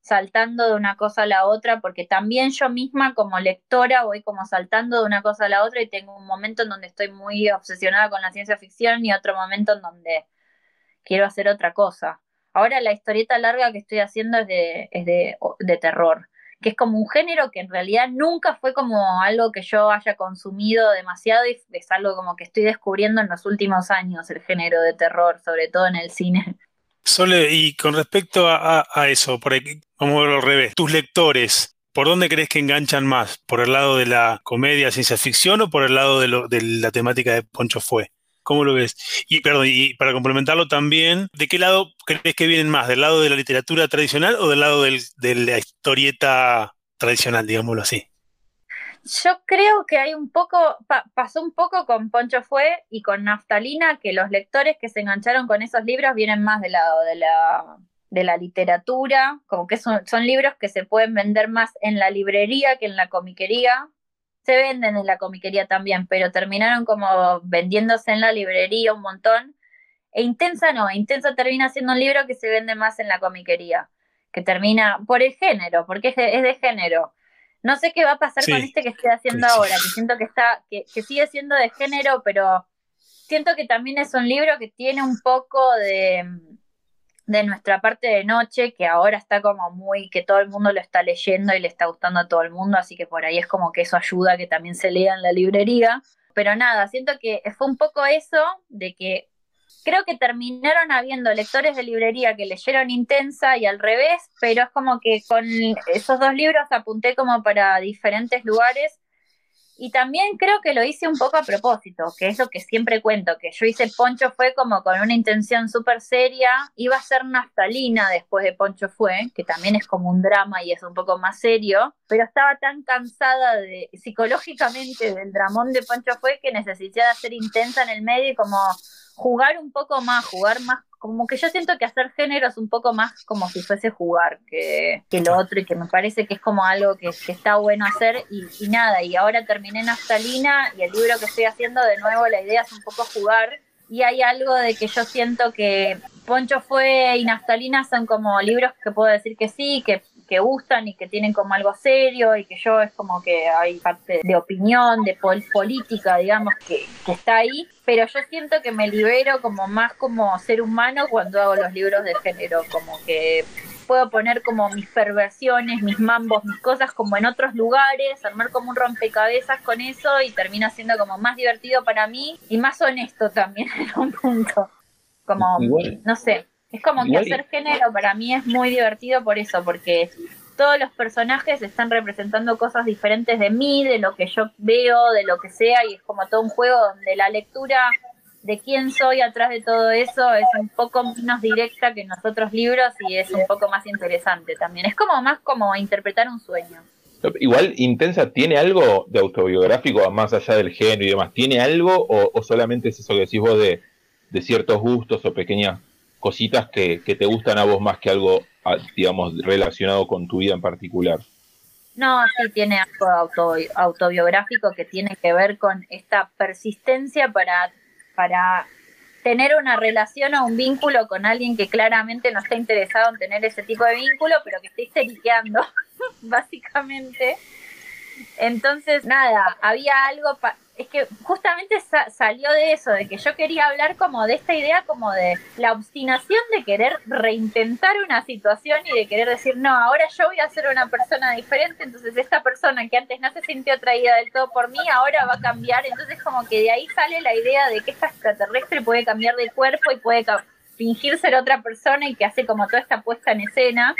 saltando de una cosa a la otra porque también yo misma como lectora voy como saltando de una cosa a la otra y tengo un momento en donde estoy muy obsesionada con la ciencia ficción y otro momento en donde quiero hacer otra cosa. Ahora la historieta larga que estoy haciendo es de, es de, de terror que es como un género que en realidad nunca fue como algo que yo haya consumido demasiado y es algo como que estoy descubriendo en los últimos años el género de terror, sobre todo en el cine. Sole, y con respecto a, eso, por aquí, vamos a verlo al revés, tus lectores, ¿por dónde crees que enganchan más? ¿Por el lado de la comedia, ciencia ficción o por el lado de, la temática de Poncho Fue? ¿Cómo lo ves? Y perdón, y para complementarlo también, ¿de qué lado crees que vienen más? ¿Del lado de la literatura tradicional o del lado de la historieta tradicional, digámoslo así? Yo creo que hay un poco, pasó un poco con Poncho Fue y con Naftalina, que los lectores que se engancharon con esos libros vienen más del lado de la, de la literatura, como que son, son libros que se pueden vender más en la librería que en la comiquería, se venden en la comiquería también, pero terminaron como vendiéndose en la librería un montón. E Intensa no, Intensa termina siendo un libro que se vende más en la comiquería, que termina por el género, porque es de, género. No sé qué va a pasar con este que estoy haciendo ahora, que siento que está, que, que sigue siendo de género, pero siento que también es un libro que tiene un poco de, de nuestra parte de noche, que ahora está como muy, que todo el mundo lo está leyendo y le está gustando a todo el mundo, así que por ahí es como que eso ayuda a que también se lea en la librería. pero nada, siento que fue un poco eso de que creo que terminaron habiendo lectores de librería que leyeron Intensa y al revés, pero es como que con esos dos libros apunté como para diferentes lugares y también creo que lo hice un poco a propósito, que es lo que siempre cuento, que yo hice Poncho Fue como con una intención súper seria, iba a ser naftalina después de Poncho Fue, que también es como un drama y es un poco más serio, pero estaba tan cansada de psicológicamente del dramón de Poncho Fue que necesité hacer intensa en el medio y como jugar un poco más, jugar más, como que yo siento que hacer género es un poco más como si fuese jugar que, que lo otro y que me parece que es como algo que, está bueno hacer y, y, nada, y ahora terminé Naftalina y el libro que estoy haciendo de nuevo la idea es un poco jugar y hay algo de que yo siento que Poncho fue y Naftalina son como libros que puedo decir que sí, que que gustan y que tienen como algo serio y que yo es como que hay parte de opinión, de política, digamos, que, que está ahí, pero yo siento que me libero como más como ser humano cuando hago los libros de género, como que puedo poner como mis perversiones, mis mambos, mis cosas como en otros lugares, armar como un rompecabezas con eso y termina siendo como más divertido para mí y más honesto también en un punto. Como, no sé, es como que hacer género para mí es muy divertido por eso, porque todos los personajes están representando cosas diferentes de mí, de lo que yo veo, de lo que sea, y es como todo un juego donde la lectura de quién soy atrás de todo eso es un poco menos directa que en los otros libros y es un poco más interesante también. Es como más como interpretar un sueño. Igual Intensa tiene algo de autobiográfico más allá del género y demás. ¿Tiene algo o, solamente es eso que decís vos de, de ciertos gustos o pequeñas cositas que, te gustan a vos más que algo, digamos, relacionado con tu vida en particular. No, sí tiene algo autobiográfico que tiene que ver con esta persistencia para, para tener una relación o un vínculo con alguien que claramente no está interesado en tener ese tipo de vínculo, pero que está histeriqueando, básicamente. Entonces, nada, había algo, es que justamente salió de eso, de que yo quería hablar como de esta idea como de la obstinación de querer reintentar una situación y de querer decir, no, ahora yo voy a ser una persona diferente, entonces esta persona que antes no se sintió atraída del todo por mí, ahora va a cambiar, entonces como que de ahí sale la idea de que esta extraterrestre puede cambiar de cuerpo y puede fingir ser otra persona y que hace como toda esta puesta en escena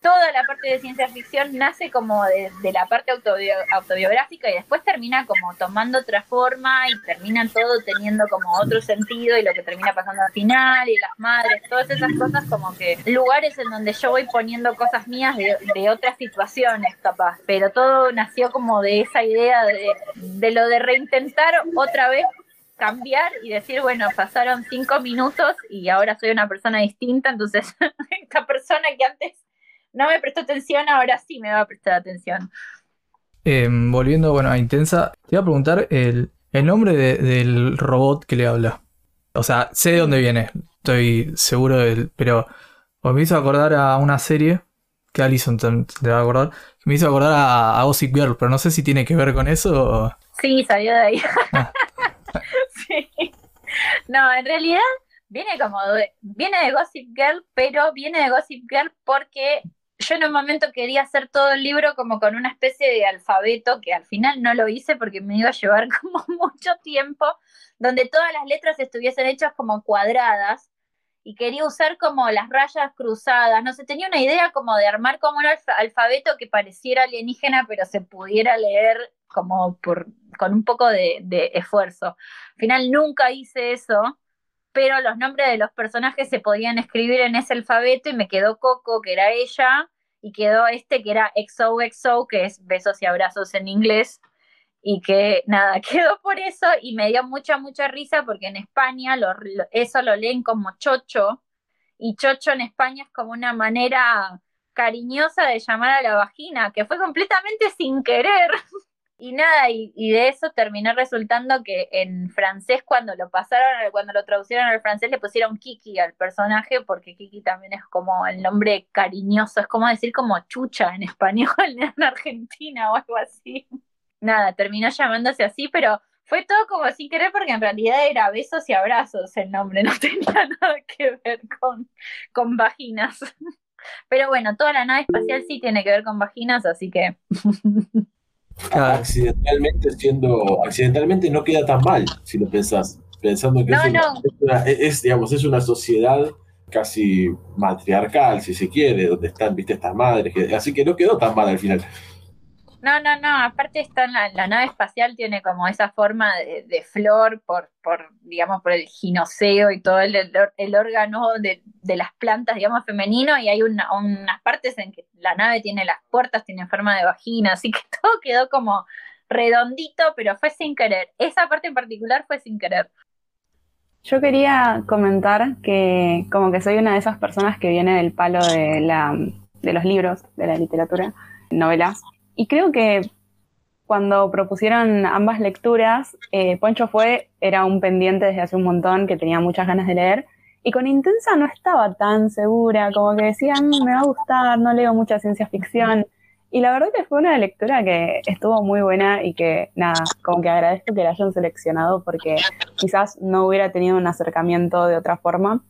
toda la parte de ciencia ficción nace como de, la parte autobiográfica y después termina como tomando otra forma y termina todo teniendo como otro sentido y lo que termina pasando al final y las madres, todas esas cosas como que lugares en donde yo voy poniendo cosas mías de, otras situaciones capaz, pero todo nació como de esa idea de, de lo de reintentar otra vez cambiar y decir, bueno, pasaron cinco minutos y ahora soy una persona distinta, entonces esta persona que antes no me prestó atención, ahora sí me va a prestar atención. Em, volviendo bueno, a Intensa, te iba a preguntar el, nombre del robot que le habla. O sea, sé de dónde viene, estoy seguro de él, pero me hizo acordar a una serie que Alison te, va a acordar, me hizo acordar a, a Gossip Girl, pero no sé si tiene que ver con eso. Sí, salió de ahí. Ah. sí. No, en realidad viene como viene de Gossip Girl, pero viene de Gossip Girl porque yo en un momento quería hacer todo el libro como con una especie de alfabeto, que al final no lo hice porque me iba a llevar como mucho tiempo, donde todas las letras estuviesen hechas como cuadradas y quería usar como las rayas cruzadas, no sé, tenía una idea como de armar como un alfabeto que pareciera alienígena, pero se pudiera leer como por, con un poco de, de esfuerzo. Al final nunca hice eso, pero los nombres de los personajes se podían escribir en ese alfabeto y me quedó Coco, que era ella, y quedó este que era XOXO, que es besos y abrazos en inglés, y que nada, quedó por eso y me dio mucha, mucha risa porque en España eso lo leen como chocho, y chocho en España es como una manera cariñosa de llamar a la vagina, que fue completamente sin querer. Y nada, y, de eso terminó resultando que en francés cuando lo pasaron, cuando lo traducieron al francés le pusieron Kiki al personaje, porque Kiki también es como el nombre cariñoso, es como decir como chucha en español en Argentina o algo así. Nada, terminó llamándose así, pero fue todo como sin querer porque en realidad era besos y abrazos el nombre, no tenía nada que ver con, con vaginas. Pero bueno, toda la nave espacial sí tiene que ver con vaginas, así que... Claro. accidentalmente siendo, accidentalmente no queda tan mal, si lo pensás, pensando que No, es, una, no. es una- es, digamos, es una sociedad casi matriarcal, si se quiere, donde están, viste, estas madres, que- así que no quedó tan mal al final. No, no, no, aparte está en la, la nave espacial tiene como esa forma de, flor por, por, digamos, por el ginoceo y todo el órgano de, de las plantas, digamos, femenino, y hay una- unas partes en que la nave tiene las puertas, tiene forma de vagina, así que todo quedó como redondito, pero fue sin querer. Esa parte en particular fue sin querer. Yo quería comentar que como que soy una de esas personas que viene del palo de, la, de los libros, de la literatura, novelas, y creo que cuando propusieron ambas lecturas, eh, Poncho fue, era un pendiente desde hace un montón que tenía muchas ganas de leer, y con Intensa no estaba tan segura, como que decía, "Mm, me va a gustar, no leo mucha ciencia ficción, y la verdad que fue una lectura que estuvo muy buena y que nada, como que agradezco que la hayan seleccionado porque quizás no hubiera tenido un acercamiento de otra forma.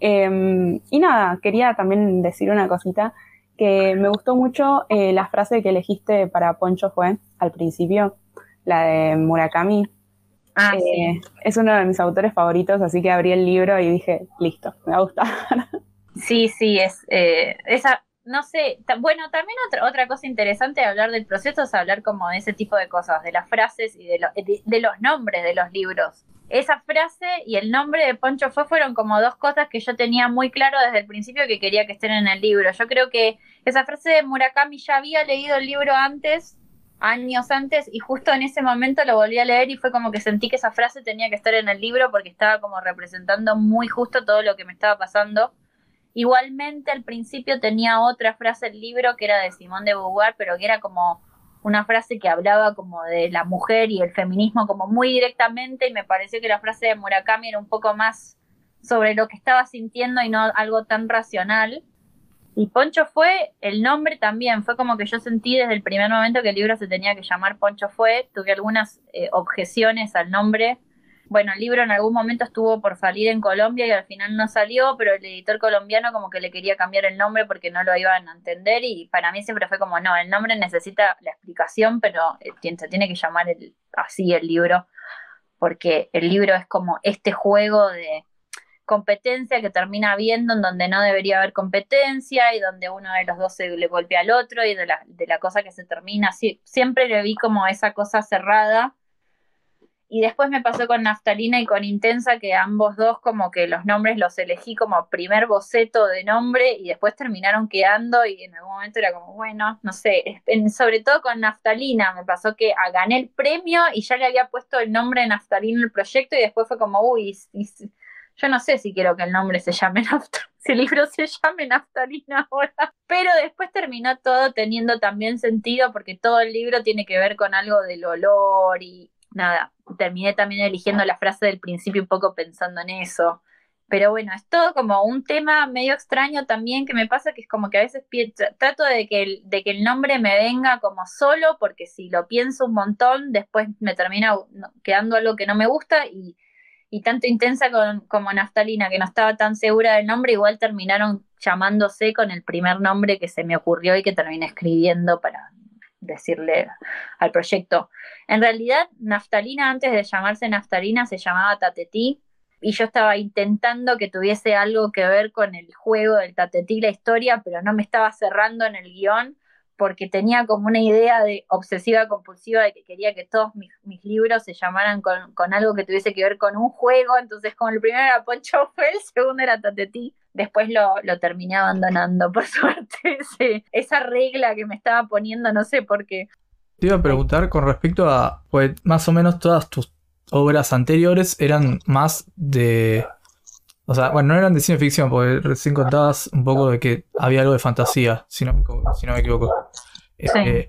Eh, y nada, quería también decir una cosita, que me gustó mucho eh, la frase que elegiste para Poncho fue al principio, la de Murakami. Ah, Eh, sí. Es uno de mis autores favoritos, así que abrí el libro y dije, listo, me va a gustar. Sí, sí, es eh, esa, no sé, bueno, también otra, otra cosa interesante de hablar del proceso es hablar como de ese tipo de cosas, de las frases y de, lo- de, de los nombres de los libros. Esa frase y el nombre de Poncho Fue fueron como dos cosas que yo tenía muy claro desde el principio que quería que estén en el libro. Yo creo que esa frase de Murakami ya había leído el libro antes, años antes, y justo en ese momento lo volví a leer y fue como que sentí que esa frase tenía que estar en el libro porque estaba como representando muy justo todo lo que me estaba pasando. Igualmente al principio tenía otra frase el libro que era de Simón de Beauvoir, pero que era como una frase que hablaba como de la mujer y el feminismo como muy directamente y me pareció que la frase de Murakami era un poco más sobre lo que estaba sintiendo y no algo tan racional. Y Poncho fue, el nombre también, fue como que yo sentí desde el primer momento que el libro se tenía que llamar Poncho fue, tuve algunas eh, objeciones al nombre. Bueno, el libro en algún momento estuvo por salir en Colombia y al final no salió, pero el editor colombiano como que le quería cambiar el nombre porque no lo iban a entender y para mí siempre fue como, no, el nombre necesita la explicación, pero eh, se tiene que llamar el- así el libro, porque el libro es como este juego de competencia que termina viendo en donde no debería haber competencia y donde uno de los dos se le golpea al otro y de la, de la cosa que se termina, sí, siempre le vi como esa cosa cerrada. Y después me pasó con Naftalina y con Intensa, que ambos dos como que los nombres los elegí como primer boceto de nombre y después terminaron quedando y en algún momento era como, bueno, no sé, sobre todo con Naftalina me pasó que gané el premio y ya le había puesto el nombre de Naftalina al proyecto y después fue como, uy, y- yo no sé si quiero que el nombre se llame Naftalina, si el libro se llame Naftalina ahora, pero después terminó todo teniendo también sentido porque todo el libro tiene que ver con algo del olor y nada, terminé también eligiendo la frase del principio un poco pensando en eso. Pero bueno, es todo como un tema medio extraño también que me pasa que es como que a veces trato de que, el, nombre me venga como solo, porque si lo pienso un montón, después me termina quedando algo que no me gusta y, y tanto intensa con- como Naftalina, que no estaba tan segura del nombre, igual terminaron llamándose con el primer nombre que se me ocurrió y que terminé escribiendo para decirle al proyecto. En realidad, Naftalina, antes de llamarse Naftalina, se llamaba Tatetí, y yo estaba intentando que tuviese algo que ver con el juego del Tatetí, la historia, pero no me estaba cerrando en el guion, porque tenía como una idea de obsesiva compulsiva de que quería que todos mis, libros se llamaran con, algo que tuviese que ver con un juego, entonces como el primero era Poncho fue, el segundo era Tatetí, después lo, lo terminé abandonando, por suerte, esa regla que me estaba poniendo, no sé por qué. Te iba a preguntar con respecto a, pues más o menos todas tus obras anteriores eran más de... O sea, bueno, no eran de ciencia ficción, porque recién contabas un poco de que había algo de fantasía, si no me, equivo- si no me equivoco. Eh,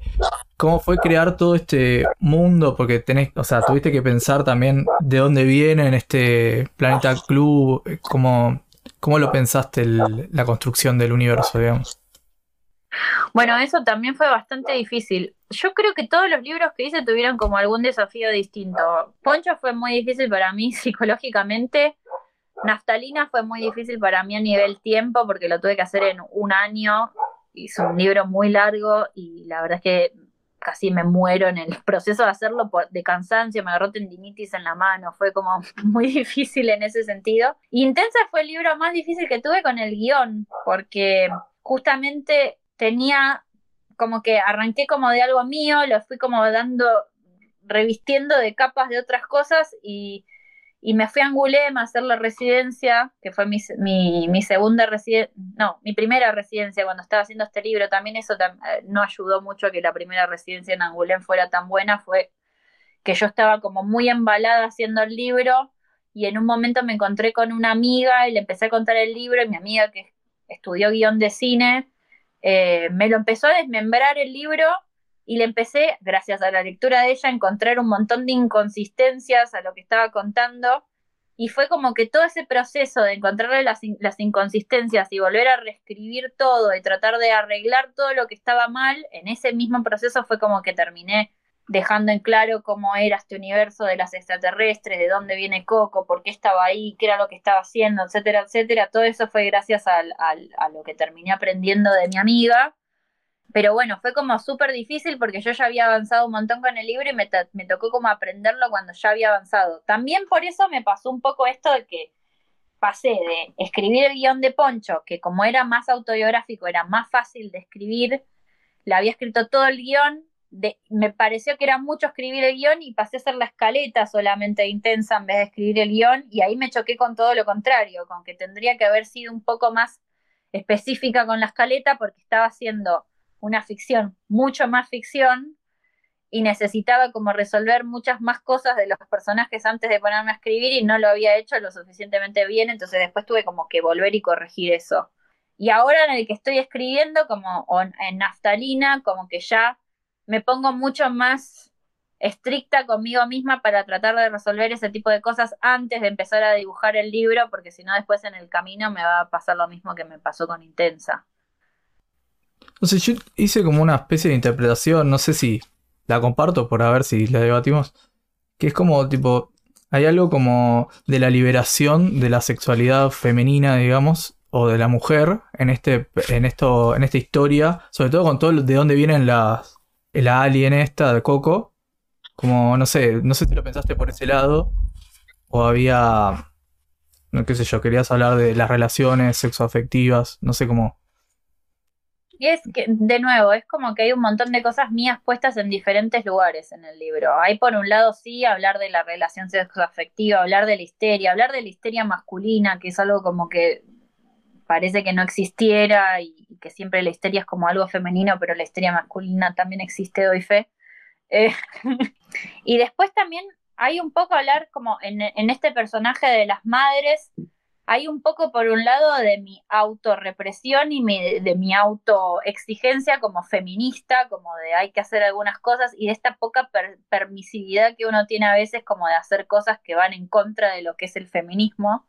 ¿Cómo fue crear todo este mundo? Porque tenés, o sea, tuviste que pensar también de dónde viene en este planeta club, eh, cómo, cómo lo pensaste el- la construcción del universo, digamos. Bueno, eso también fue bastante difícil. Yo creo que todos los libros que hice tuvieron como algún desafío distinto. Poncho fue muy difícil para mí psicológicamente. Naftalina fue muy difícil para mí a nivel tiempo porque lo tuve que hacer en un año. Hice un libro muy largo y la verdad es que casi me muero en el proceso de hacerlo por, de cansancio, me agarró tendinitis en la mano, fue como muy difícil en ese sentido. Intensa fue el libro más difícil que tuve con el guion, porque justamente tenía como que arranqué como de algo mío, lo fui como dando, revistiendo de capas de otras cosas y y me fui a Angulem a hacer la residencia, que fue mi, mi, segunda residencia, no, mi primera residencia cuando estaba haciendo este libro. También eso eh, no ayudó mucho a que la primera residencia en Angulem fuera tan buena, fue que yo estaba como muy embalada haciendo el libro y en un momento me encontré con una amiga y le empecé a contar el libro y mi amiga que estudió guion de cine eh, me lo empezó a desmembrar el libro y le empecé, gracias a la lectura de ella, a encontrar un montón de inconsistencias a lo que estaba contando. Y fue como que todo ese proceso de encontrarle las, las inconsistencias y volver a reescribir todo y tratar de arreglar todo lo que estaba mal, en ese mismo proceso fue como que terminé dejando en claro cómo era este universo de las extraterrestres, de dónde viene Coco, por qué estaba ahí, qué era lo que estaba haciendo, etcétera, etcétera. Todo eso fue gracias a lo que terminé aprendiendo de mi amiga pero bueno, fue como súper difícil porque yo ya había avanzado un montón con el libro y me, tocó como aprenderlo cuando ya había avanzado. También por eso me pasó un poco esto de que pasé de escribir el guion de Poncho, que como era más autobiográfico, era más fácil de escribir, le había escrito todo el guion, me pareció que era mucho escribir el guion y pasé a hacer la escaleta solamente intensa en vez de escribir el guion y ahí me choqué con todo lo contrario, con que tendría que haber sido un poco más específica con la escaleta porque estaba haciendo una ficción, mucho más ficción, y necesitaba como resolver muchas más cosas de los personajes antes de ponerme a escribir y no lo había hecho lo suficientemente bien, entonces después tuve como que volver y corregir eso. Y ahora en el que estoy escribiendo, como en naftalina, como que ya me pongo mucho más estricta conmigo misma para tratar de resolver ese tipo de cosas antes de empezar a dibujar el libro, porque si no después en el camino me va a pasar lo mismo que me pasó con Intensa. Sé, yo hice como una especie de interpretación, no sé si la comparto por a ver si la debatimos, que es como tipo, hay algo como de la liberación de la sexualidad femenina, digamos, o de la mujer en este, en esto, en esta historia, sobre todo con todo de dónde vienen las, la alien esta de Coco, como no sé, no sé si lo pensaste por ese lado, o había, no qué sé yo, querías hablar de las relaciones sexoafectivas, no sé cómo es que, de nuevo, es como que hay un montón de cosas mías puestas en diferentes lugares en el libro. Hay por un lado, sí, hablar de la relación sexoafectiva, hablar de la histeria, hablar de la histeria masculina, que es algo como que parece que no existiera y, que siempre la histeria es como algo femenino, pero la histeria masculina también existe, doy fe. Eh, y después también hay un poco hablar como en, en este personaje de las madres, hay un poco por un lado de mi autorrepresión y de mi autoexigencia como feminista, como de hay que hacer algunas cosas y de esta poca permisividad que uno tiene a veces como de hacer cosas que van en contra de lo que es el feminismo.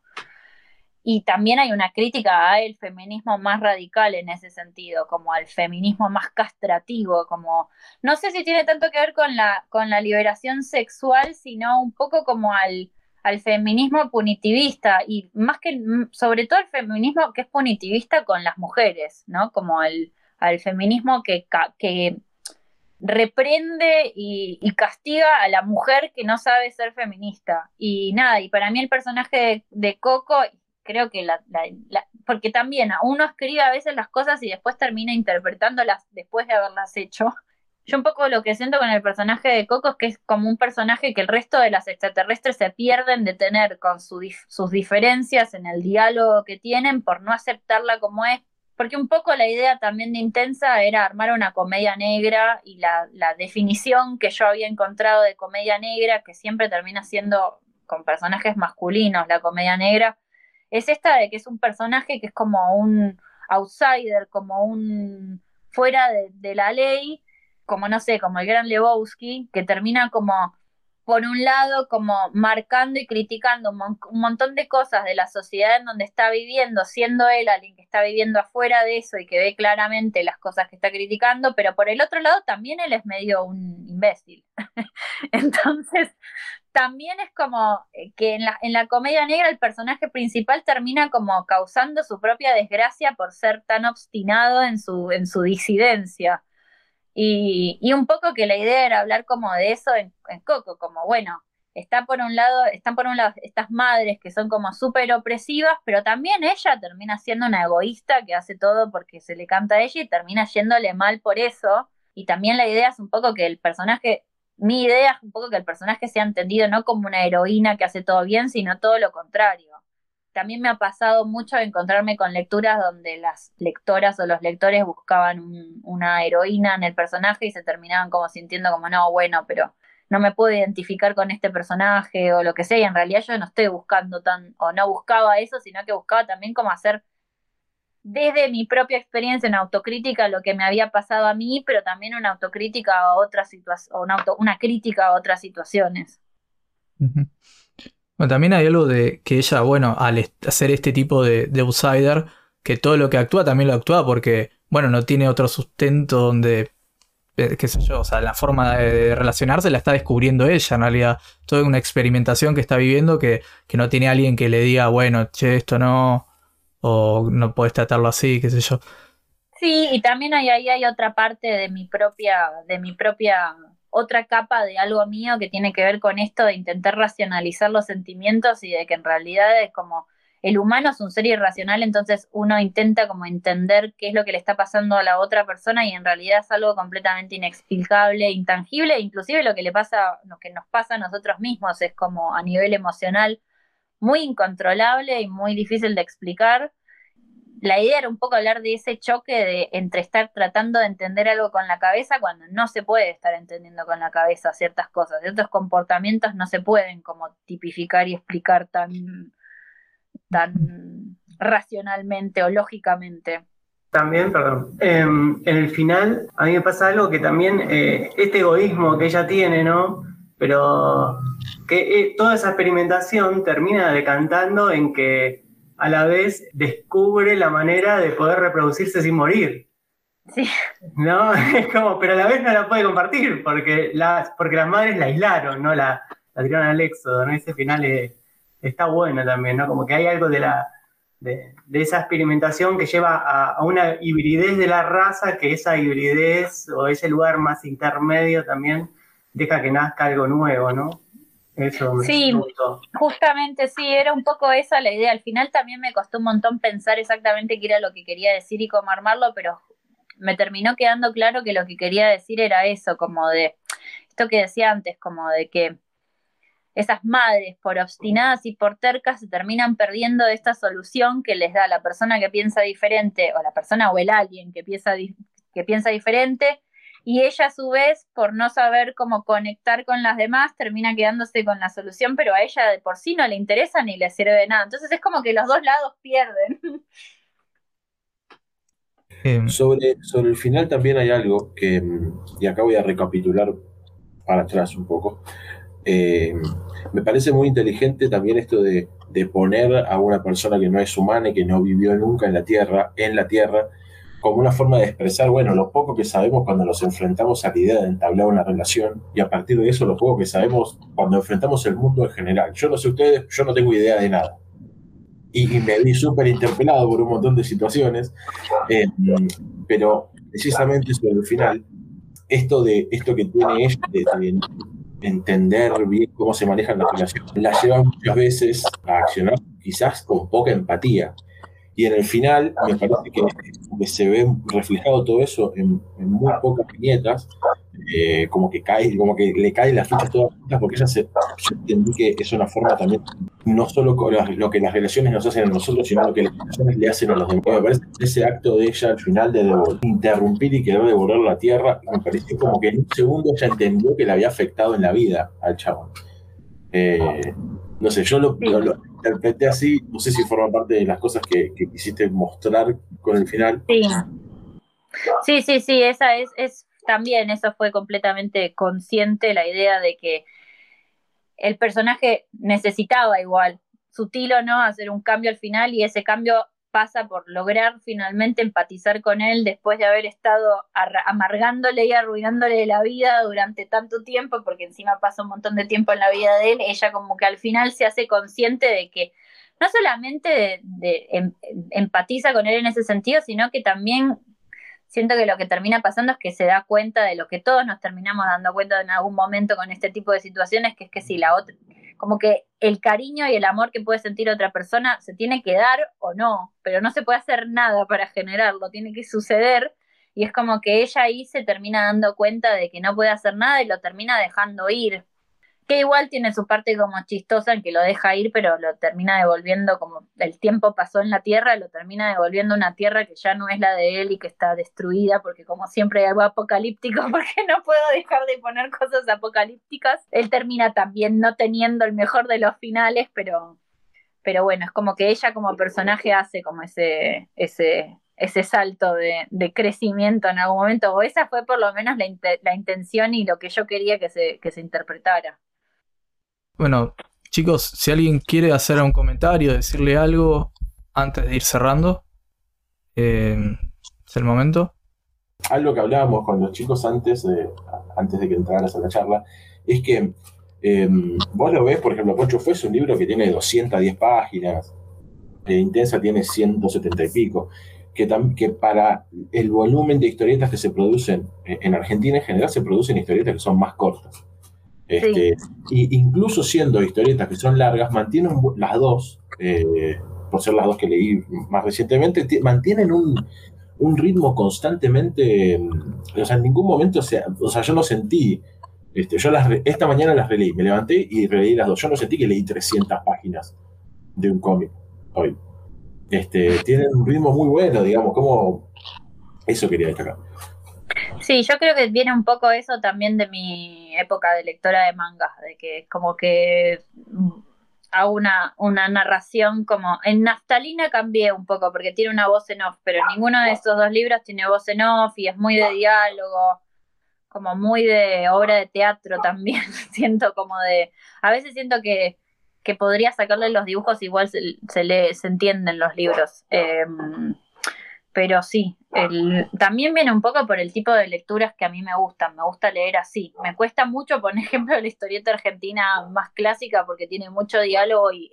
Y también hay una crítica al feminismo más radical en ese sentido, como al feminismo más castrativo, como no sé si tiene tanto que ver con la, con la liberación sexual, sino un poco como al al feminismo punitivista y más que, mm, sobre todo el feminismo que es punitivista con las mujeres, ¿no? Como al, al feminismo que, que reprende y, castiga a la mujer que no sabe ser feminista. Y nada, y para mí el personaje de, Coco, creo que la, porque también uno escribe a veces las cosas y después termina interpretándolas después de haberlas hecho. Yo un poco lo que siento con el personaje de Coco es que es como un personaje que el resto de las extraterrestres se pierden de tener con sus diferencias en el diálogo que tienen por no aceptarla como es. Porque un poco la idea también de Intensa era armar una comedia negra y la, la definición que yo había encontrado de comedia negra, que siempre termina siendo con personajes masculinos la comedia negra, es esta de que es un personaje que es como un outsider, como un fuera de la ley, como no sé, como el gran Lebowski, que termina como, por un lado, como marcando y criticando un, montón de cosas de la sociedad en donde está viviendo, siendo él alguien que está viviendo afuera de eso y que ve claramente las cosas que está criticando, pero por el otro lado también él es medio un imbécil. Entonces, también es como eh, que en la, en la comedia negra el personaje principal termina como causando su propia desgracia por ser tan obstinado en su, en su disidencia. Y, y un poco que la idea era hablar como de eso en, en Coco, como bueno, está por un lado, están por un lado estas madres que son como súper opresivas, pero también ella termina siendo una egoísta que hace todo porque se le canta a ella y termina yéndole mal por eso. Y también la idea es un poco que el personaje, mi idea es un poco que el personaje sea entendido no como una heroína que hace todo bien, sino todo lo contrario. También me ha pasado mucho encontrarme con lecturas donde las lectoras o los lectores buscaban un- una heroína en el personaje y se terminaban como sintiendo como, no, bueno, pero no me puedo identificar con este personaje o lo que sea, y en realidad yo no estoy buscando tan, o no buscaba eso, sino que buscaba también como hacer desde mi propia experiencia una autocrítica lo que me había pasado a mí, pero también una autocrítica a otras situaciones, una, auto- una crítica a otras situaciones. Bueno, también hay algo de que ella, bueno, al hacer este tipo de, de outsider, que todo lo que actúa también lo actúa porque, bueno, no tiene otro sustento donde, eh, qué sé yo, o sea, la forma de, relacionarse la está descubriendo ella, en realidad. Toda una experimentación que está viviendo que, que no tiene alguien que le diga, bueno, che, esto no, o no puedes tratarlo así, qué sé yo. Sí, y también hay, ahí hay otra parte de mi propia, de mi propia, otra capa de algo mío que tiene que ver con esto de intentar racionalizar los sentimientos y de que en realidad es como el humano es un ser irracional, entonces uno intenta como entender qué es lo que le está pasando a la otra persona y en realidad es algo completamente inexplicable, intangible, inclusive lo que le pasa, lo que nos pasa a nosotros mismos es como a nivel emocional muy incontrolable y muy difícil de explicar la idea era un poco hablar de ese choque de entre estar tratando de entender algo con la cabeza cuando no se puede estar entendiendo con la cabeza ciertas cosas, ciertos comportamientos no se pueden como tipificar y explicar tan, tan racionalmente o lógicamente. También, perdón. Eh, en el final, a mí me pasa algo que también, eh, este egoísmo que ella tiene, ¿no? Pero que eh, toda esa experimentación termina decantando en que a la vez descubre la manera de poder reproducirse sin morir. Sí. ¿No? Es como, pero a la vez no la puede compartir, porque las, porque las madres la aislaron, ¿no? La, la tiraron al éxodo, ¿no? Ese final está bueno también, ¿no? Como que hay algo de la, de, de esa experimentación que lleva a, a, una hibridez de la raza, que esa hibridez o ese lugar más intermedio también deja que nazca algo nuevo, ¿no? Eso me sí, gustó. justamente sí, era un poco esa la idea. Al final también me costó un montón pensar exactamente qué era lo que quería decir y cómo armarlo, pero me terminó quedando claro que lo que quería decir era eso, como de esto que decía antes, como de que esas madres, por obstinadas y por tercas, se terminan perdiendo esta solución que les da la persona que piensa diferente, o la persona o el alien que piensa, que piensa diferente, y ella a su vez, por no saber cómo conectar con las demás, termina quedándose con la solución, pero a ella de por sí no le interesa ni le sirve de nada. Entonces es como que los dos lados pierden. Eh, sobre, sobre el final también hay algo que, y acá voy a recapitular para atrás un poco, eh, me parece muy inteligente también esto de, de, poner a una persona que no es humana y que no vivió nunca en la Tierra, en la Tierra, como una forma de expresar, bueno, lo poco que sabemos cuando nos enfrentamos a la idea de entablar una relación y a partir de eso lo poco que sabemos cuando enfrentamos el mundo en general. Yo no sé ustedes, yo no tengo idea de nada. Y, y me vi súper interpelado por un montón de situaciones, eh, pero precisamente sobre el final, esto, de, esto que tiene ella de, de entender bien cómo se manejan las relaciones, la lleva muchas veces a accionar quizás con poca empatía. Y en el final me parece que, que se ve reflejado todo eso en, en muy pocas viñetas, eh, como que cae, como que le caen las fichas todas juntas, porque ella se, yo entendí que es una forma también, no solo con las, lo que las relaciones nos hacen a nosotros, sino lo que las relaciones le hacen a los demás. Me parece que ese acto de ella al final de interrumpir y querer devolver la tierra, me parece como que en un segundo ella entendió que le había afectado en la vida al chabón. Eh, no sé, yo lo, lo, lo, interpreté así, no sé si forma parte de las cosas que, quisiste mostrar con el final. Sí, sí, sí, sí esa es, es también, eso fue completamente consciente, la idea de que el personaje necesitaba igual, sutil o no, hacer un cambio al final y ese cambio pasa por lograr finalmente empatizar con él después de haber estado amargándole y arruinándole la vida durante tanto tiempo, porque encima pasa un montón de tiempo en la vida de él, ella como que al final se hace consciente de que no solamente de, de, em, empatiza con él en ese sentido, sino que también siento que lo que termina pasando es que se da cuenta de lo que todos nos terminamos dando cuenta en algún momento con este tipo de situaciones, que es que si la otra, como que el cariño y el amor que puede sentir otra persona se tiene que dar o no, pero no se puede hacer nada para generarlo, tiene que suceder. Y es como que ella ahí se termina dando cuenta de que no puede hacer nada y lo termina dejando ir que igual tiene su parte como chistosa en que lo deja ir, pero lo termina devolviendo como el tiempo pasó en la Tierra, lo termina devolviendo una Tierra que ya no es la de él y que está destruida, porque como siempre hay algo apocalíptico, porque no puedo dejar de poner cosas apocalípticas, él termina también no teniendo el mejor de los finales, pero, pero bueno, es como que ella como personaje hace como ese, ese, ese salto de, de, crecimiento en algún momento, o esa fue por lo menos la, la intención y lo que yo quería que se, que se interpretara. Bueno, chicos, si alguien quiere hacer un comentario, decirle algo antes de ir cerrando, eh, es el momento. Algo que hablábamos con los chicos antes de, antes de que entraras a la charla es que eh, vos lo ves, por ejemplo, Pocho Fue es un libro que tiene 210 páginas, eh, Intensa tiene 170 y pico, que, que para el volumen de historietas que se producen en Argentina en general se producen historietas que son más cortas. Este, incluso siendo historietas que son largas, mantienen las dos, eh, por ser las dos que leí más recientemente, mantienen un, ritmo constantemente, o sea, en ningún momento, o sea, o sea yo no sentí, este, yo las esta mañana las releí, me levanté y releí las dos, yo no sentí que leí 300 páginas de un cómic hoy. Este, tienen un ritmo muy bueno, digamos, como eso quería destacar. Sí, yo creo que viene un poco eso también de mi época de lectora de manga, de que es como que hago una, una narración como en Naftalina cambié un poco porque tiene una voz en off, pero ninguno de esos dos libros tiene voz en off y es muy de diálogo, como muy de obra de teatro también, siento como de, a veces siento que, que podría sacarle los dibujos igual se, se, le, se entienden los libros. Eh, pero sí, el, también viene un poco por el tipo de lecturas que a mí me gustan, me gusta leer así. Me cuesta mucho, por ejemplo, la historieta argentina más clásica porque tiene mucho diálogo y,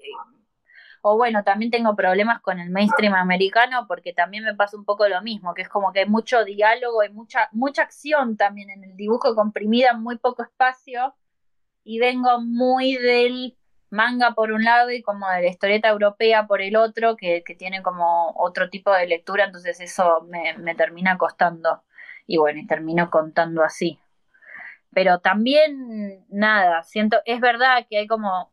o bueno, también tengo problemas con el mainstream americano porque también me pasa un poco lo mismo, que es como que hay mucho diálogo y mucha, mucha acción también en el dibujo comprimida muy poco espacio y vengo muy del manga por un lado y como de la historieta europea por el otro, que, tiene como otro tipo de lectura, entonces eso me, termina costando. Y bueno, y termino contando así. Pero también, nada, siento, es verdad que hay como,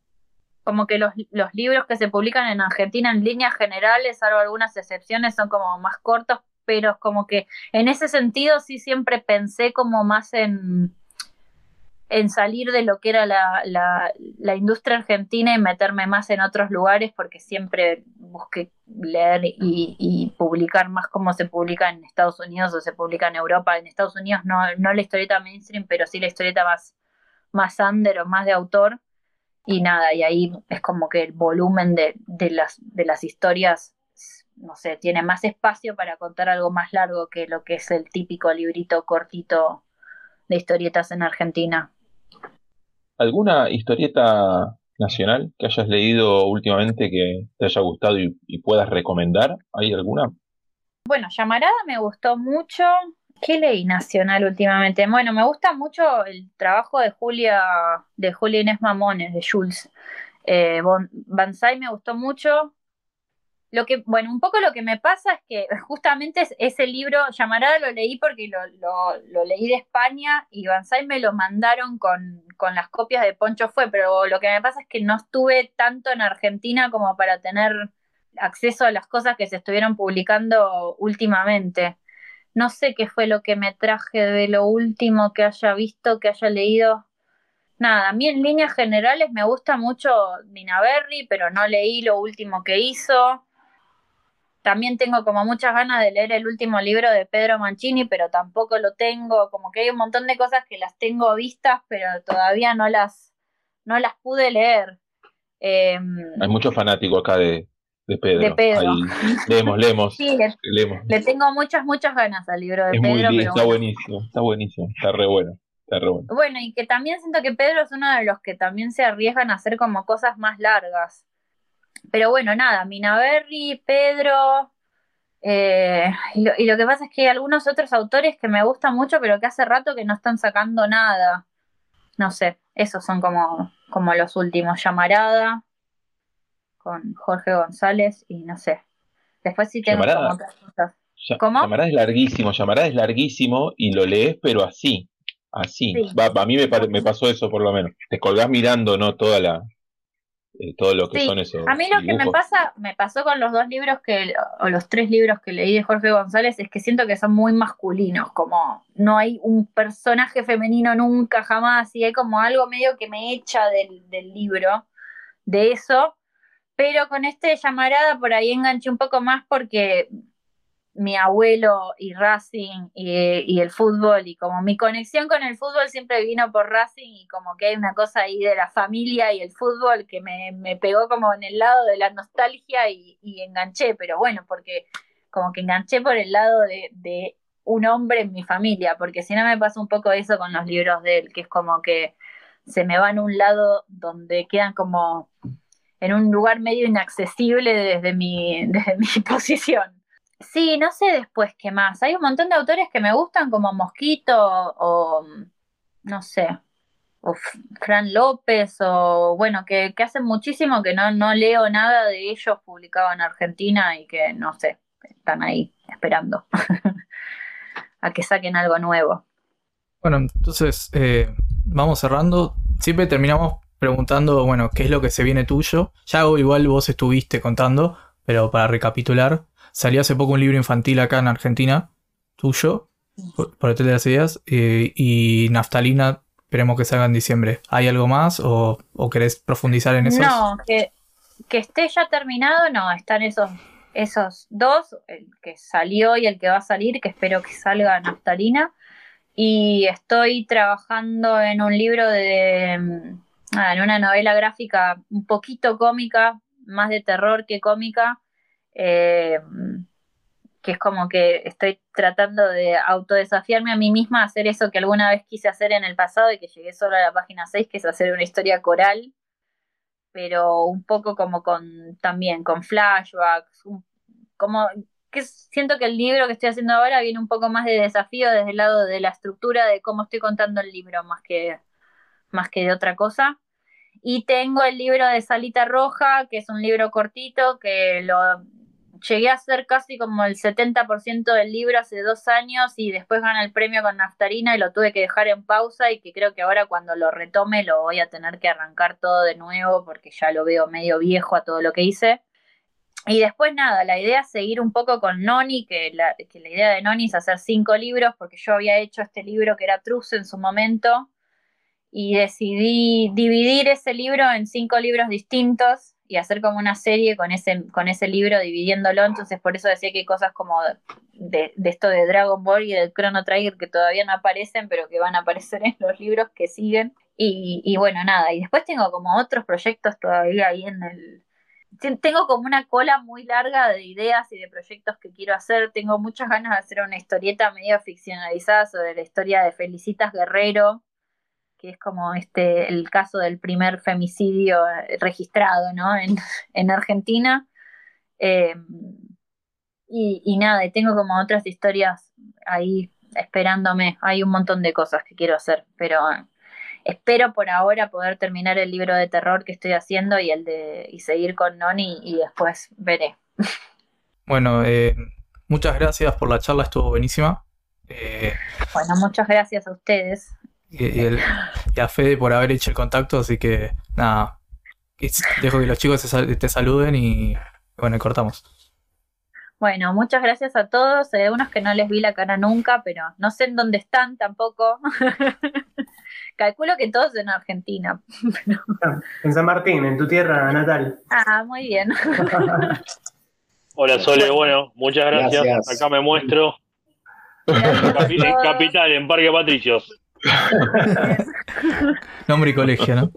como que los, los libros que se publican en Argentina en líneas generales, salvo algunas excepciones, son como más cortos, pero como que en ese sentido sí siempre pensé como más en en salir de lo que era la, la, industria argentina y meterme más en otros lugares porque siempre busqué leer y, publicar más como se publica en Estados Unidos o se publica en Europa. En Estados Unidos no, no la historieta mainstream, pero sí la historieta más, más under o más de autor. Y nada, y ahí es como que el volumen de, de, las, de las historias, no sé, tiene más espacio para contar algo más largo que lo que es el típico librito cortito de historietas en Argentina. ¿Alguna historieta nacional que hayas leído últimamente que te haya gustado y, puedas recomendar? ¿Hay alguna? Bueno, Llamarada me gustó mucho. ¿Qué leí nacional últimamente? Bueno, me gusta mucho el trabajo de Julia, de Julia Inés Mamones, de Jules. Eh, Banzai me gustó mucho. Lo que, bueno, un poco lo que me pasa es que justamente ese libro, Llamarada, lo leí porque lo, leí de España y Banzai me lo mandaron con, las copias de Poncho Fue, pero lo que me pasa es que no estuve tanto en Argentina como para tener acceso a las cosas que se estuvieron publicando últimamente. No sé qué fue lo que me traje de lo último que haya visto, que haya leído. Nada, a mí en líneas generales me gusta mucho Dina Berry, pero no leí lo último que hizo. También tengo como muchas ganas de leer el último libro de Pedro Mancini, pero tampoco lo tengo. Como que hay un montón de cosas que las tengo vistas, pero todavía no las, no las pude leer. Em, hay muchos fanáticos acá de, Pedro. De Pedro. leemos, leemos, sí, le, tengo muchas, muchas ganas al libro de es Pedro. Muy, está buenísimo, está buenísimo, está re bueno. Está re bueno. bueno, y que también siento que Pedro es uno de los que también se arriesgan a hacer como cosas más largas. Pero bueno, nada, Minaberry, Pedro, Eh, y, lo, y lo que pasa es que hay algunos otros autores que me gustan mucho, pero que hace rato que no están sacando nada. No sé, esos son como, como los últimos. Llamarada con Jorge González y no sé. Después sí tengo Llamarada. como otras cosas. ¿Cómo? Llamarada es larguísimo, Llamarada es larguísimo y lo lees, pero así, así. Sí. Va, a mí me, me pasó eso por lo menos. Te colgás mirando, ¿no? Toda la, eh, todo lo que Sí. son esos A mí lo que me pasa, me pasó con los dos libros que, o los tres libros que leí de Jorge González, es que siento que son muy masculinos, como no hay un personaje femenino nunca, jamás, y hay como algo medio que me echa del, del libro, de eso, pero con este llamarada por ahí enganché un poco más porque mi abuelo y Racing y, el fútbol y como mi conexión con el fútbol siempre vino por Racing y como que hay una cosa ahí de la familia y el fútbol que me, me pegó como en el lado de la nostalgia y, enganché, pero bueno, porque como que enganché por el lado de, de un hombre en mi familia, porque si no me pasa un poco eso con los libros de él, que es como que se me van a un lado donde quedan como en un lugar medio inaccesible desde mi, desde mi posición. Sí, no sé después qué más. Hay un montón de autores que me gustan, como Mosquito o, no sé, o Fran López, o bueno, que, que hacen muchísimo que no, no leo nada de ellos publicado en Argentina y que, no sé, están ahí esperando a que saquen algo nuevo. Bueno, entonces eh, vamos cerrando. Siempre terminamos preguntando, bueno, ¿qué es lo que se viene tuyo? Ya igual vos estuviste contando, pero para recapitular, salió hace poco un libro infantil acá en Argentina, tuyo, por, por Hotel de las Ideas, eh, y Naftalina, esperemos que salga en diciembre. ¿Hay algo más o, o querés profundizar en eso? No, que, que esté ya terminado, no, están esos, esos dos, el que salió y el que va a salir, que espero que salga Naftalina. Y estoy trabajando en un libro de, mm, ah, en una novela gráfica un poquito cómica, más de terror que cómica, eh, que es como que estoy tratando de autodesafiarme a mí misma a hacer eso que alguna vez quise hacer en el pasado y que llegué solo a la página 6, que es hacer una historia coral pero un poco como con también con flashbacks, como que siento que el libro que estoy haciendo ahora viene un poco más de desafío desde el lado de la estructura de cómo estoy contando el libro más que más que de otra cosa. Y tengo el libro de Salita Roja, que es un libro cortito que lo llegué a hacer casi como el 70% del libro hace dos años y después gana el premio con Naftarina y lo tuve que dejar en pausa y que creo que ahora cuando lo retome lo voy a tener que arrancar todo de nuevo porque ya lo veo medio viejo a todo lo que hice. Y después nada, la idea es seguir un poco con Noni, que la, que la idea de Noni es hacer cinco libros porque yo había hecho este libro que era Truz en su momento y decidí dividir ese libro en cinco libros distintos y hacer como una serie con ese, con ese libro dividiéndolo, entonces por eso decía que hay cosas como de, de esto de Dragon Ball y del Chrono Trigger que todavía no aparecen, pero que van a aparecer en los libros que siguen. Y, y bueno, nada, y después tengo como otros proyectos todavía ahí en el... Ten- Tengo como una cola muy larga de ideas y de proyectos que quiero hacer. Tengo muchas ganas de hacer una historieta medio ficcionalizada sobre la historia de Felicitas Guerrero, que es como este el caso del primer femicidio eh, registrado ¿no? en, en Argentina. Eh, y, y nada, y tengo como otras historias ahí esperándome. Hay un montón de cosas que quiero hacer, pero eh, espero por ahora poder terminar el libro de terror que estoy haciendo y el de y seguir con Noni y después veré. Bueno, eh, muchas gracias por la charla, estuvo buenísima. Eh, Bueno, muchas gracias a ustedes. Y, y el- y a Fede por haber hecho el contacto, así que nada, dejo que los chicos te, sal- te saluden y bueno, cortamos. Bueno, muchas gracias a todos. Hay unos que no les vi la cara nunca, pero no sé en dónde están tampoco. Calculo que todos en Argentina. En San Martín, en tu tierra natal. Ah, muy bien. Hola Sole, bueno, muchas gracias. Gracias. Acá me muestro. Gracias en. Capital, en Parque Patricios. Nombre y colegio, ¿no?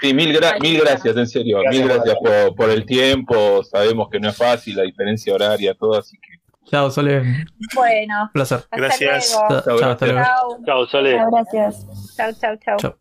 Sí, mil, gra- mil gracias, en serio. Gracias, mil gracias por, por el tiempo. Sabemos que no es fácil, la diferencia horaria, todo, así que. Chao, Sole, un Bueno, placer. hasta Gracias. luego. Chao, chao, hasta luego. Chao. Chao, Sole. Gracias. Chao, chao, chao. Chao.